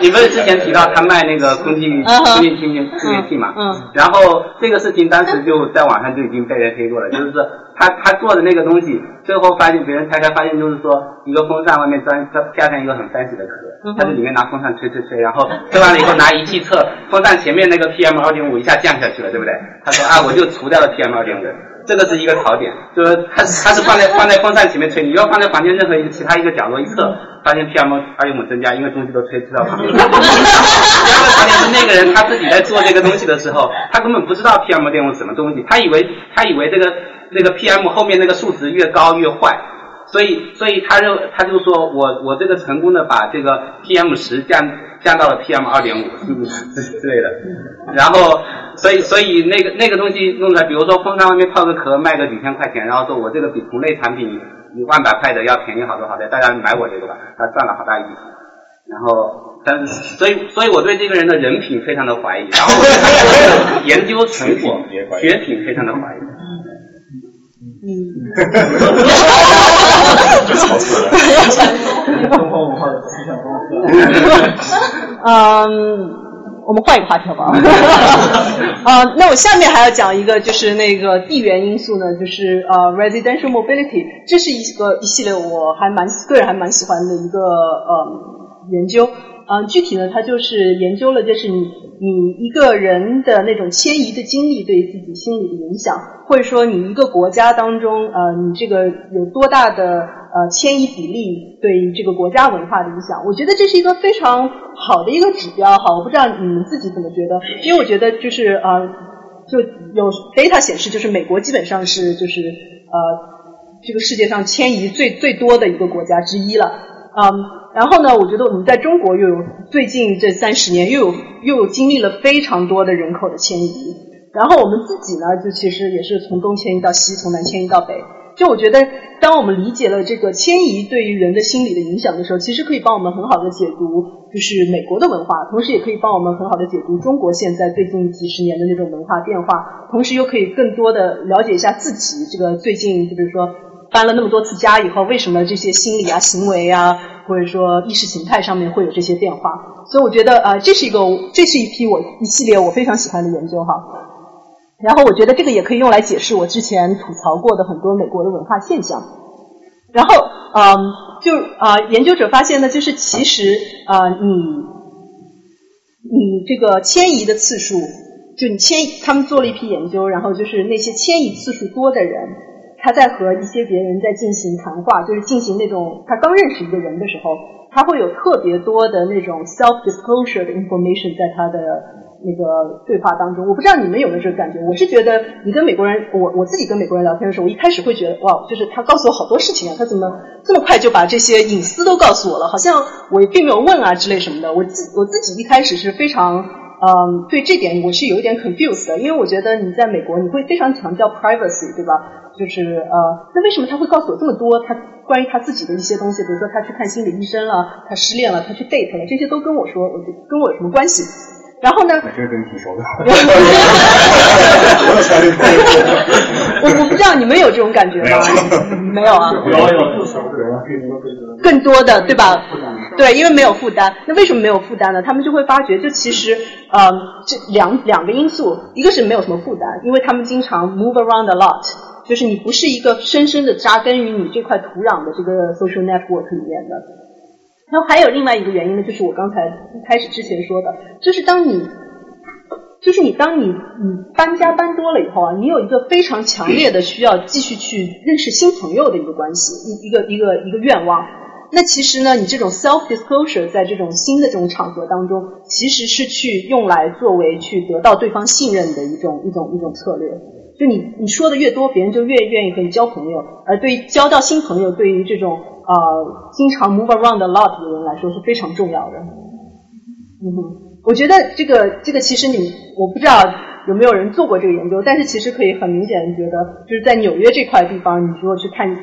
你不是之前提到他卖那个空气空气清新清洁剂嘛？嗯。然后这个事情当时就在网上就已经被人黑过了，就是说他他做的那个东西，最后发现别人拆开发现就是说一个风扇外面装加上一个很 fancy 的壳，他在里面拿风扇吹吹吹，然后吹完了以后拿仪器测风扇前面那个 PM 二点五一下降下去了，对不对？他说啊，我就除掉了 PM 二点五。这个是一个槽点，就是它它是放在放在风扇前面吹，你要放在房间任何一个其他一个角落一测，发现 PM 二点五增加，因为东西都吹吹到旁边。第二个槽点是那个人他自己在做这个东西的时候，他根本不知道 PM 二点五什么东西，他以为他以为这个那个 PM 后面那个数值越高越坏，所以所以他就他就说我我这个成功的把这个 PM 十降降到了 PM 二点五之 之类的，然后。所以，所以那个那个东西弄出来，比如说风扇外面套个壳，卖个几千块钱，然后说我这个比同类产品一万百块的要便宜好多好多，大家买我这个吧，他赚了好大一笔。然后，但是，所以，所以我对这个人的人品非常的怀疑，然后研究成果 学品非常的怀疑。嗯。中华文化的思想方式。嗯。我们换一个话题好不好？啊，那我下面还要讲一个，就是那个地缘因素呢，就是呃，residential mobility，这是一个一系列我还蛮个人还蛮喜欢的一个呃研究。啊、具体呢，它就是研究了，就是你你一个人的那种迁移的经历对自己心理的影响，或者说你一个国家当中，呃，你这个有多大的呃迁移比例对于这个国家文化的影响？我觉得这是一个非常好的一个指标哈。我不知道你们自己怎么觉得，因为我觉得就是呃，就有 data 显示，就是美国基本上是就是呃这个世界上迁移最最多的一个国家之一了。嗯，然后呢，我觉得我们在中国又有最近这三十年又有又有经历了非常多的人口的迁移，然后我们自己呢，就其实也是从东迁移到西，从南迁移到北。就我觉得，当我们理解了这个迁移对于人的心理的影响的时候，其实可以帮我们很好的解读，就是美国的文化，同时也可以帮我们很好的解读中国现在最近几十年的那种文化变化，同时又可以更多的了解一下自己这个最近，就比如说。搬了那么多次家以后，为什么这些心理啊、行为啊，或者说意识形态上面会有这些变化？所以我觉得呃，这是一个这是一批我一系列我非常喜欢的研究哈。然后我觉得这个也可以用来解释我之前吐槽过的很多美国的文化现象。然后嗯，就啊、呃，研究者发现呢，就是其实啊、呃，你你这个迁移的次数，就你迁他们做了一批研究，然后就是那些迁移次数多的人。他在和一些别人在进行谈话，就是进行那种他刚认识一个人的时候，他会有特别多的那种 self disclosure 的 information 在他的那个对话当中。我不知道你们有没有这个感觉？我是觉得你跟美国人，我我自己跟美国人聊天的时候，我一开始会觉得哇，就是他告诉我好多事情啊，他怎么这么快就把这些隐私都告诉我了？好像我并没有问啊之类什么的。我自我自己一开始是非常。嗯，对这点我是有一点 confused 的，因为我觉得你在美国你会非常强调 privacy，对吧？就是呃，那为什么他会告诉我这么多他关于他自己的一些东西？比如说他去看心理医生了，他失恋了，他去 date 了，这些都跟我说，我跟我有什么关系？然后呢？这个跟你挺熟的。我 我不知道你们有这种感觉吗？没有啊。有有更多的对吧？对，因为没有负担。那为什么没有负担呢？他们就会发觉，就其实呃，这两两个因素，一个是没有什么负担，因为他们经常 move around a lot，就是你不是一个深深的扎根于你这块土壤的这个 social network 里面的。然后还有另外一个原因呢，就是我刚才一开始之前说的，就是当你，就是你当你你搬家搬多了以后啊，你有一个非常强烈的需要继续去认识新朋友的一个关系，一一个一个一个愿望。那其实呢，你这种 self disclosure 在这种新的这种场合当中，其实是去用来作为去得到对方信任的一种一种一种策略。就你你说的越多，别人就越愿意和你交朋友。而对于交到新朋友，对于这种呃经常 move around a lot 的人来说是非常重要的。嗯哼，我觉得这个这个其实你我不知道有没有人做过这个研究，但是其实可以很明显的觉得，就是在纽约这块地方，你如果去看你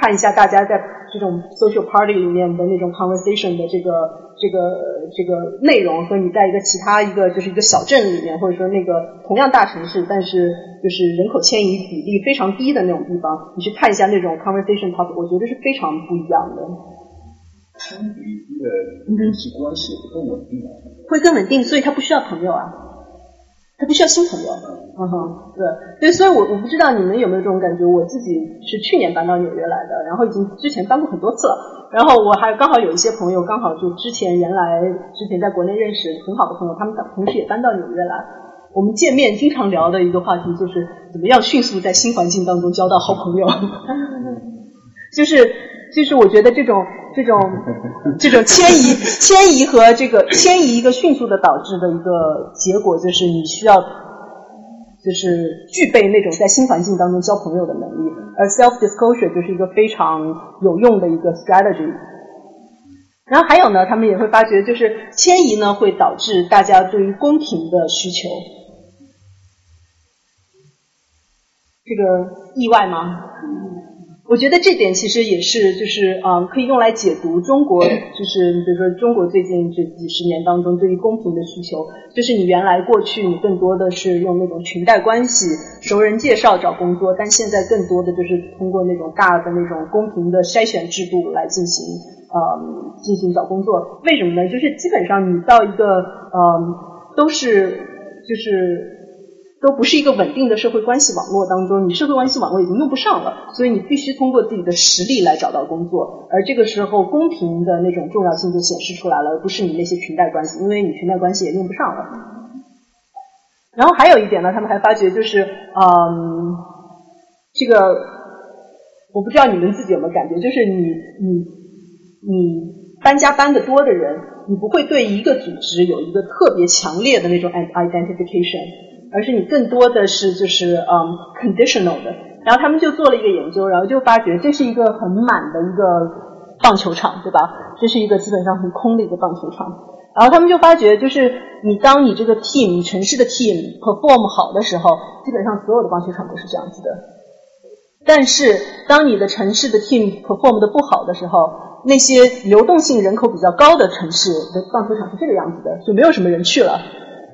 看一下大家在这种 social party 里面的那种 conversation 的这个。这个这个内容和你在一个其他一个就是一个小镇里面，或者说那个同样大城市，但是就是人口迁移比例非常低的那种地方，你去看一下那种 conversation topic，我觉得是非常不一样的。迁移比例低的人际关系会更稳定，会更稳定，所以他不需要朋友啊。他不需要新朋友，嗯哼，对，对，所以，我我不知道你们有没有这种感觉。我自己是去年搬到纽约来的，然后已经之前搬过很多次了。然后我还刚好有一些朋友，刚好就之前原来之前在国内认识很好的朋友，他们同时也搬到纽约来。我们见面经常聊的一个话题就是怎么样迅速在新环境当中交到好朋友，就是就是我觉得这种。这种这种迁移迁移和这个迁移一个迅速的导致的一个结果，就是你需要就是具备那种在新环境当中交朋友的能力，而 self disclosure 就是一个非常有用的一个 strategy。然后还有呢，他们也会发觉，就是迁移呢会导致大家对于公平的需求，这个意外吗？我觉得这点其实也是，就是嗯，可以用来解读中国，就是比如说中国最近这几十年当中对于公平的需求，就是你原来过去你更多的是用那种裙带关系、熟人介绍找工作，但现在更多的就是通过那种大的那种公平的筛选制度来进行，嗯，进行找工作。为什么呢？就是基本上你到一个，嗯，都是就是。都不是一个稳定的社会关系网络当中，你社会关系网络已经用不上了，所以你必须通过自己的实力来找到工作。而这个时候，公平的那种重要性就显示出来了，而不是你那些裙带关系，因为你裙带关系也用不上了。然后还有一点呢，他们还发觉就是，嗯，这个我不知道你们自己有没有感觉，就是你你你搬家搬的多的人，你不会对一个组织有一个特别强烈的那种 identification。而是你更多的是就是嗯 conditional 的，然后他们就做了一个研究，然后就发觉这是一个很满的一个棒球场，对吧？这是一个基本上很空的一个棒球场，然后他们就发觉，就是你当你这个 team 城市的 team perform 好的时候，基本上所有的棒球场都是这样子的。但是当你的城市的 team perform 的不好的时候，那些流动性人口比较高的城市的棒球场是这个样子的，就没有什么人去了。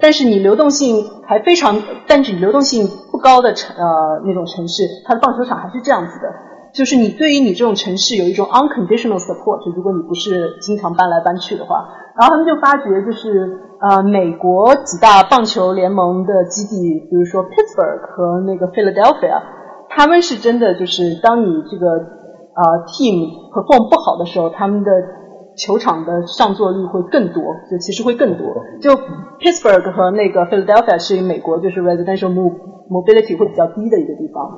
但是你流动性还非常，但是你流动性不高的城呃那种城市，它的棒球场还是这样子的，就是你对于你这种城市有一种 unconditional support，如果你不是经常搬来搬去的话，然后他们就发觉就是呃美国几大棒球联盟的基地，比如说 Pittsburgh 和那个 Philadelphia，他们是真的就是当你这个呃 team perform 不好的时候，他们的球场的上座率会更多，就其实会更多。就 Pittsburgh 和那个 Philadelphia 是美国就是 residential mobility 会比较低的一个地方。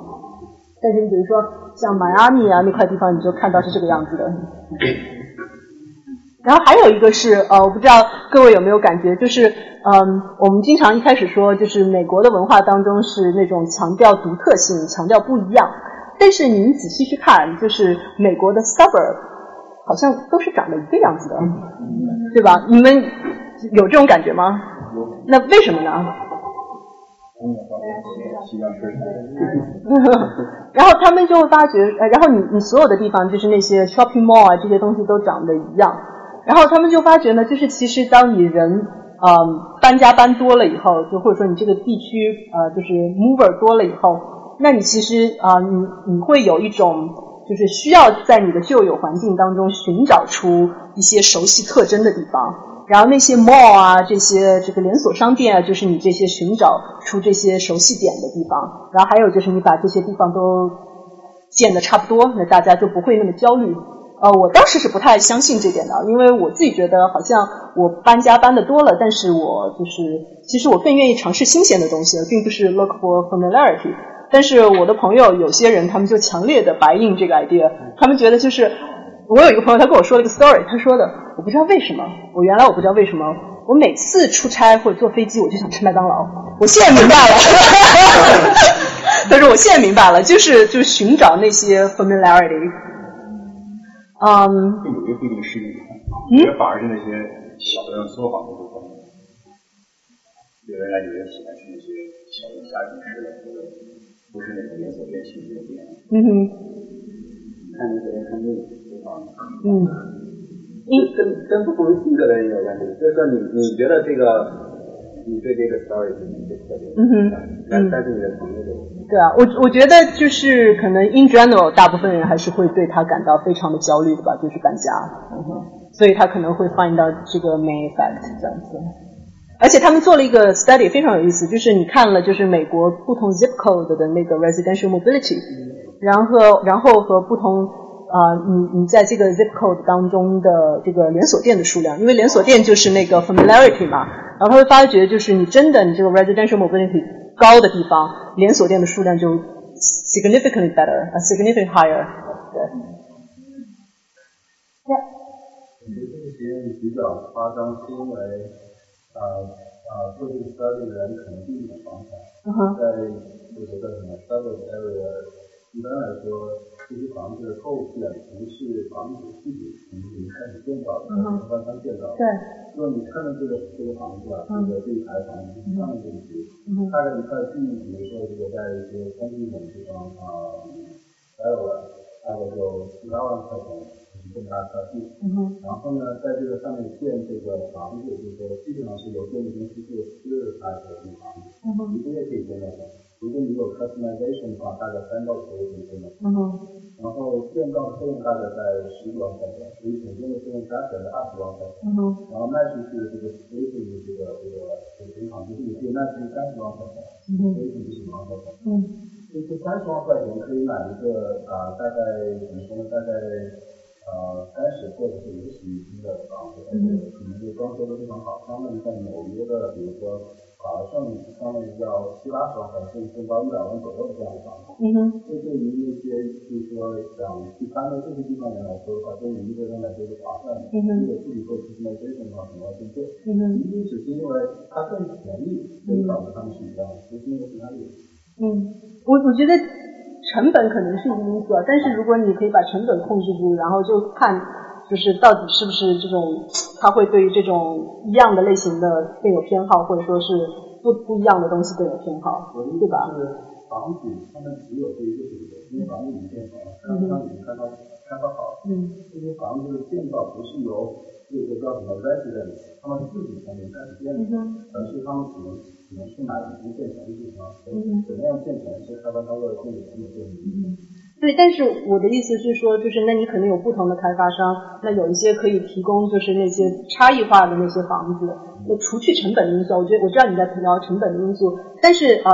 但是你比如说像迈阿密啊那块地方，你就看到是这个样子的。然后还有一个是呃，我不知道各位有没有感觉，就是嗯，我们经常一开始说，就是美国的文化当中是那种强调独特性、强调不一样，但是您仔细去看，就是美国的 suburb 好像都是长得一个样子的，对吧？你们有这种感觉吗？那为什么呢？然后他们就会发觉，呃，然后你你所有的地方就是那些 shopping mall 啊，这些东西都长得一样。然后他们就发觉呢，就是其实当你人呃搬家搬多了以后，就或者说你这个地区呃就是 mover 多了以后，那你其实啊、你你会有一种就是需要在你的旧有环境当中寻找出一些熟悉特征的地方。然后那些 mall 啊，这些这个连锁商店啊，就是你这些寻找出这些熟悉点的地方。然后还有就是你把这些地方都建的差不多，那大家就不会那么焦虑。呃，我当时是不太相信这点的，因为我自己觉得好像我搬家搬的多了，但是我就是其实我更愿意尝试新鲜的东西，而并不是 look for familiarity。但是我的朋友有些人他们就强烈的白印这个 idea，他们觉得就是我有一个朋友他跟我说了一个 story，他说的我不知道为什么，我原来我不知道为什么，我每次出差或者坐飞机我就想吃麦当劳，我现在明白了。他说我现在明白了，就是就是寻找那些 familiarity。嗯，这有一个不一定适用，纽约反而是那些小的作坊的部分。有人来有人喜欢吃那些小的家庭式的，或者不是那种连锁店性质的店。嗯哼，看那个人看那个地方，嗯，跟跟不同性格的人有关系。就是说你你觉得这个，你对这个 story 是特别，嗯哼但但是你的朋友就对啊，我我觉得就是可能 in general 大部分人还是会对他感到非常的焦虑的吧，就是搬家，嗯哼，所以他可能会 find 到这个 main effect 这样子。而且他们做了一个 study 非常有意思，就是你看了就是美国不同 zip code 的那个 residential mobility，然后然后和不同啊、你你在这个 zip code 当中的这个连锁店的数量，因为连锁店就是那个 familiarity 嘛，然后他会发觉就是你真的你这个 residential mobility 高的地方，连锁店的数量就 significantly better，啊 significantly higher，对。我觉得这个实验比较夸张，是因为呃呃做这个 study 的人可能并不懂房产，在这个叫什么 suburb area，一般来说这些房子的构建不是房子自己从零开始建造的，嗯哼是官方建造的。对，如果你看到这个这个房子啊，这个这一排房子上面这一区，嗯哼大概一块地，比如说如果在一些风景这种地方啊，待了大概就七八万块钱，就是这么大块地。嗯然后呢，在这个上面建这个房子，就是说基本上是由建筑公司做私来的这个房子，嗯哼一个月可以建到的。如果你有 customization 的话，大概三到四个月可以建到。嗯哼然后建造的费用大概在十几万块钱，所以总共的费用加起来是二十万块钱。嗯哼然后卖出去的这个 station 的这个这个这个平房就是你可以卖出去三十万块钱嗯哼，station 是十万块钱。嗯这这三十万块钱可以买一个啊、大概怎么说呢？大概呃三十或者是五十一平的房子，而且可能就装修的非常好。他们在纽约的，比如说华盛他们要七八十万块钱，甚至到一百万左右的这样的房子。嗯哼这对于那些就是说想去搬到这些地方人来说的话，对于一个人来说是划算的。嗯哼如果自己做 customization 的话，可能要更贵。嗯哼仅仅只是因为它更便宜，所以导致他们是一样的，不是因为其他原因。嗯，我我觉得成本可能是一个因素啊，但是如果你可以把成本控制住，然后就看就是到底是不是这种他会对于这种一样的类型的更有偏好，或者说是不不一样的东西更有偏好，对吧？是，房子他们只有这一个选择，因为房子已经建好了，商商已经开发开发好了。嗯这些房子的建造不是由这个叫什么 residents 他们自己从零开始建的，而是他们只能只能去买已经建成的地方，怎么样建成是开发商为了建成的建议。对，但是我的意思是说，就是那你可能有不同的开发商，那有一些可以提供就是那些差异化的那些房子，那除去成本因素，我觉得我知道你在聊成本的因素，但是呃，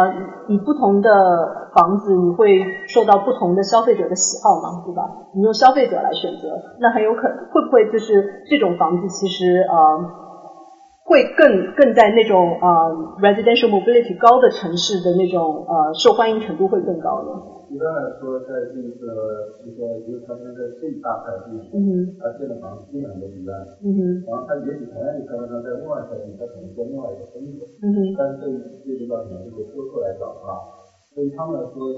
你不同的房子你会受到不同的消费者的喜好嘛，对吧？你用消费者来选择，那很有可能会不会就是这种房子其实呃。会更更在那种呃 residential mobility 高的城市的那种呃受欢迎程度会更高呢？一般来说，在这个就说，比如他现在这一大块地，嗯他建的房子基本上都一样，嗯哼。然后他也许同样一个开发商在另外一块地，他可能做另外一个风格，嗯哼。但是这这就到可能这个顾客来找啊，对于他们来说，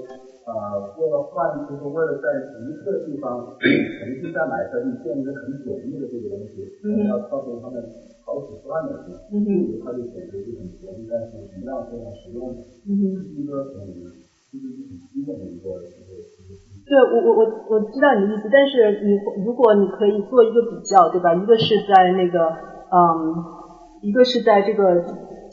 呃，为了换，就是为了在一个地方重新再买一块地，建一个很简易的这个东西，可能要操作他们好几十万美金，嗯哼所以他就选择一个很便宜，但是质量非常实用的，嗯哼。这是一个很就是很基本的一个一个一个。对我我我我知道你的意思，但是你如果你可以做一个比较，对吧？一个是在那个嗯，一个是在这个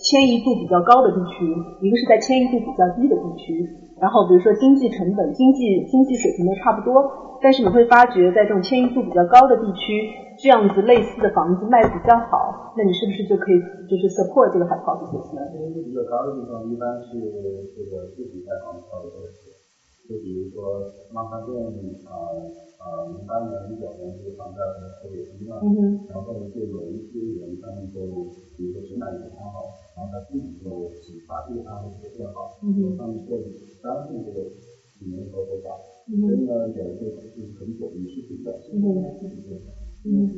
迁移度比较高的地区，一个是在迁移度比较低的地区。然后比如说经济成本、经济经济水平都差不多，但是你会发觉在这种迁移度比较高的地区，这样子类似的房子卖的比较好，那你是不是就可以就是 support 这个 hypothesis 呢？因为比较高的地方一般是这个自己在房子靠的多一些，就比如说曼哈顿啊啊零八年、零九年这个房价可能特别低嘛，然后就有一些人他们就比如说质量也很好，然后他自己就只把这个摊位做得更好，嗯哼他们做相信这个里面都多高，嗯哼所以呢有一个就是很久也是比较嗯哼嗯。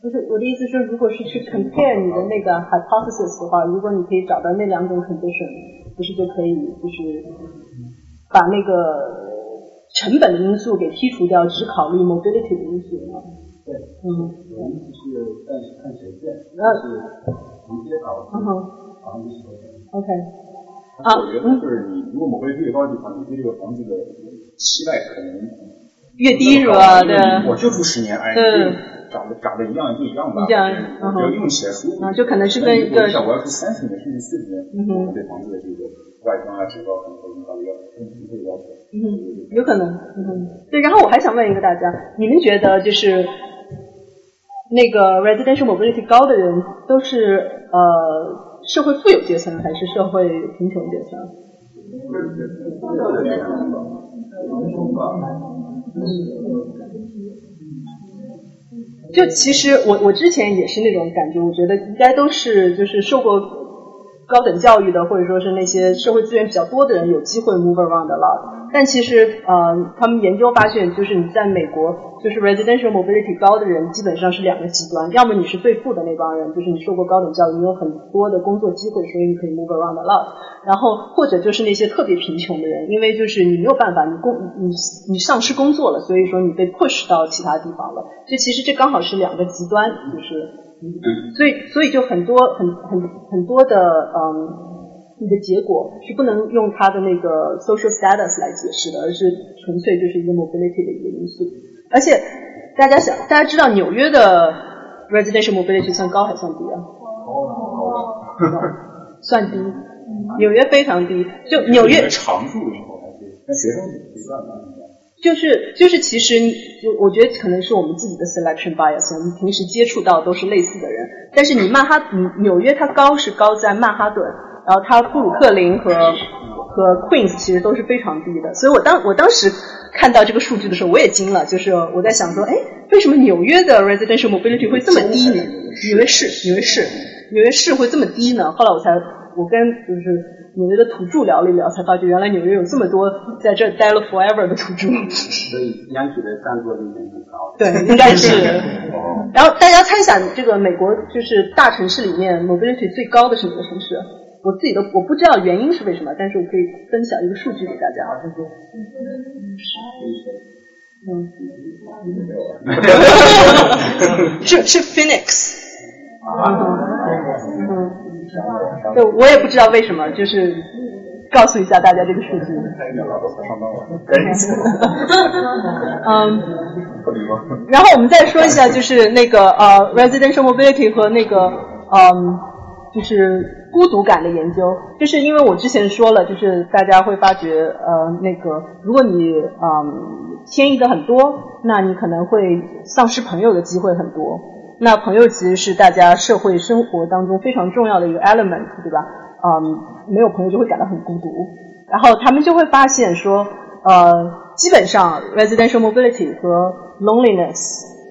不是我的意思是，如果是去 compare 你的那个 hypothesis 的话，如果你可以找到那两种 condition，不是就可以就是把那个成本的因素给剔除掉，只考虑 mobility 的因素吗？对，嗯。有意思是但是看谁建，那是直接导致嗯哼。房子是，OK，啊，我觉得就是你如果某个越高的地方，你对这个房子的期待可能越低是吧？对，我就住十年，哎，嗯长得长得一样就一样吧，一样然后用起来舒服。啊，就可能是跟一个像我要住三十年甚至四十年，嗯对房子的这个外观啊、质高可能会更高的要求。嗯，有可能，嗯，对。然后我还想问一个大家，你们觉得就是那个 residential mobility 高的人都是呃社会富有阶层还是社会贫穷阶层？就其实我我之前也是那种感觉，我觉得应该都是就是受过高等教育的，或者说是那些社会资源比较多的人有机会 move around a lot。但其实呃，他们研究发现，就是你在美国，就是 residential mobility 高的人基本上是两个极端，要么你是最富的那帮人，就是你受过高等教育，你有很多的工作机会，所以你可以 move around a lot。然后或者就是那些特别贫穷的人，因为就是你没有办法，你工你你丧失工作了，所以说你被 push 到其他地方了。所以其实这刚好是两个极端，就是。所以，所以就很多很很很多的嗯，你的结果是不能用他的那个 social status 来解释的，而是纯粹就是一个 mobility 的一个因素。而且大家想，大家知道纽约的 residential mobility 算高还算低啊？算低，纽约非常低。就纽约常住的时候还是，那学生不算吧？就是就是，其实我我觉得可能是我们自己的 selection bias，我们平时接触到都是类似的人。但是你曼哈纽约它高是高在曼哈顿，然后它布鲁克林和和 Queens 其实都是非常低的。所以我当我当时看到这个数据的时候，我也惊了，就是我在想说，哎，为什么纽约的 residential mobility 会这么低呢？纽约市纽约市纽约市会这么低呢？后来我才我跟就是。纽约的土著聊了一聊，才发觉原来纽约有这么多在这待了 forever 的土著。所以央企的占座率很高。对，应该是。然后大家猜想，这个美国就是大城市里面 mobility 最高的是哪个城市？我自己都我不知道原因是为什么，但是我可以分享一个数据给大家。嗯，是是 Phoenix。嗯，对，我也不知道为什么，就是告诉一下大家这个数据。嗯，然后我们再说一下，就是那个呃，residential mobility 和那个嗯，就是孤独感的研究，就是因为我之前说了，就是大家会发觉呃，那个如果你嗯迁移的很多，那你可能会丧失朋友的机会很多。那朋友其实是大家社会生活当中非常重要的一个 element，对吧？嗯，没有朋友就会感到很孤独。然后他们就会发现说，呃，基本上 residential mobility 和 loneliness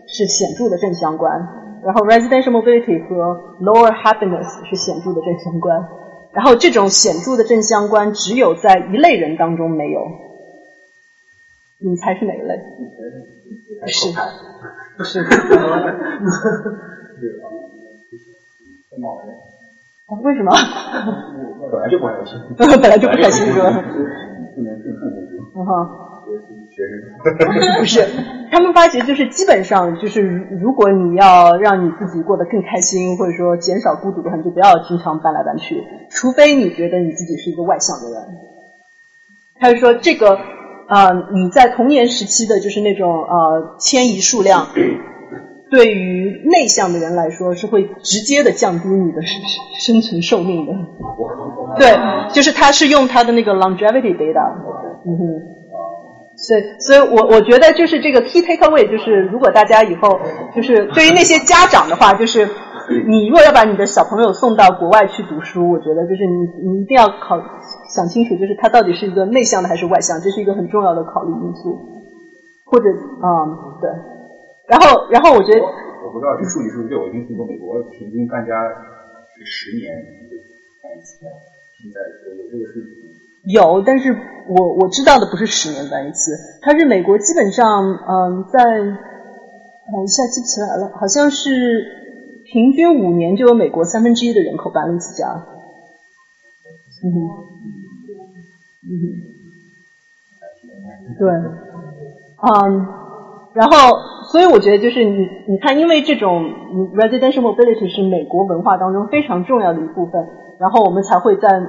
是显著的正相关。然后 residential mobility 和 lower happiness 是显著的正相关，然后这种显著的正相关只有在一类人当中没有，你猜是哪一类？是，不是，啊为什么？本来就不开心，本来就不开心是吧？不能进父母嗯哼。学生不是，他们发觉就是基本上就是，如果你要让你自己过得更开心，或者说减少孤独的话，你就不要经常搬来搬去，除非你觉得你自己是一个外向的人。他就说这个啊、呃你在童年时期的就是那种呃迁移数量，对于内向的人来说是会直接的降低你的生生存寿命的。对，就是他是用他的那个 longevity data，嗯哼。所以，所以我我觉得就是这个 key takeaway，就是如果大家以后就是对于那些家长的话，就是 你如果要把你的小朋友送到国外去读书，我觉得就是你你一定要考想清楚，就是他到底是一个内向的还是外向，这是一个很重要的考虑因素。或者，嗯，对。然后，然后我觉得，我不知道这数据是不是对，我听说过美国平均搬家是十年就搬一次，现在有这个数据。有，但是我我知道的不是十年搬一次，它是美国基本上，嗯，在，我一下记不起来了，好像是平均五年就有美国三分之一的人口搬了一次家。嗯哼，嗯，对，嗯，然后，所以我觉得就是你你看，因为这种 residential mobility 是美国文化当中非常重要的一部分，然后我们才会在。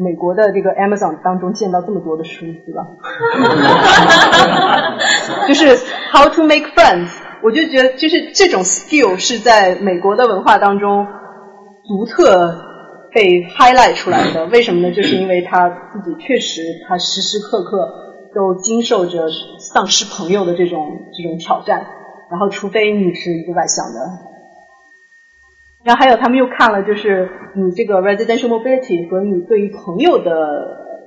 美国的这个 Amazon 当中见到这么多的书，对吧？就是 How to make friends，我就觉得就是这种 skill 是在美国的文化当中独特被 highlight 出来的。为什么呢？就是因为他自己确实他时时刻刻都经受着丧失朋友的这种这种挑战，然后除非你是一个外向的。然后还有，他们又看了，就是你这个 residential mobility 和你对于朋友的、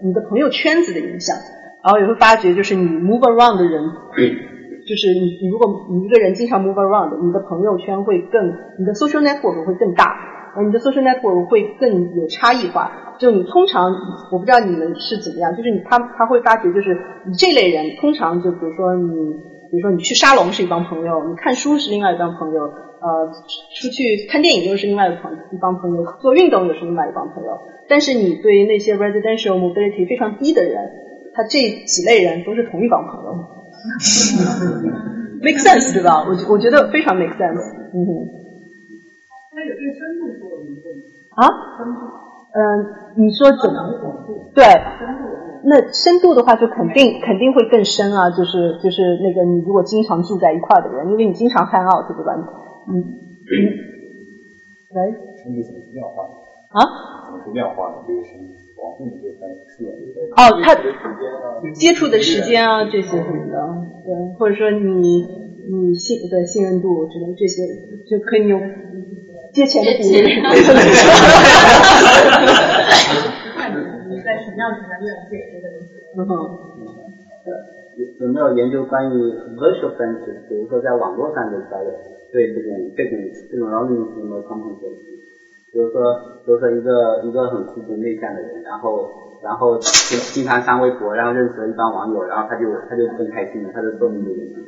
你的朋友圈子的影响，然后也会发觉，就是你 move around 的人，就是你你如果你一个人经常 move around，你的朋友圈会更，你的 social network 会更大，而你的 social network 会更有差异化。就你通常，我不知道你们是怎么样，就是你他他会发觉，就是你这类人，通常就比如说你，比如说你去沙龙是一帮朋友，你看书是另外一帮朋友。呃，出去看电影又是另外一帮一帮朋友，做运动又是另外一帮朋友。但是你对于那些 residential mobility 非常低的人，他这几类人都是同一帮朋友。make sense 对吧？我我觉得非常 make sense。嗯哼。那有对深度？嗯，你说怎么？对。那深度的话，就肯定肯定会更深啊！就是就是那个，你如果经常住在一块的人，因为你经常 hang out 对吧？嗯嗯，喂。深度怎么是量化？啊？怎么是量化的？这个深度，往后你就看是哦，他接触的时间啊，这些什么的，对，或者说你你信的信任度之类这些，就可以用借钱的比例。在什么样子的愿借这个东西？嗯哼。有没有研究关于 virtual friendship，比如说在网络上的交友，对这种这种这种 loneliness 有没有 compensate？比如说，比如说一个一个很孤独内向的人，然后然后经经常上微博，然后认识了一帮网友，然后他就他就更开心了，他就延长。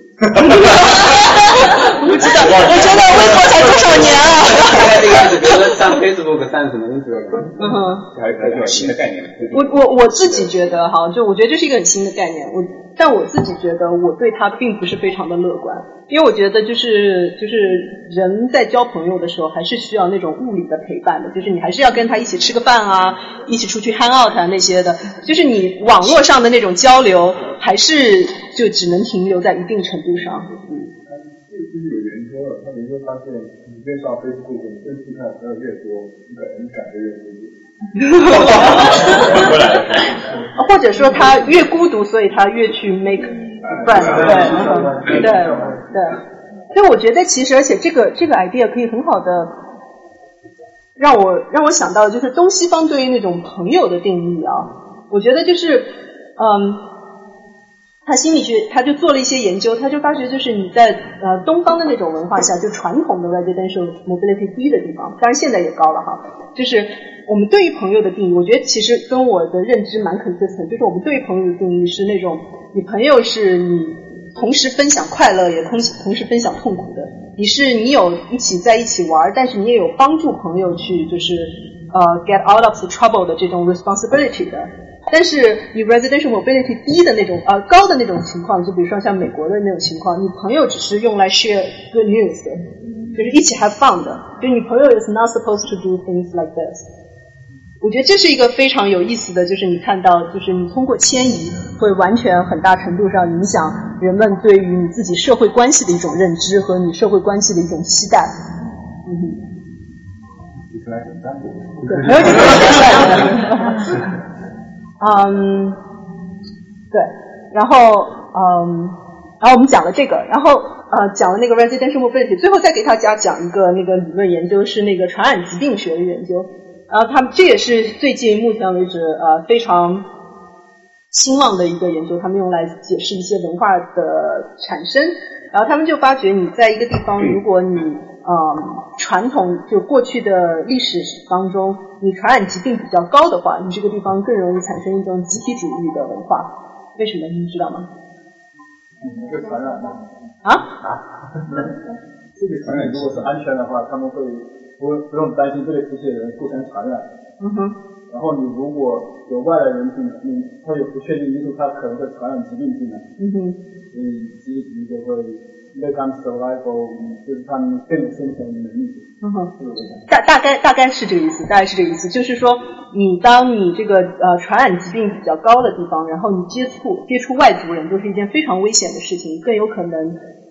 不知道，我觉得微博才多少年啊？这个样子，比如说上 Facebook 上什么东西了？嗯哼。还还比较新的概念。我我我自己觉得哈，就我觉得这是一个很新的概念，我但我自己觉得我对它并不是非常的乐观，因为我觉得就是就是人在交朋友的时候还是需要那种物理的陪伴的，就是你还是要跟他一起吃个饭啊，一起出去 hang out 啊那些的，就是你网络上的那种交流还是就只能停留在一定程度上。嗯。就是有研究了，他研究发现，你越上 Facebook，你分析看朋友越多，你感你感觉越孤独。或者说他越孤独，所以他越去 make friends，对，对，对。所以我觉得其实，而且这个这个 idea 可以很好的让我让我想到，就是东西方对于那种朋友的定义啊，我觉得就是嗯，他心理学他就做了一些研究，他就发觉就是你在呃东方的那种文化下，就传统的 residential mobility 低的地方，当然现在也高了哈。就是我们对于朋友的定义，我觉得其实跟我的认知蛮 consistent，就是我们对于朋友的定义是那种你朋友是你同时分享快乐，也同同时分享痛苦的。你是你有一起在一起玩，但是你也有帮助朋友去就是呃 get out of trouble 的这种 responsibility 的。但是你 residential mobility 低的那种呃高的那种情况，就比如说像美国的那种情况，你朋友只是用来 share good news 的，就是一起 have fun 的，就你朋友 is not supposed to do things like this。我觉得这是一个非常有意思的，就是你看到，就是你通过迁移会完全很大程度上影响人们对于你自己社会关系的一种认知和你社会关系的一种期待。嗯哼。对，没有这个 嗯，对，然后嗯，然后我们讲了这个，然后呃讲了那个 residential mobility，最后再给大家讲一个那个理论研究，是那个传染疾病学的研究。然后他们这也是最近目前为止呃非常兴旺的一个研究，他们用来解释一些文化的产生。然后他们就发觉你在一个地方，如果你嗯传统就过去的历史当中，你传染疾病比较高的话，你这个地方更容易产生一种集体主义的文化。为什么？你知道吗？会传染吗？啊？啊？这个传染如果是安全的话，他们会不不用担心这里这些人互相传染。嗯哼。然后你如果有外来人进，你他有不确定因素，他可能会传染疾病进来。嗯哼。所以集体主义就会 become survival，就是他们更生存能力。嗯哼。大大概大概是这个意思，大概是这个意思，就是说你当你这个呃传染疾病比较高的地方，然后你接触接触外族人，就是一件非常危险的事情，更有可能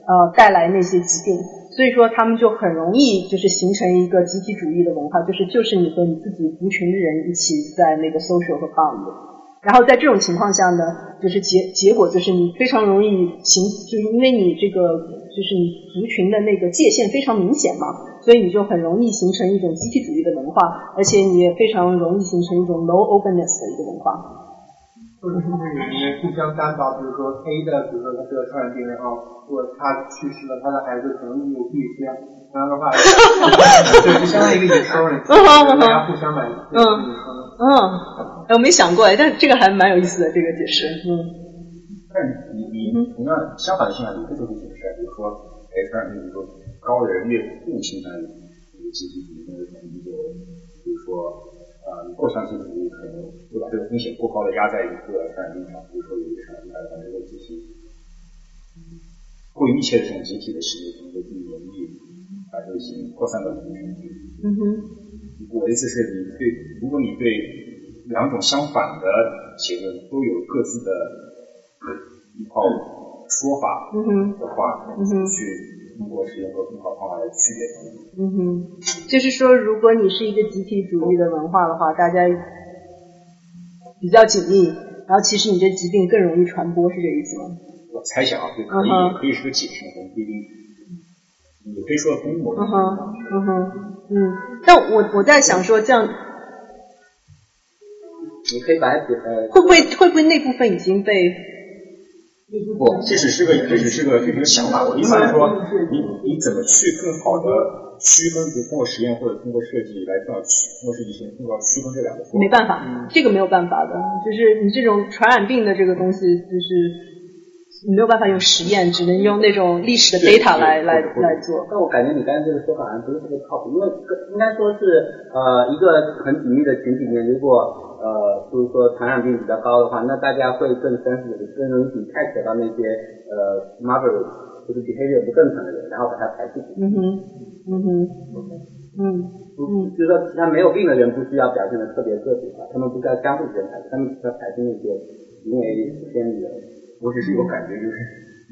呃带来那些疾病。所以说，他们就很容易就是形成一个集体主义的文化，就是就是你和你自己族群的人一起在那个 social 和 bond。然后在这种情况下呢，就是结结果就是你非常容易形，就是因为你这个就是你族群的那个界限非常明显嘛，所以你就很容易形成一种集体主义的文化，而且你也非常容易形成一种 low openness 的一个文化。或者是那个因为互相担保，比如说 A 的，比如说他得传染病，然后如果他去世了，他的孩子可能有 B 这样，这样的话，就相当于一个 insurance，大家互相买。嗯。嗯，我没想过哎，但这个还蛮有意思的这个解释，嗯。但你你同样相反的现象，你会做出解释，比如说，哎，传染病，比如说高的人越不倾向于这个集体主义，那可能就比如说。呃，过相信主义可能会把这个风险过高的压在一个传染病上，比如说有一个传染病，它能够进行过于密切的这种集体的行为，可能就更容易把这个疾病扩散到人群里。嗯哼。我的意思是你对，如果你对两种相反的结论都有各自的一套说法的话，嗯哼，去。通过使用个更好方法来区别。嗯哼，就是说，如果你是一个集体主义的文化的话，大家比较紧密，然后其实你这疾病更容易传播，是这意思吗？我猜想啊，就可以可以是个解释，不一定，也可以说通过。嗯哼，嗯哼，嗯。但我我在想说，这样，你可以把它呃，会不会会不会那部分已经被？不，这只是个，这只是个，这是个想法。我意思是说，你你怎么去更好的区分？比如通过实验或者通过设计来更好区，通过设计先更好区分这两个。没办法，这个没有办法的，就是你这种传染病的这个东西，就是你没有办法用实验，只能用那种历史的 data 来来来做。但我感觉你刚才这个说法好像不是特别靠谱，因为应该说是呃一个很紧密的群体里面，如果。呃，就是说传染病比较高的话，那大家会更深入、更容易开启到那些呃 marvelous 就是 behavior 不正常的人，然后把他排出去。嗯哼，嗯哼，嗯嗯，就是说其他没有病的人不需要表现的特别个体化，他们不需要相互排，他们只要排出那些因为偏离的。我只是有感觉就是。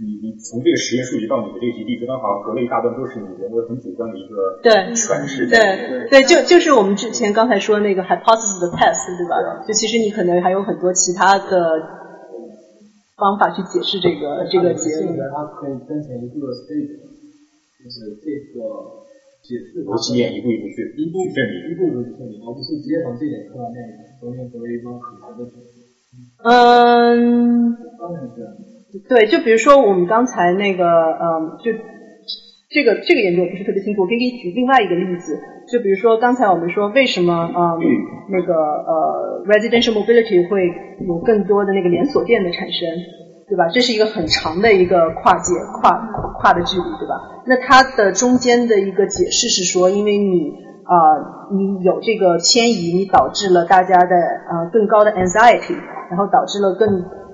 你你从这个实验数据到你的这个基地，就刚好隔了一大段都是你人为很主观的一个对诠释。对对，就就是我们之前刚才说那个 hypothesis 的 test，对吧？就其实你可能还有很多其他的方法去解释这个这个结论。它可以分成一个 stage，就是这个解释。我经验一步一步去一步证明，一步一步去证明，而不是直接从这点看到那点，中间隔了一帮很长的。嗯。当然是。对，就比如说我们刚才那个，嗯，就这个这个研究我不是特别清楚，我可以给你举另外一个例子，就比如说刚才我们说为什么，嗯，那个呃，residential mobility 会有更多的那个连锁店的产生，对吧？这是一个很长的一个跨界跨跨的距离，对吧？那它的中间的一个解释是说，因为你啊、你有这个迁移，你导致了大家的呃更高的 anxiety，然后导致了更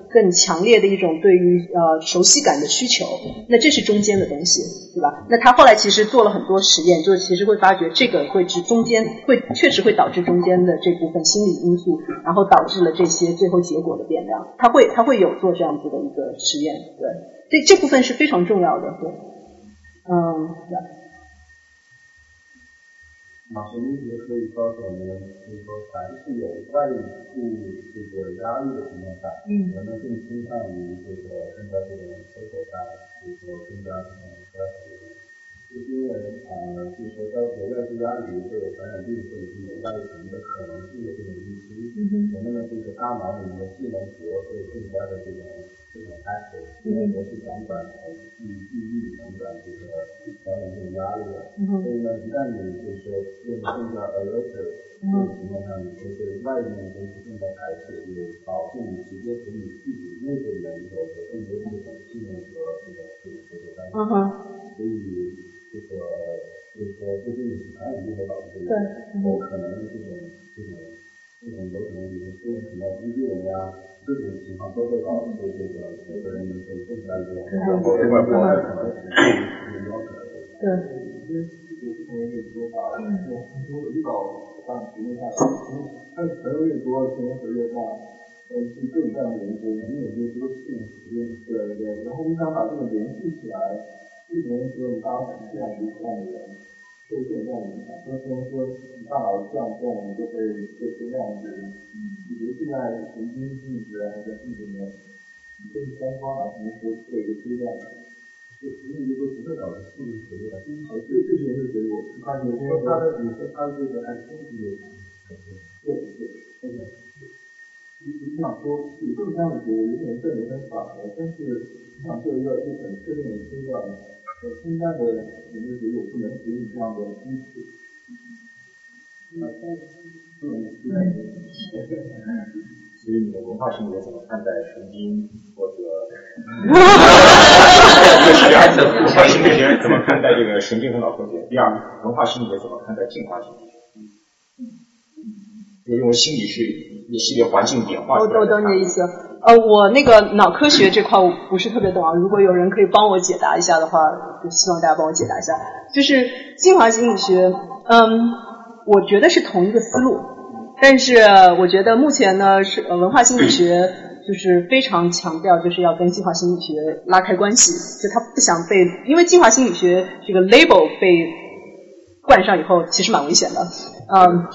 更强烈的一种对于呃熟悉感的需求，那这是中间的东西，对吧？那他后来其实做了很多实验，就是其实会发觉这个会致中间会确实会导致中间的这部分心理因素，然后导致了这些最后结果的变量，他会他会有做这样子的一个实验，对，这这部分是非常重要的，对，嗯，对。马神经学可以告诉我们，就是说，凡是有外部这个压力的情况下，嗯人们更倾向于这个更加这种 social 感，就是说更加这种 stress 就是因为啊，就是说在有外部压力会有传染病或者是有外层的可能性的这种预期，人们的这个大脑里面的智能核会更加的这种这种 active，智能核是掌管呃记记忆、掌管这个调整这种压力的。所以呢，一旦你就是说变得更加 alert 这种情况下，你会对外面的东西更加排斥，也导致你直接和你自己内部的人有着更多的这种信任和这个这个合作关系。所以这个就是说，不仅仅是传染病会导致这个，对有可能这种这种这种有可能你的私人什么经纪人呀，这种情况都会导致这个每个人能够更加这种然后外国的可能是有没有可能会。对，就是成为一个说法，就是很多的遇到大局面下，但是朋友越多，新闻越大，呃，是各种各样的原因，为有些多事情实验，对对，然后你想把这个联系起来，为什么说你大脑是这样一个这样的人，受这种这样的影响？不是说你大脑这样动，你就会做出那样子，你比如现在神经性质还是性质里面，你这是三方啊，可能说做一个推断。就实际就不是导致心理学的，而这这些是结果。他你说他的，你说他这个按身体有对对对对。你你想说有这样的结果，有点正有点反的，但是你想做一个就很确定的推断，呃，现在的研究结果不能给你这样的支持。那不能支持。所以你的文化心理学怎么看待神经或者？第二文化心理学怎么看待这个神经和脑科学？第二，文化心理学怎么看待进化心理学？就认为心理是一系列环境演化我我。懂你的意思。呃，我那个脑科学这块我不是特别懂啊，如果有人可以帮我解答一下的话，就希望大家帮我解答一下。就是进化心理学，嗯，我觉得是同一个思路，但是我觉得目前呢是呃文化心理学就是非常强调就是要跟进化心理学拉开关系，就他不想被，因为进化心理学这个 label 被冠上以后，其实蛮危险的。嗯，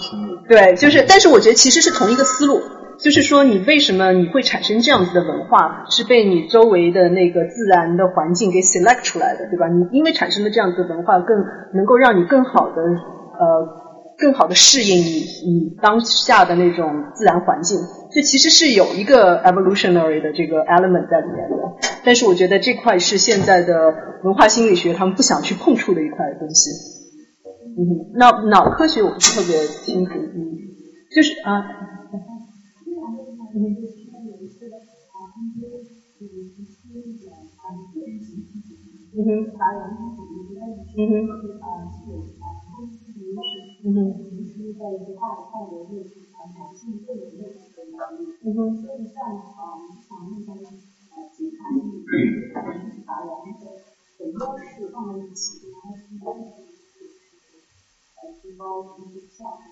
对，就是，但是我觉得其实是同一个思路，就是说你为什么你会产生这样子的文化，是被你周围的那个自然的环境给 select 出来的，对吧？你因为产生了这样子的文化，更能够让你更好的呃。更好的适应你你当下的那种自然环境，这其实是有一个 evolutionary 的这个 element 在里面的。但是我觉得这块是现在的文化心理学他们不想去碰触的一块东西。嗯，脑脑科学我不是特别清楚，嗯，就是啊，嗯嗯哼，嗯哼，嗯哼，嗯哼，我我不是，哎呀，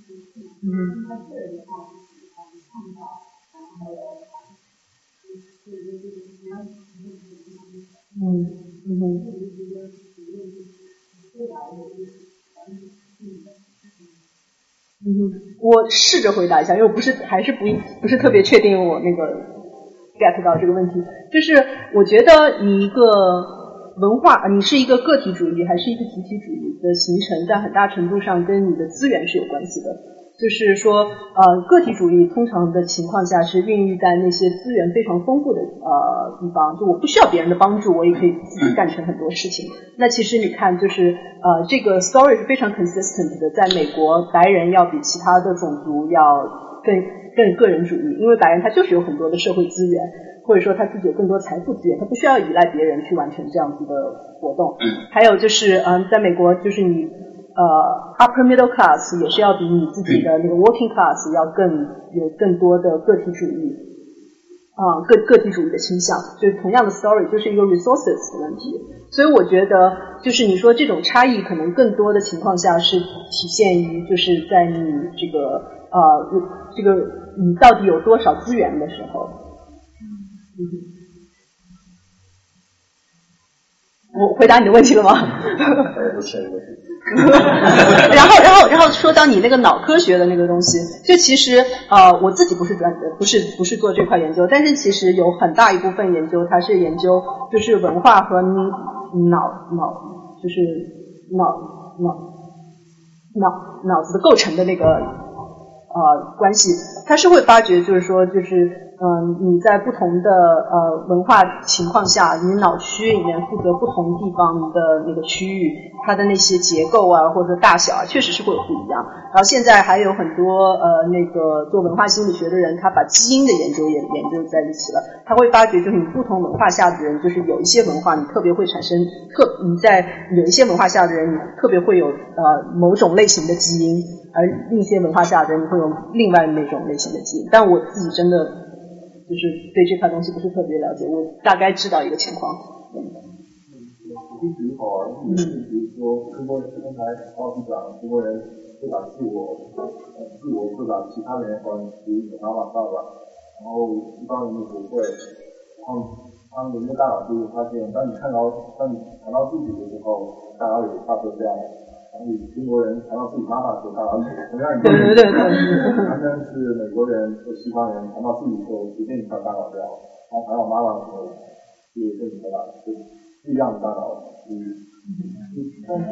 嗯。嗯嗯。嗯，我试着回答一下，因为我不是，还是不不是特别确定我那个 get 到这个问题。就是我觉得，你一个文化，你是一个个体主义还是一个集体主义的形成，在很大程度上跟你的资源是有关系的。就是说，呃，个体主义通常的情况下是孕育在那些资源非常丰富的呃地方，就我不需要别人的帮助，我也可以自己干成很多事情。那其实你看，就是呃，这个 story 是非常 consistent 的，在美国，白人要比其他的种族要更更个人主义，因为白人他就是有很多的社会资源，或者说他自己有更多财富资源，他不需要依赖别人去完成这样子的活动。还有就是，嗯，在美国，就是你。呃，upper middle class 也是要比你自己的那个 working class 要更有更多的个体主义，啊，个个体主义的倾向。就是同样的 story，就是一个 resources 的问题。所以我觉得，就是你说这种差异，可能更多的情况下是体现于就是在你这个呃，这个你到底有多少资源的时候。我回答你的问题了吗？然后，然后，然后说到你那个脑科学的那个东西，就其实呃，我自己不是专，不是不是做这块研究，但是其实有很大一部分研究，它是研究就是文化和脑脑，就是脑脑脑脑子的构成的那个呃关系，它是会发觉，就是说就是。嗯，你在不同的呃文化情况下，你脑区里面负责不同地方的那个区域，它的那些结构啊，或者大小啊，确实是会有不一样。然后现在还有很多呃那个做文化心理学的人，他把基因的研究也研究在一起了。他会发觉，就是你不同文化下的人，就是有一些文化你特别会产生特你在有一些文化下的人，你特别会有呃某种类型的基因，而另一些文化下的人，你会有另外那种类型的基因。但我自己真的。就是对这块东西不是特别了解，我大概知道一个情况。嗯，举例好啊，嗯，比如说中国人刚才老师讲，中国人会把自我，自我会把其他人管比如妈妈、爸爸，然后一般人就不会，然后他们的大脑就会发现，当你看到当你谈到自己的时候，大脑也发出这样。中国人谈到自己妈妈的时候，大脑同样一个，对对对，他们是美国人和西方人谈到自己的时候，直接一块大脑掉，然后谈到妈妈的时候，就跟你的大脑是不一样的大脑，嗯，但是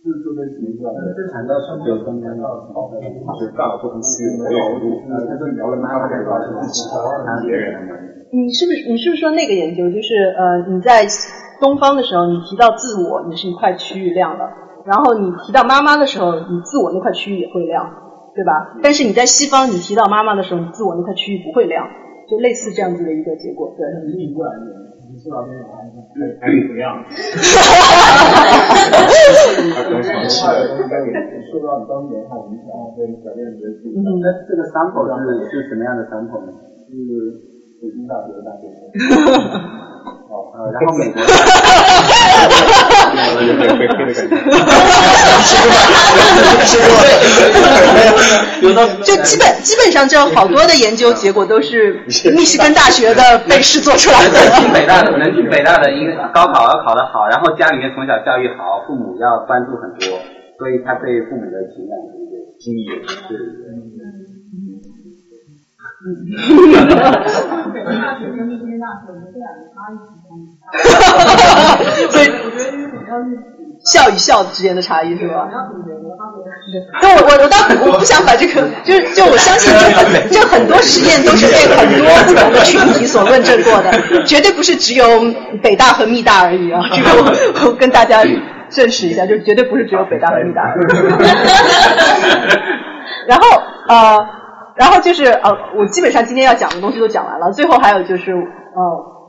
是就类似于这样，谈到上面刚刚到好的，就是大脑不同区域没有，他说你要跟妈妈这个是自己谈别人。你是不是你是不是说那个研究就是呃你在东方的时候，你提到自我，你是一块区域亮了。然后你提到妈妈的时候，你自我那块区域也会亮，对吧？但是你在西方，你提到妈妈的时候，你自我那块区域不会亮，就类似这样子的一个结果。对。逆过来的，你知道这个还是还是不一样。他可能长期受到你当地文化影响，会改变你的自己。那这个 sample 是是什么样的 sample 呢？是北京大学的大学生。呃，然后美国，就基本基本上，这好多的研究结果都是 密西根大学的被试做出来的。能进北大的，能进北大的，因为高考要考得好，然后家里面从小教育好，父母要关注很多，所以他对父母的情感是一个经历是。哈哈哈哈哈！所以我觉得笑与笑之间的差异是吧？对，我我我倒我不想把这个，就就我相信，这很多实验都是被很多不同的群体所论证过的，绝对不是只有北大和密大而已啊！这个我我跟大家证实一下，就绝对不是只有北大和密大。然后呃。然后就是呃，我基本上今天要讲的东西都讲完了。最后还有就是呃，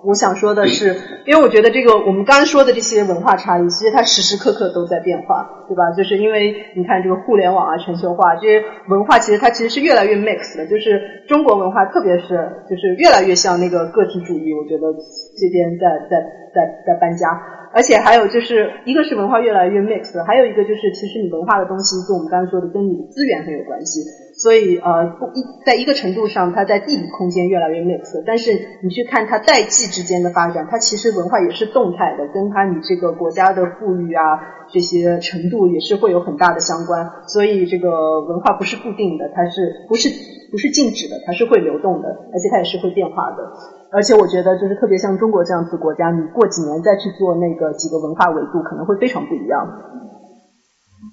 我想说的是，因为我觉得这个我们刚刚说的这些文化差异，其实它时时刻刻都在变化，对吧？就是因为你看这个互联网啊、全球化这些文化，其实它其实是越来越 mix 的。就是中国文化，特别是就是越来越像那个个体主义，我觉得这边在在在在搬家。而且还有就是，一个是文化越来越 mix，还有一个就是，其实你文化的东西，就我们刚刚说的，跟你的资源很有关系。所以呃，不一在一个程度上，它在地理空间越来越 mix，但是你去看它代际之间的发展，它其实文化也是动态的，跟它你这个国家的富裕啊这些程度也是会有很大的相关。所以这个文化不是固定的，它是不是不是静止的，它是会流动的，而且它也是会变化的。而且我觉得就是特别像中国这样子国家，你过几年再去做那个几个文化维度，可能会非常不一样。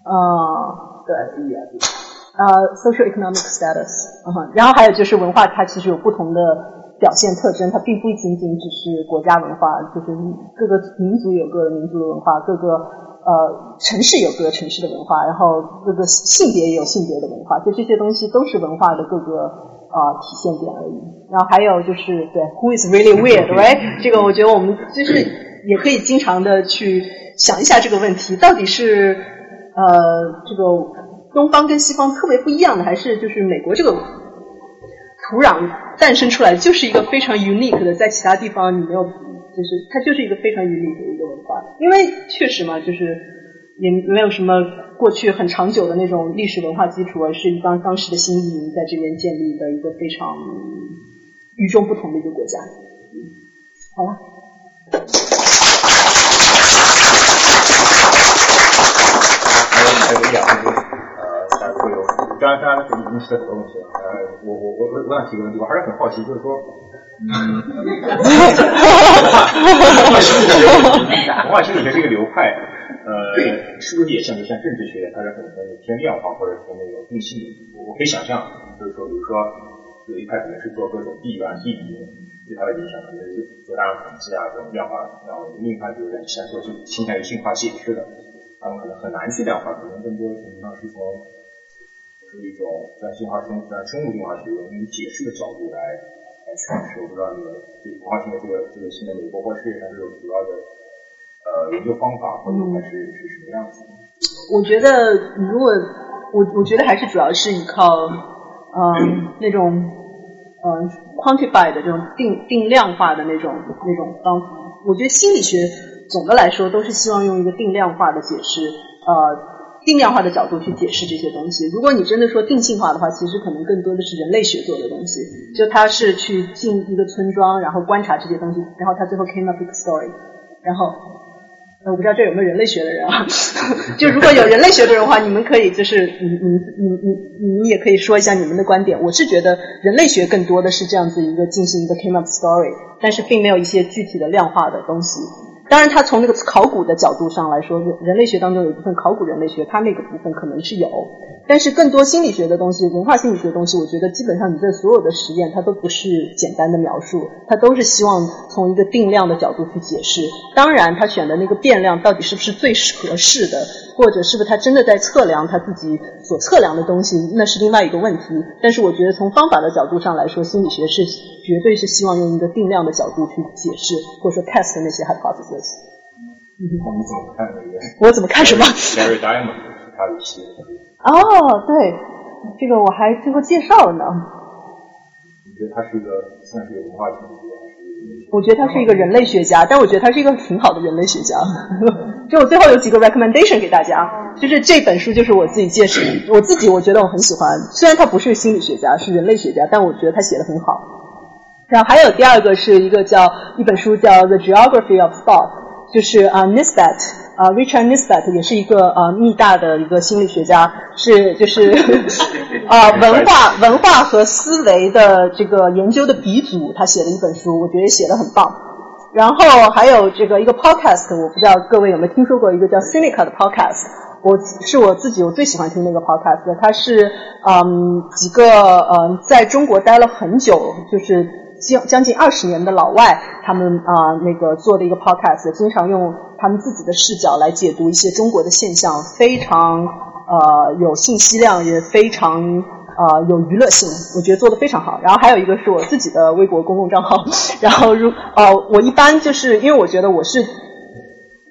啊、对。呃，social economic status，嗯哼，然后还有就是文化，它其实有不同的表现特征，它并不仅仅只是国家文化，就是各个民族有各个民族的文化，各个呃城市有各个城市的文化，然后各个性别也有性别的文化，就这些东西都是文化的各个呃体现点而已。然后还有就是对，who is really weird，right？这个我觉得我们就是也可以经常的去想一下这个问题，到底是呃这个。东方跟西方特别不一样的，还是就是美国这个土壤诞生出来就是一个非常 unique 的，在其他地方你没有，就是它就是一个非常 unique 的一个文化。因为确实嘛，就是也没有什么过去很长久的那种历史文化基础，而是一帮当时的新移民在这边建立的一个非常与众不同的一个国家。好了。还有一两分钟。会有，当然，当然是已经是很多问题了。呃，我我我我我想提个问题，我还是很好奇，就是说，嗯，文化心理学，文化心理学这个流派，呃，是不是也像就像政治学，它是很很偏量化或者说那个定性的？我可以想象，就是说，比如说有一派可能是做各种地缘地理对它的影响，可能是做大量统计啊这种量化，然后另一派就是先说是倾向于性化解释的，他们可能很难去量化，可能更多程度上是从是一种在进化生在生物进化学用于解释的角度来来诠释。我不知道你们对文化性的这个这个新的美国或世界上这种主要的呃研究方法或者还是是什么样子？我觉得如果我我觉得还是主要是依靠嗯那种嗯 quantify 的这种定定量化的那种那种方法。我觉得心理学总的来说都是希望用一个定量化的解释呃。定量化的角度去解释这些东西。如果你真的说定性化的话，其实可能更多的是人类学做的东西。就他是去进一个村庄，然后观察这些东西，然后他最后 came up with story。然后，我不知道这有没有人类学的人啊？就如果有人类学的人的话，你们可以就是你你你你你也可以说一下你们的观点。我是觉得人类学更多的是这样子一个进行一个 came up story，但是并没有一些具体的量化的东西。当然，它从那个考古的角度上来说，人类学当中有一部分考古人类学，它那个部分可能是有。但是更多心理学的东西，文化心理学的东西，我觉得基本上你这所有的实验，它都不是简单的描述，它都是希望从一个定量的角度去解释。当然，他选的那个变量到底是不是最合适的，或者是不是他真的在测量他自己所测量的东西，那是另外一个问题。但是我觉得从方法的角度上来说，心理学是绝对是希望用一个定量的角度去解释，或者说 test 那些 hypothesis。嗯，你怎么看那个？我怎么看什么 Gary Diamond 他有一些。哦，对，这个我还最后介绍了呢。你觉得他是一个算是一个文化心理学？我觉得他是一个人类学家，但我觉得他是一个挺好的人类学家。就我最后有几个 recommendation 给大家，就是这本书就是我自己介绍，我自己我觉得我很喜欢。虽然他不是心理学家，是人类学家，但我觉得他写的很好。然后还有第二个是一个叫一本书叫 The Geography of Thought，就是啊 Nisbet。啊，Richard Nisbet 也是一个呃密大的一个心理学家，是就是啊 文化文化和思维的这个研究的鼻祖，他写了一本书，我觉得写的很棒。然后还有这个一个 podcast，我不知道各位有没有听说过一个叫 Cynica 的 podcast，我是我自己我最喜欢听那个 podcast，它是嗯几个嗯在中国待了很久，就是将将近二十年的老外，他们啊那个做的一个 podcast，经常用。他们自己的视角来解读一些中国的现象，非常呃有信息量，也非常呃有娱乐性，我觉得做的非常好。然后还有一个是我自己的微博公共账号，然后如呃我一般就是因为我觉得我是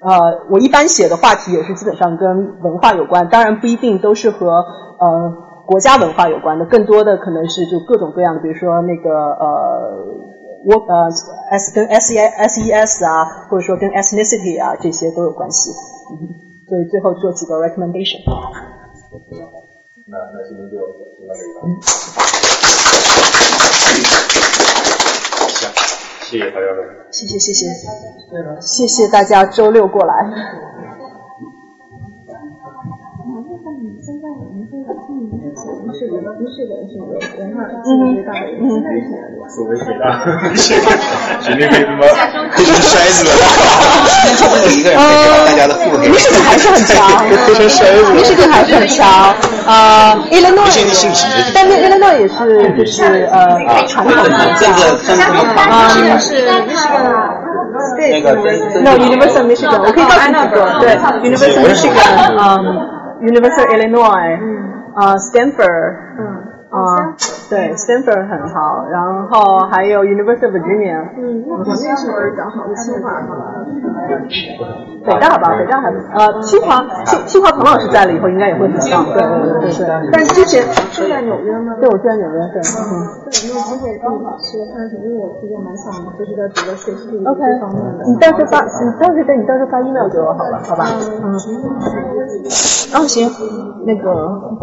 呃我一般写的话题也是基本上跟文化有关，当然不一定都是和呃国家文化有关的，更多的可能是就各种各样的，比如说那个呃。我呃，S 跟 S E S E S 啊，或者说跟 ethnicity 啊，这些都有关系。嗯，所以最后做几个 recommendation。那那今天就就到这里吧。行，谢谢大家的。谢谢谢谢，谢谢大家周六过来。不是的，是的，是的，文化经营大的，现在是的。所谓水大，谁那可以他妈黑成筛子了？一个人可以知道大家的腹黑。意识还是很强，意识还是很强。呃，Illinois，但是 Illinois 也是就是呃传统的这个分什么啊方是那个真 No University of Michigan，我可以告诉你几个，对 University of Michigan，嗯，University of Illinois，啊 Stanford，嗯啊对 Stanford 很好，然后还有 University of Virginia，嗯，那国内是较好的清华嘛？北大吧，北大还不呃清华清清华彭老师在了以后应该也会很棒，对对对对对，但之前是在纽约吗？对我住在纽约，对，嗯。对，有没有机会跟你吃个饭什么？因为我其实蛮想就是在读的学习 OK，这方面的。你到时候发，你到时候对你到时候发 email 给我好了，好吧？嗯。哦，行，那个。